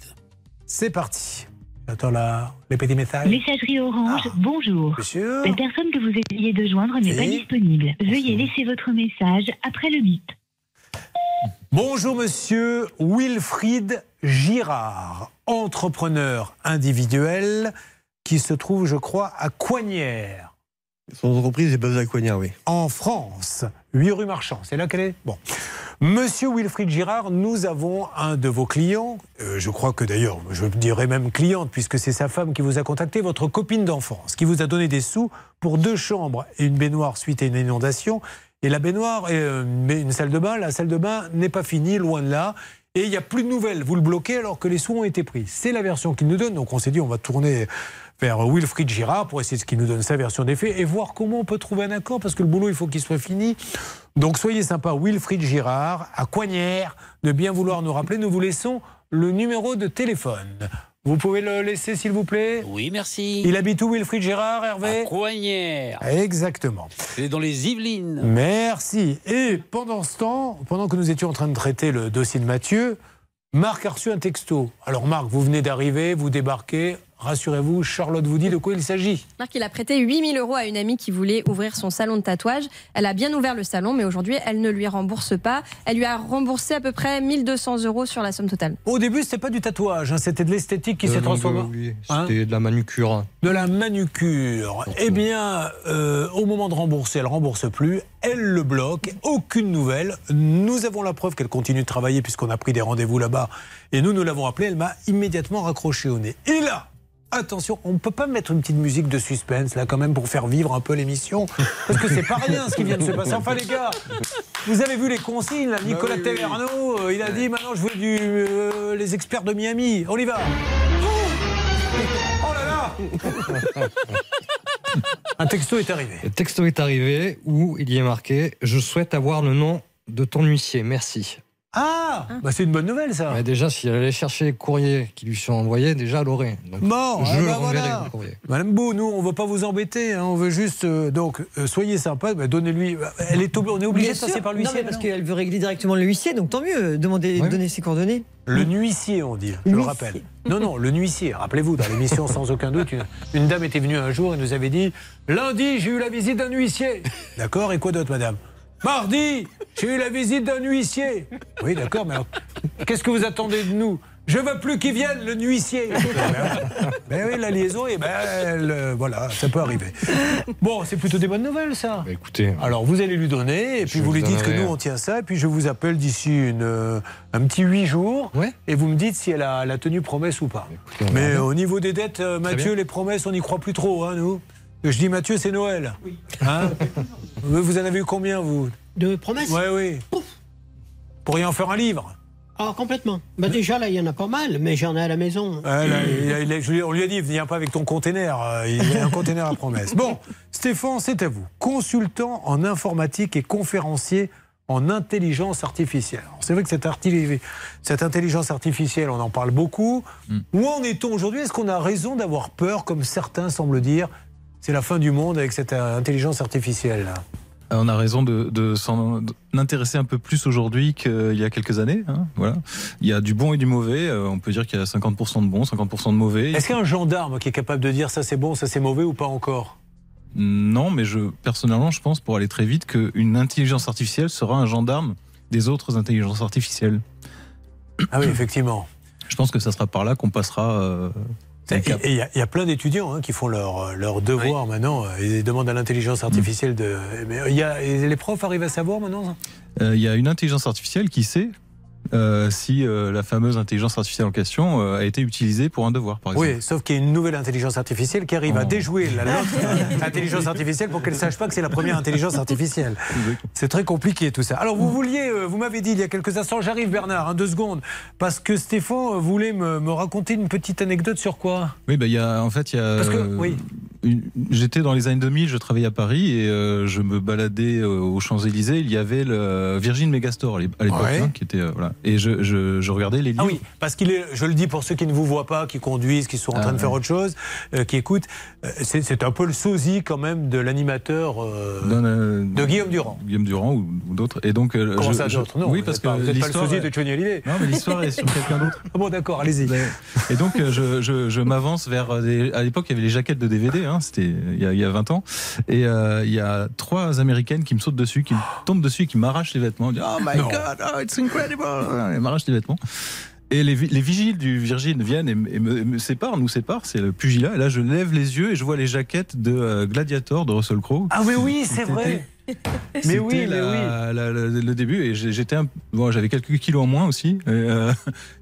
C'est parti. J'attends la- les petits messages. Messagerie Orange, bonjour. Monsieur La personne que vous essayez de joindre n'est pas disponible. Veuillez laisser votre message après le bip. Bonjour monsieur Wilfried Girard, entrepreneur individuel qui se trouve, je crois, à Coignères, Son entreprise est basée à Coignard, oui. en France. 8 rue Marchand, c'est là qu'elle est? Bon. Monsieur Wilfried Girard, nous avons un de vos clients, euh, je crois que d'ailleurs, je dirais même cliente, puisque c'est sa femme qui vous a contacté, votre copine d'enfance, qui vous a donné des sous pour deux chambres et une baignoire suite à une inondation. Et la baignoire et euh, une salle de bain, la salle de bain n'est pas finie, loin de là. Et il n'y a plus de nouvelles. Vous le bloquez alors que les sous ont été pris. C'est la version qu'il nous donne. Donc on s'est dit, on va tourner vers Wilfried Girard pour essayer de qu'il nous donne sa version des faits et voir comment on peut trouver un accord parce que le boulot, il faut qu'il soit fini. Donc soyez sympa, Wilfried Girard, à Coignères, de bien vouloir nous rappeler. Nous vous laissons le numéro de téléphone. Vous pouvez le laisser, s'il vous plaît? Oui, merci. Il habite où, Wilfried Girard, Hervé? À Coignères. Exactement. Il est dans les Yvelines. Merci. Et pendant ce temps, pendant que nous étions en train de traiter le dossier de Mathieu, Marc a reçu un texto. Alors Marc, vous venez d'arriver, vous débarquez. Rassurez-vous, Charlotte vous dit de quoi il s'agit. Marc, il a prêté 8000 euros à une amie qui voulait ouvrir son salon de tatouage. Elle a bien ouvert le salon, mais aujourd'hui, elle ne lui rembourse pas. Elle lui a remboursé à peu près 1200 euros sur la somme totale. Au début, c'était pas du tatouage, hein, c'était de l'esthétique qui Euh, s'est transformée. oui, Hein C'était de la manucure. de la manucure. Eh bien, euh, au moment de rembourser, elle rembourse plus, elle le bloque, aucune nouvelle. Nous avons la preuve qu'elle continue de travailler puisqu'on a pris des rendez-vous là-bas et nous, nous l'avons appelée, elle m'a immédiatement raccroché au nez. Et là, attention, on ne peut pas mettre une petite musique de suspense là quand même pour faire vivre un peu l'émission parce que c'est pas rien ce qui vient de se passer. Enfin les gars, vous avez vu les consignes là, Nicolas Taverneau, euh, il a dit maintenant je veux du euh, les experts de Miami. On y va. Oh là là Un texto est arrivé. Le texto est arrivé où il y est marqué Je souhaite avoir le nom de ton huissier, merci. Ah, bah c'est une bonne nouvelle ça. Mais déjà, si elle allait chercher les courriers qui lui sont envoyés, déjà elle aurait. Donc, Bon, je ah le bah renverrai voilà. le courrier. Madame Beau, nous, on ne veut pas vous embêter, hein, on veut juste. euh, donc, euh, soyez sympa, bah, donnez-lui. Elle est on est obligé Bien de passer sûr. par l'huissier. parce qu'elle veut régler directement le huissier, donc tant mieux, demander, donner ses coordonnées. Le nuissier, on dit, je le rappelle. Non, non, le nuissier. Rappelez-vous, dans l'émission, sans aucun doute, une, une dame était venue un jour et nous avait dit Lundi, j'ai eu la visite d'un huissier. D'accord, et quoi d'autre, madame? Mardi, j'ai eu la visite d'un huissier. Oui, d'accord, mais alors, qu'est-ce que vous attendez de nous? Je veux plus qu'il vienne, le nuissier. Mais oui, la liaison est belle. euh, Voilà, ça peut arriver. Bon, c'est plutôt des bonnes nouvelles, ça. Bah, écoutez. Alors, vous allez lui donner, et puis vous lui dites que nous, on tient ça, et puis je vous appelle d'ici une, euh, un petit huit jours, et vous me dites si elle a, elle a tenu promesse ou pas. on Mais au niveau des dettes, euh, Mathieu, les promesses, on n'y croit plus trop, hein, nous. Je dis Mathieu, c'est Noël. Hein vous vous en avez eu combien, vous De promesses Oui, oui. Pourriez en faire un livre Ah, complètement. Bah, déjà, là, il y en a pas mal, mais j'en ai à la maison. Ouais, là, il a- il a- je lui- on lui a dit, viens pas avec ton container. euh, Il y a un container à promesse. Bon, Stéphane, c'est à vous. Consultant en informatique et conférencier en intelligence artificielle. C'est vrai que cette, arti- cette intelligence artificielle, on en parle beaucoup. Où en est-on aujourd'hui? Est-ce qu'on a raison d'avoir peur, comme certains semblent dire C'est la fin du monde avec cette euh, intelligence artificielle. là Euh, On a raison de, de s'en intéresser un peu plus aujourd'hui qu'il y a quelques années. hein, voilà. Il y a du bon et du mauvais. euh, On peut dire qu'il y a 50% de bon, 50% de mauvais. Est-ce qu'il y a un gendarme qui est capable de dire ça c'est bon, ça c'est mauvais ou pas encore? Non, mais je personnellement, je pense pour aller très vite qu'une intelligence artificielle sera un gendarme des autres intelligences artificielles. Ah oui, effectivement. Je pense que ça sera par là qu'on passera. euh, Et il y, a- il y a plein d'étudiants hein, qui font leur, leur devoir maintenant. euh, Ils demandent à l'intelligence artificielle de. Mais il y a, et les profs arrivent à savoir maintenant ça? Euh, Il y a une intelligence artificielle qui sait euh, si euh, la fameuse intelligence artificielle en question euh, a été utilisée pour un devoir, par exemple. Oui, sauf qu'il y a une nouvelle intelligence artificielle qui arrive à Oh. déjouer la intelligence artificielle pour qu'elle ne sache pas que c'est la première intelligence artificielle. C'est très compliqué tout ça. Alors vous vouliez, euh, vous m'avez dit il y a quelques instants, j'arrive Bernard, hein, deux secondes, parce que Stéphane voulait me, me raconter une petite anecdote sur quoi? Oui, bah, il y a, en fait, il y a. Parce que, euh, oui. J'étais dans les années 2000, je travaillais à Paris et euh, je me baladais euh, aux Champs-Élysées. Il y avait le Virgin Megastore à l'é- à l'époque, Ouais. hein, qui était. euh, voilà. Et je, je, je regardais les livres. Ah oui, parce qu'il est, je le dis pour ceux qui ne vous voient pas, qui conduisent, qui sont en Ah train de faire ouais. autre chose, euh, qui écoutent, c'est c'est un peu le sosie quand même de l'animateur euh, euh, de Guillaume Durand. Guillaume Durand ou, ou d'autres. Et donc, euh, Comment je- ça d'autres Non, Oui, parce que vous n'êtes pas le sosie de Johnny Hallyday. Non, mais l'histoire est sur quelqu'un d'autre. Ah bon, d'accord, allez-y. Et donc, euh, je, je, je m'avance vers. Des... À l'époque, il y avait les jaquettes de DVD, hein, c'était il y, a, il y a 20 ans. Et euh, il y a trois américaines qui me sautent dessus, qui me tombent dessus qui m'arrachent les vêtements. Disent, oh my Non. god, oh, it's incredible Elles m'arrachent les vêtements. Et les, les vigiles du Virgin viennent et, me- et me, me séparent, nous séparent, c'est le pugilat. Et là, je lève les yeux et je vois les jaquettes de euh, Gladiator de Russell Crowe. Ah mais oui, c'est vrai. Mais C'était oui, mais la- oui. la- la- le début et j'étais un- bon, j'avais quelques kilos en moins aussi et, euh,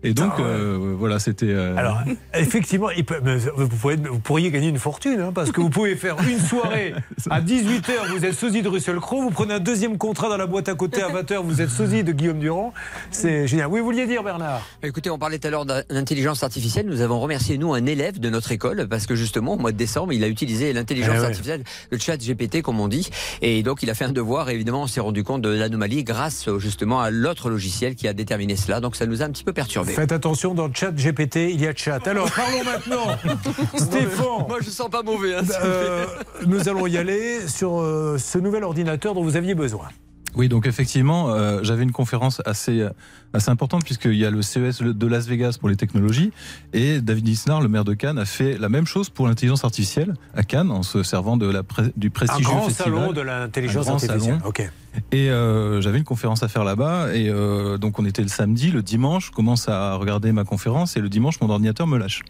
et donc Ah ouais. euh, voilà c'était euh, Alors, effectivement, il peut- mais vous, pouvez- vous pourriez gagner une fortune, hein, parce que vous pouvez faire une soirée à 18h, vous êtes sosie de Russell Crowe, vous prenez un deuxième contrat dans la boîte à côté à 20h, vous êtes sosie de Guillaume Durand. C'est génial. Oui, vous vouliez dire, Bernard? Écoutez, on parlait tout à l'heure d'intelligence artificielle. Nous avons remercié, nous, un élève de notre école, parce que justement, au mois de décembre, il a utilisé l'intelligence Eh ouais. artificielle, le chat GPT, comme on dit. Et donc, il a fait un devoir. Et évidemment, on s'est rendu compte de l'anomalie grâce, justement, à l'autre logiciel qui a déterminé cela. Donc, ça nous a un petit peu perturbé. Faites attention, dans le chat GPT, il y a chat. Alors, parlons maintenant. Stéphane, Moi, je sens pas mauvais. hein, euh, nous allons y aller sur euh, ce nouvel ordinateur dont vous aviez besoin. Oui, donc effectivement, euh, j'avais une conférence assez, euh, assez importante puisqu'il y a le CES de Las Vegas pour les technologies et David Isnard, le maire de Cannes, a fait la même chose pour l'intelligence artificielle à Cannes en se servant de la pré- du Un prestigieux grand festival. salon de l'intelligence artificielle. salon. Ok. Et euh, j'avais une conférence à faire là-bas et euh, donc on était le samedi, le dimanche, je commence à regarder ma conférence et le dimanche mon ordinateur me lâche.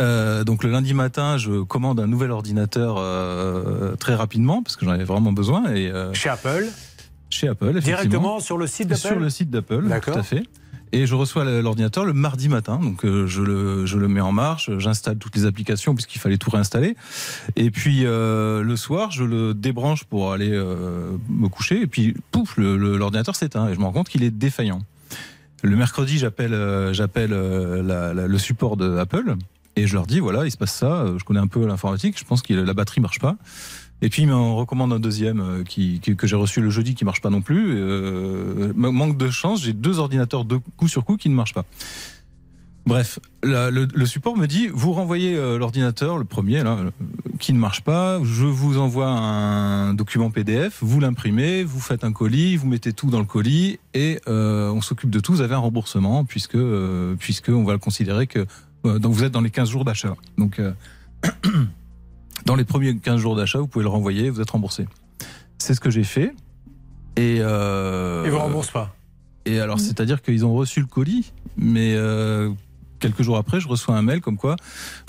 Euh, donc le lundi matin, je commande un nouvel ordinateur euh, très rapidement parce que j'en avais vraiment besoin et euh, Chez Apple chez Apple effectivement. Directement sur le site d'Apple Sur le site d'Apple, tout à fait. Et je reçois l'ordinateur le mardi matin, donc euh, je, le, je le mets en marche, j'installe toutes les applications puisqu'il fallait tout réinstaller. Et puis euh, le soir, je le débranche pour aller euh, me coucher. Et puis pouf, l'ordinateur s'éteint et je me rends compte qu'il est défaillant. Le mercredi, j'appelle j'appelle euh, le support de Apple et je leur dis voilà, il se passe ça. euh, Je connais un peu l'informatique, je pense que la batterie marche pas. Et puis, il m'en recommande un deuxième euh, qui, que j'ai reçu le jeudi qui marche pas non plus. Euh, ma- manque de chance, j'ai deux ordinateurs de coup sur coup qui ne marchent pas. Bref, le, support me dit vous renvoyez l'ordinateur, le premier là, qui ne marche pas. Je vous envoie un document PDF, vous l'imprimez, vous faites un colis, vous mettez tout dans le colis et on s'occupe de tout. Vous avez un remboursement puisque puisque on va le considérer que donc vous êtes dans les 15 jours d'achat. Donc euh, dans les premiers 15 jours d'achat, vous pouvez le renvoyer, vous êtes remboursé. C'est ce que j'ai fait. Et euh, Ils vous remboursent pas. Et alors, c'est-à-dire qu'ils ont reçu le colis Mais euh, quelques jours après, je reçois un mail comme quoi,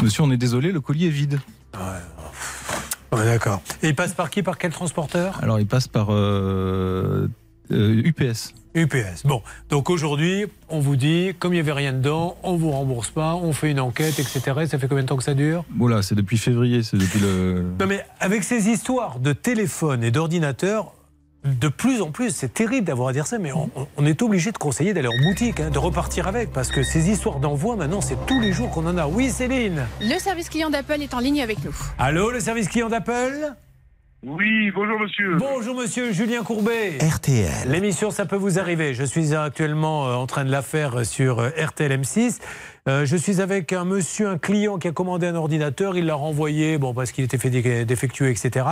monsieur, on est désolé, le colis est vide. Ouais, D'accord. Et il passe par qui Par quel transporteur? Alors, il passe par euh, euh, UPS. UPS. Bon, donc aujourd'hui, on vous dit, comme il n'y avait rien dedans, on vous rembourse pas, on fait une enquête, etc. Ça fait combien de temps que ça dure? Voilà, c'est depuis février, c'est depuis le. Non mais avec ces histoires de téléphone et d'ordinateur, de plus en plus, c'est terrible d'avoir à dire ça, mais on, on est obligé de conseiller d'aller en boutique, hein, de repartir avec, parce que ces histoires d'envoi, maintenant, c'est tous les jours qu'on en a. Oui, Céline? Le service client d'Apple est en ligne avec nous. Allô, le service client d'Apple? Oui, bonjour monsieur. Bonjour monsieur, Julien Courbet. RTL. L'émission Ça peut vous arriver. Je suis actuellement euh, en train de la faire sur euh, RTL M6. Euh, je suis avec un monsieur, un client qui a commandé un ordinateur. Il l'a renvoyé bon, parce qu'il était fait dé- défectueux, etc.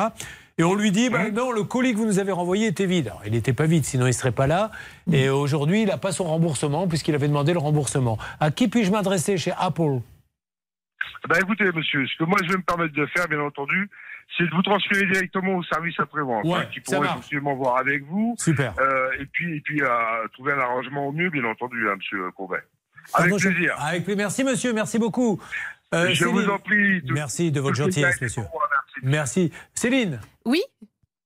Et on lui dit bah, non, le colis que vous nous avez renvoyé était vide. Alors, il n'était pas vide, sinon il ne serait pas là. Et aujourd'hui, il n'a pas son remboursement puisqu'il avait demandé le remboursement. À qui puis-je m'adresser chez Apple? Ben écoutez monsieur, ce que moi je vais me permettre de faire, bien entendu, c'est de vous transférer directement au service après-vente, Ouais, hein, qui pourront effectivement voir avec vous. Super. Euh, et puis, et puis euh, trouver un arrangement au mieux, bien entendu, hein, monsieur Courbet. Avec Pardon, je- plaisir. Avec plaisir. Merci monsieur, merci beaucoup. Euh, Je vous en prie. Tout- Merci de votre gentillesse, monsieur. Merci. Céline Oui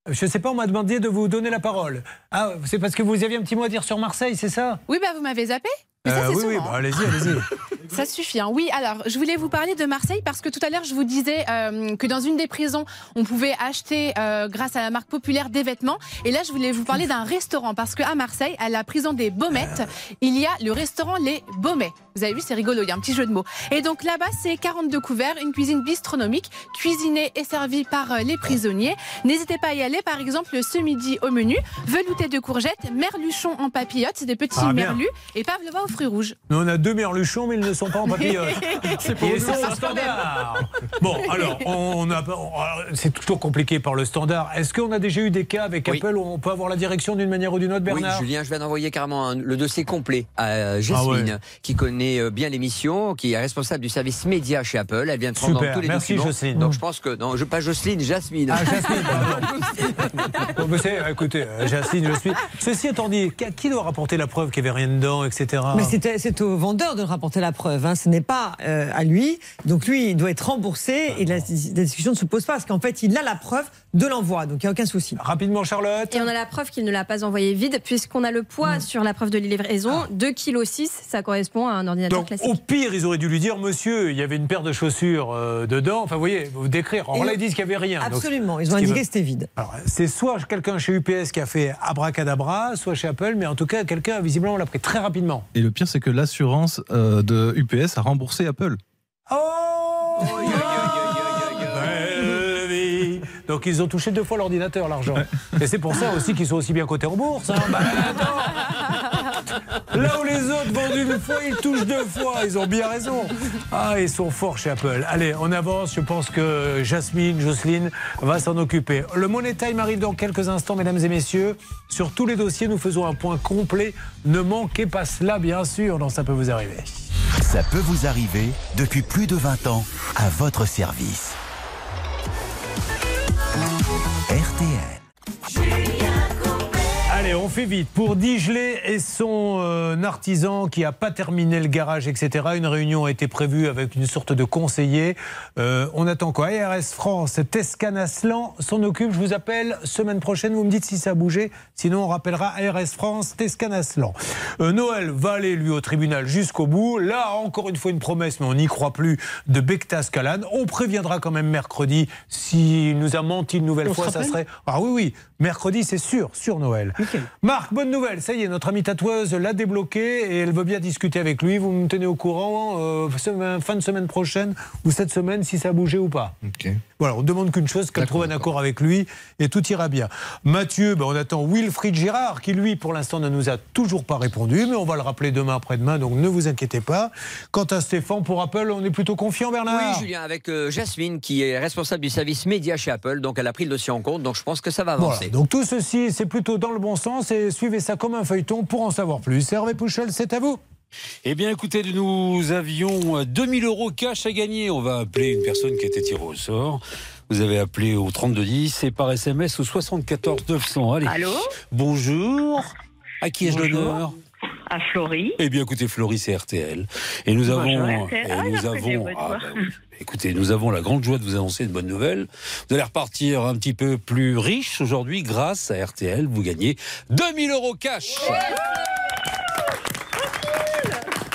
Je ne sais pas, on m'a demandé de vous donner la parole. Ah, c'est parce que vous aviez un petit mot à dire sur Marseille, c'est ça? Oui, bah vous m'avez zappé ça, Euh, Oui, oui, bah, hein. allez-y, allez-y. Ça suffit. hein. Oui, alors, je voulais vous parler de Marseille parce que tout à l'heure, je vous disais euh, que dans une des prisons, on pouvait acheter, euh, grâce à la marque populaire, des vêtements. Et là, je voulais vous parler d'un restaurant parce qu'à Marseille, à la prison des Baumettes, il y a le restaurant Les Baumets. Vous avez vu, c'est rigolo, il y a un petit jeu de mots. Et donc là-bas, c'est 42 couverts, une cuisine bistronomique, cuisinée et servie par euh, les prisonniers. N'hésitez pas à y aller, par exemple, ce midi au menu, velouté de courgettes, merluchon en papillotes, c'est des petits Ah, merlus, et pavlova aux fruits rouges. Nous, on a deux merluchons, mais ils ne sont pas en papillote. C'est pour quand standard. Bon, alors, on a, on- c'est toujours compliqué par le standard. Est-ce qu'on a déjà eu des cas avec Apple où on peut avoir la direction d'une manière ou d'une autre, Bernard Oui, Julien, je viens d'envoyer carrément un- le dossier complet à Jasmine, Ah ouais. qui connaît euh, bien l'émission, qui est responsable du service média chez Apple. Elle vient de prendre Super, tous les merci, documents. Jocelyne. Donc je pense que non, je pas Jocelyne, Jasmine. Ah, Jasmine, Bon, mais c'est- écoutez, euh, Jacine, je suis. Ceci étant dit, qui- doit rapporter la preuve qu'il n'y avait rien dedans, etc. Mais c'était- c'est au vendeur de rapporter la preuve, hein. ce n'est pas euh, à lui. Donc lui, il doit être remboursé et la, la discussion ne se pose pas parce qu'en fait, il a la preuve de l'envoi, donc il n'y a aucun souci. Rapidement, Charlotte. Et on a la preuve qu'il ne l'a pas envoyé vide, puisqu'on a le poids sur la preuve de livraison, 2,6 kg, ça correspond à un ordinateur Donc, classique. au pire, ils auraient dû lui dire, monsieur, il y avait une paire de chaussures euh, dedans. Enfin, vous voyez, vous décrire. Alors Et là, ils disent qu'il n'y avait rien. Donc, Absolument, ils ont indiqué que c'était vide. Alors, c'est soit quelqu'un chez UPS qui a fait abracadabra, soit chez Apple, mais en tout cas, quelqu'un, visiblement, l'a pris très rapidement. Et le pire, c'est que l'assurance euh, de UPS a remboursé Apple. Oh. Donc ils ont touché deux fois l'ordinateur, l'argent. Et c'est pour ça aussi qu'ils sont aussi bien cotés en bourse. hein. Bah. Là où les autres vendent une fois, ils touchent deux fois. Ils ont bien raison. Ah, ils sont forts chez Apple. Allez, on avance. Je pense que Jasmine, Jocelyne va s'en occuper. Le Money Time arrive dans quelques instants, mesdames et messieurs. Sur tous les dossiers, nous faisons un point complet. Ne manquez pas cela, bien sûr, dans Ça peut vous arriver. Ça peut vous arriver depuis plus de 20 ans à votre service. RTL. Allez, on fait vite. Pour Digelet et son euh, artisan qui n'a pas terminé le garage, etc., une réunion a été prévue avec une sorte de conseiller. Euh, on attend quoi? ARS France, Tescan Aslan s'en occupe. Je vous appelle semaine prochaine. Vous me dites si ça a bougé. Sinon, on rappellera ARS France, Tescan Aslan. Euh, Noël va aller, lui, au tribunal jusqu'au bout. Là, encore une fois, une promesse, mais on n'y croit plus, de Bektas Kalan. On préviendra quand même mercredi. S'il nous a menti une nouvelle On fois, ça serait. Ah oui, oui. Mercredi, c'est sûr, sur Noël. Marc, bonne nouvelle. Ça y est, notre amie tatoueuse l'a débloqué et elle veut bien discuter avec lui. Vous me tenez au courant euh, fin de semaine prochaine ou cette semaine si ça a bougé ou pas. Voilà, on demande qu'une chose, qu'elle trouve un accord avec lui et tout ira bien. Mathieu, ben, on attend Wilfried Girard qui lui, pour l'instant, ne nous a toujours pas répondu, mais on va le rappeler demain après-demain, donc ne vous inquiétez pas. Quant à Stéphane, pour Apple, on est plutôt confiant, Bernard Oui, Julien, avec euh, Jasmine, qui est responsable du service média chez Apple. Donc, elle a pris le dossier en compte. Donc, je pense que ça va avancer. Voilà, donc tout ceci, c'est plutôt dans le bon sens et suivez ça comme un feuilleton pour en savoir plus. Hervé Pouchel, c'est à vous. Eh bien, écoutez, nous avions euh, 2000 euros cash à gagner. On va appeler une personne qui a été tirée au sort. Vous avez appelé au 3210 et par SMS au 74 900. Allez. Allô Bonjour. À qui ai-je l'honneur? À Flory. Eh bien, écoutez, Floris, c'est RTL. Et nous Bonjour, avons. RTL. et Ah, nous avons ah, bah. Écoutez, nous avons la grande joie de vous annoncer une bonne nouvelle. Vous allez repartir un petit peu plus riche aujourd'hui grâce à RTL. Vous gagnez 2000 euros cash.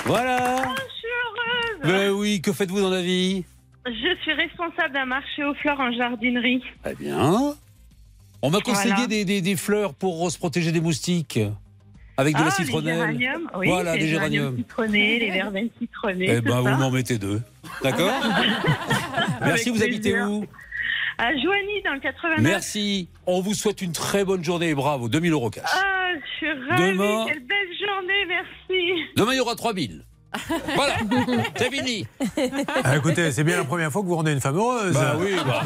Voilà. Ah, Je suis heureuse. Ben oui, que faites-vous dans la vie? Je suis responsable d'un marché aux fleurs en jardinerie. Très bien. On m'a conseillé Voilà. des, des- des fleurs pour se protéger des moustiques. Avec de Ah, la citronnelle. Les oui, voilà, des géraniums. citronnés, les verveines citronnées. Eh ben, vous m'en mettez deux. D'accord? Merci, Avec vous habitez plaisir. où? À Joigny, dans le 89. Merci. On vous souhaite une très bonne journée et bravo. 2000 euros cash. Ah, je suis ravie. Demain- Quelle belle journée, merci. Demain, il y aura 3000. Voilà, c'est fini. Ah, écoutez, c'est bien la première fois que vous rendez une femme heureuse. Bah oui, bah.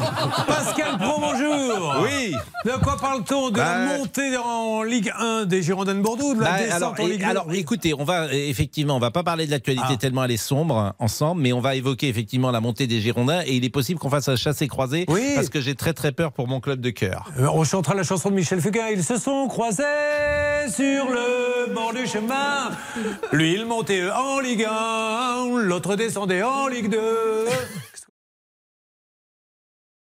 Pascal Pro, bonjour. Oui. De quoi parle-t-on De la Bah, montée en Ligue 1 des Girondins de Bordeaux ou de la Bah, descente alors, en Ligue et- 2 alors, écoutez, on va euh, effectivement, on va pas parler de l'actualité Ah. tellement elle est sombre ensemble, mais on va évoquer effectivement la montée des Girondins et il est possible qu'on fasse un chassé croisé Oui. parce que j'ai très très peur pour mon club de cœur. Euh, On chantera la chanson de Michel Fugain. Ils se sont croisés sur le bord du chemin. Lui, il montait en Ligue 1, l'autre descendait en Ligue 2.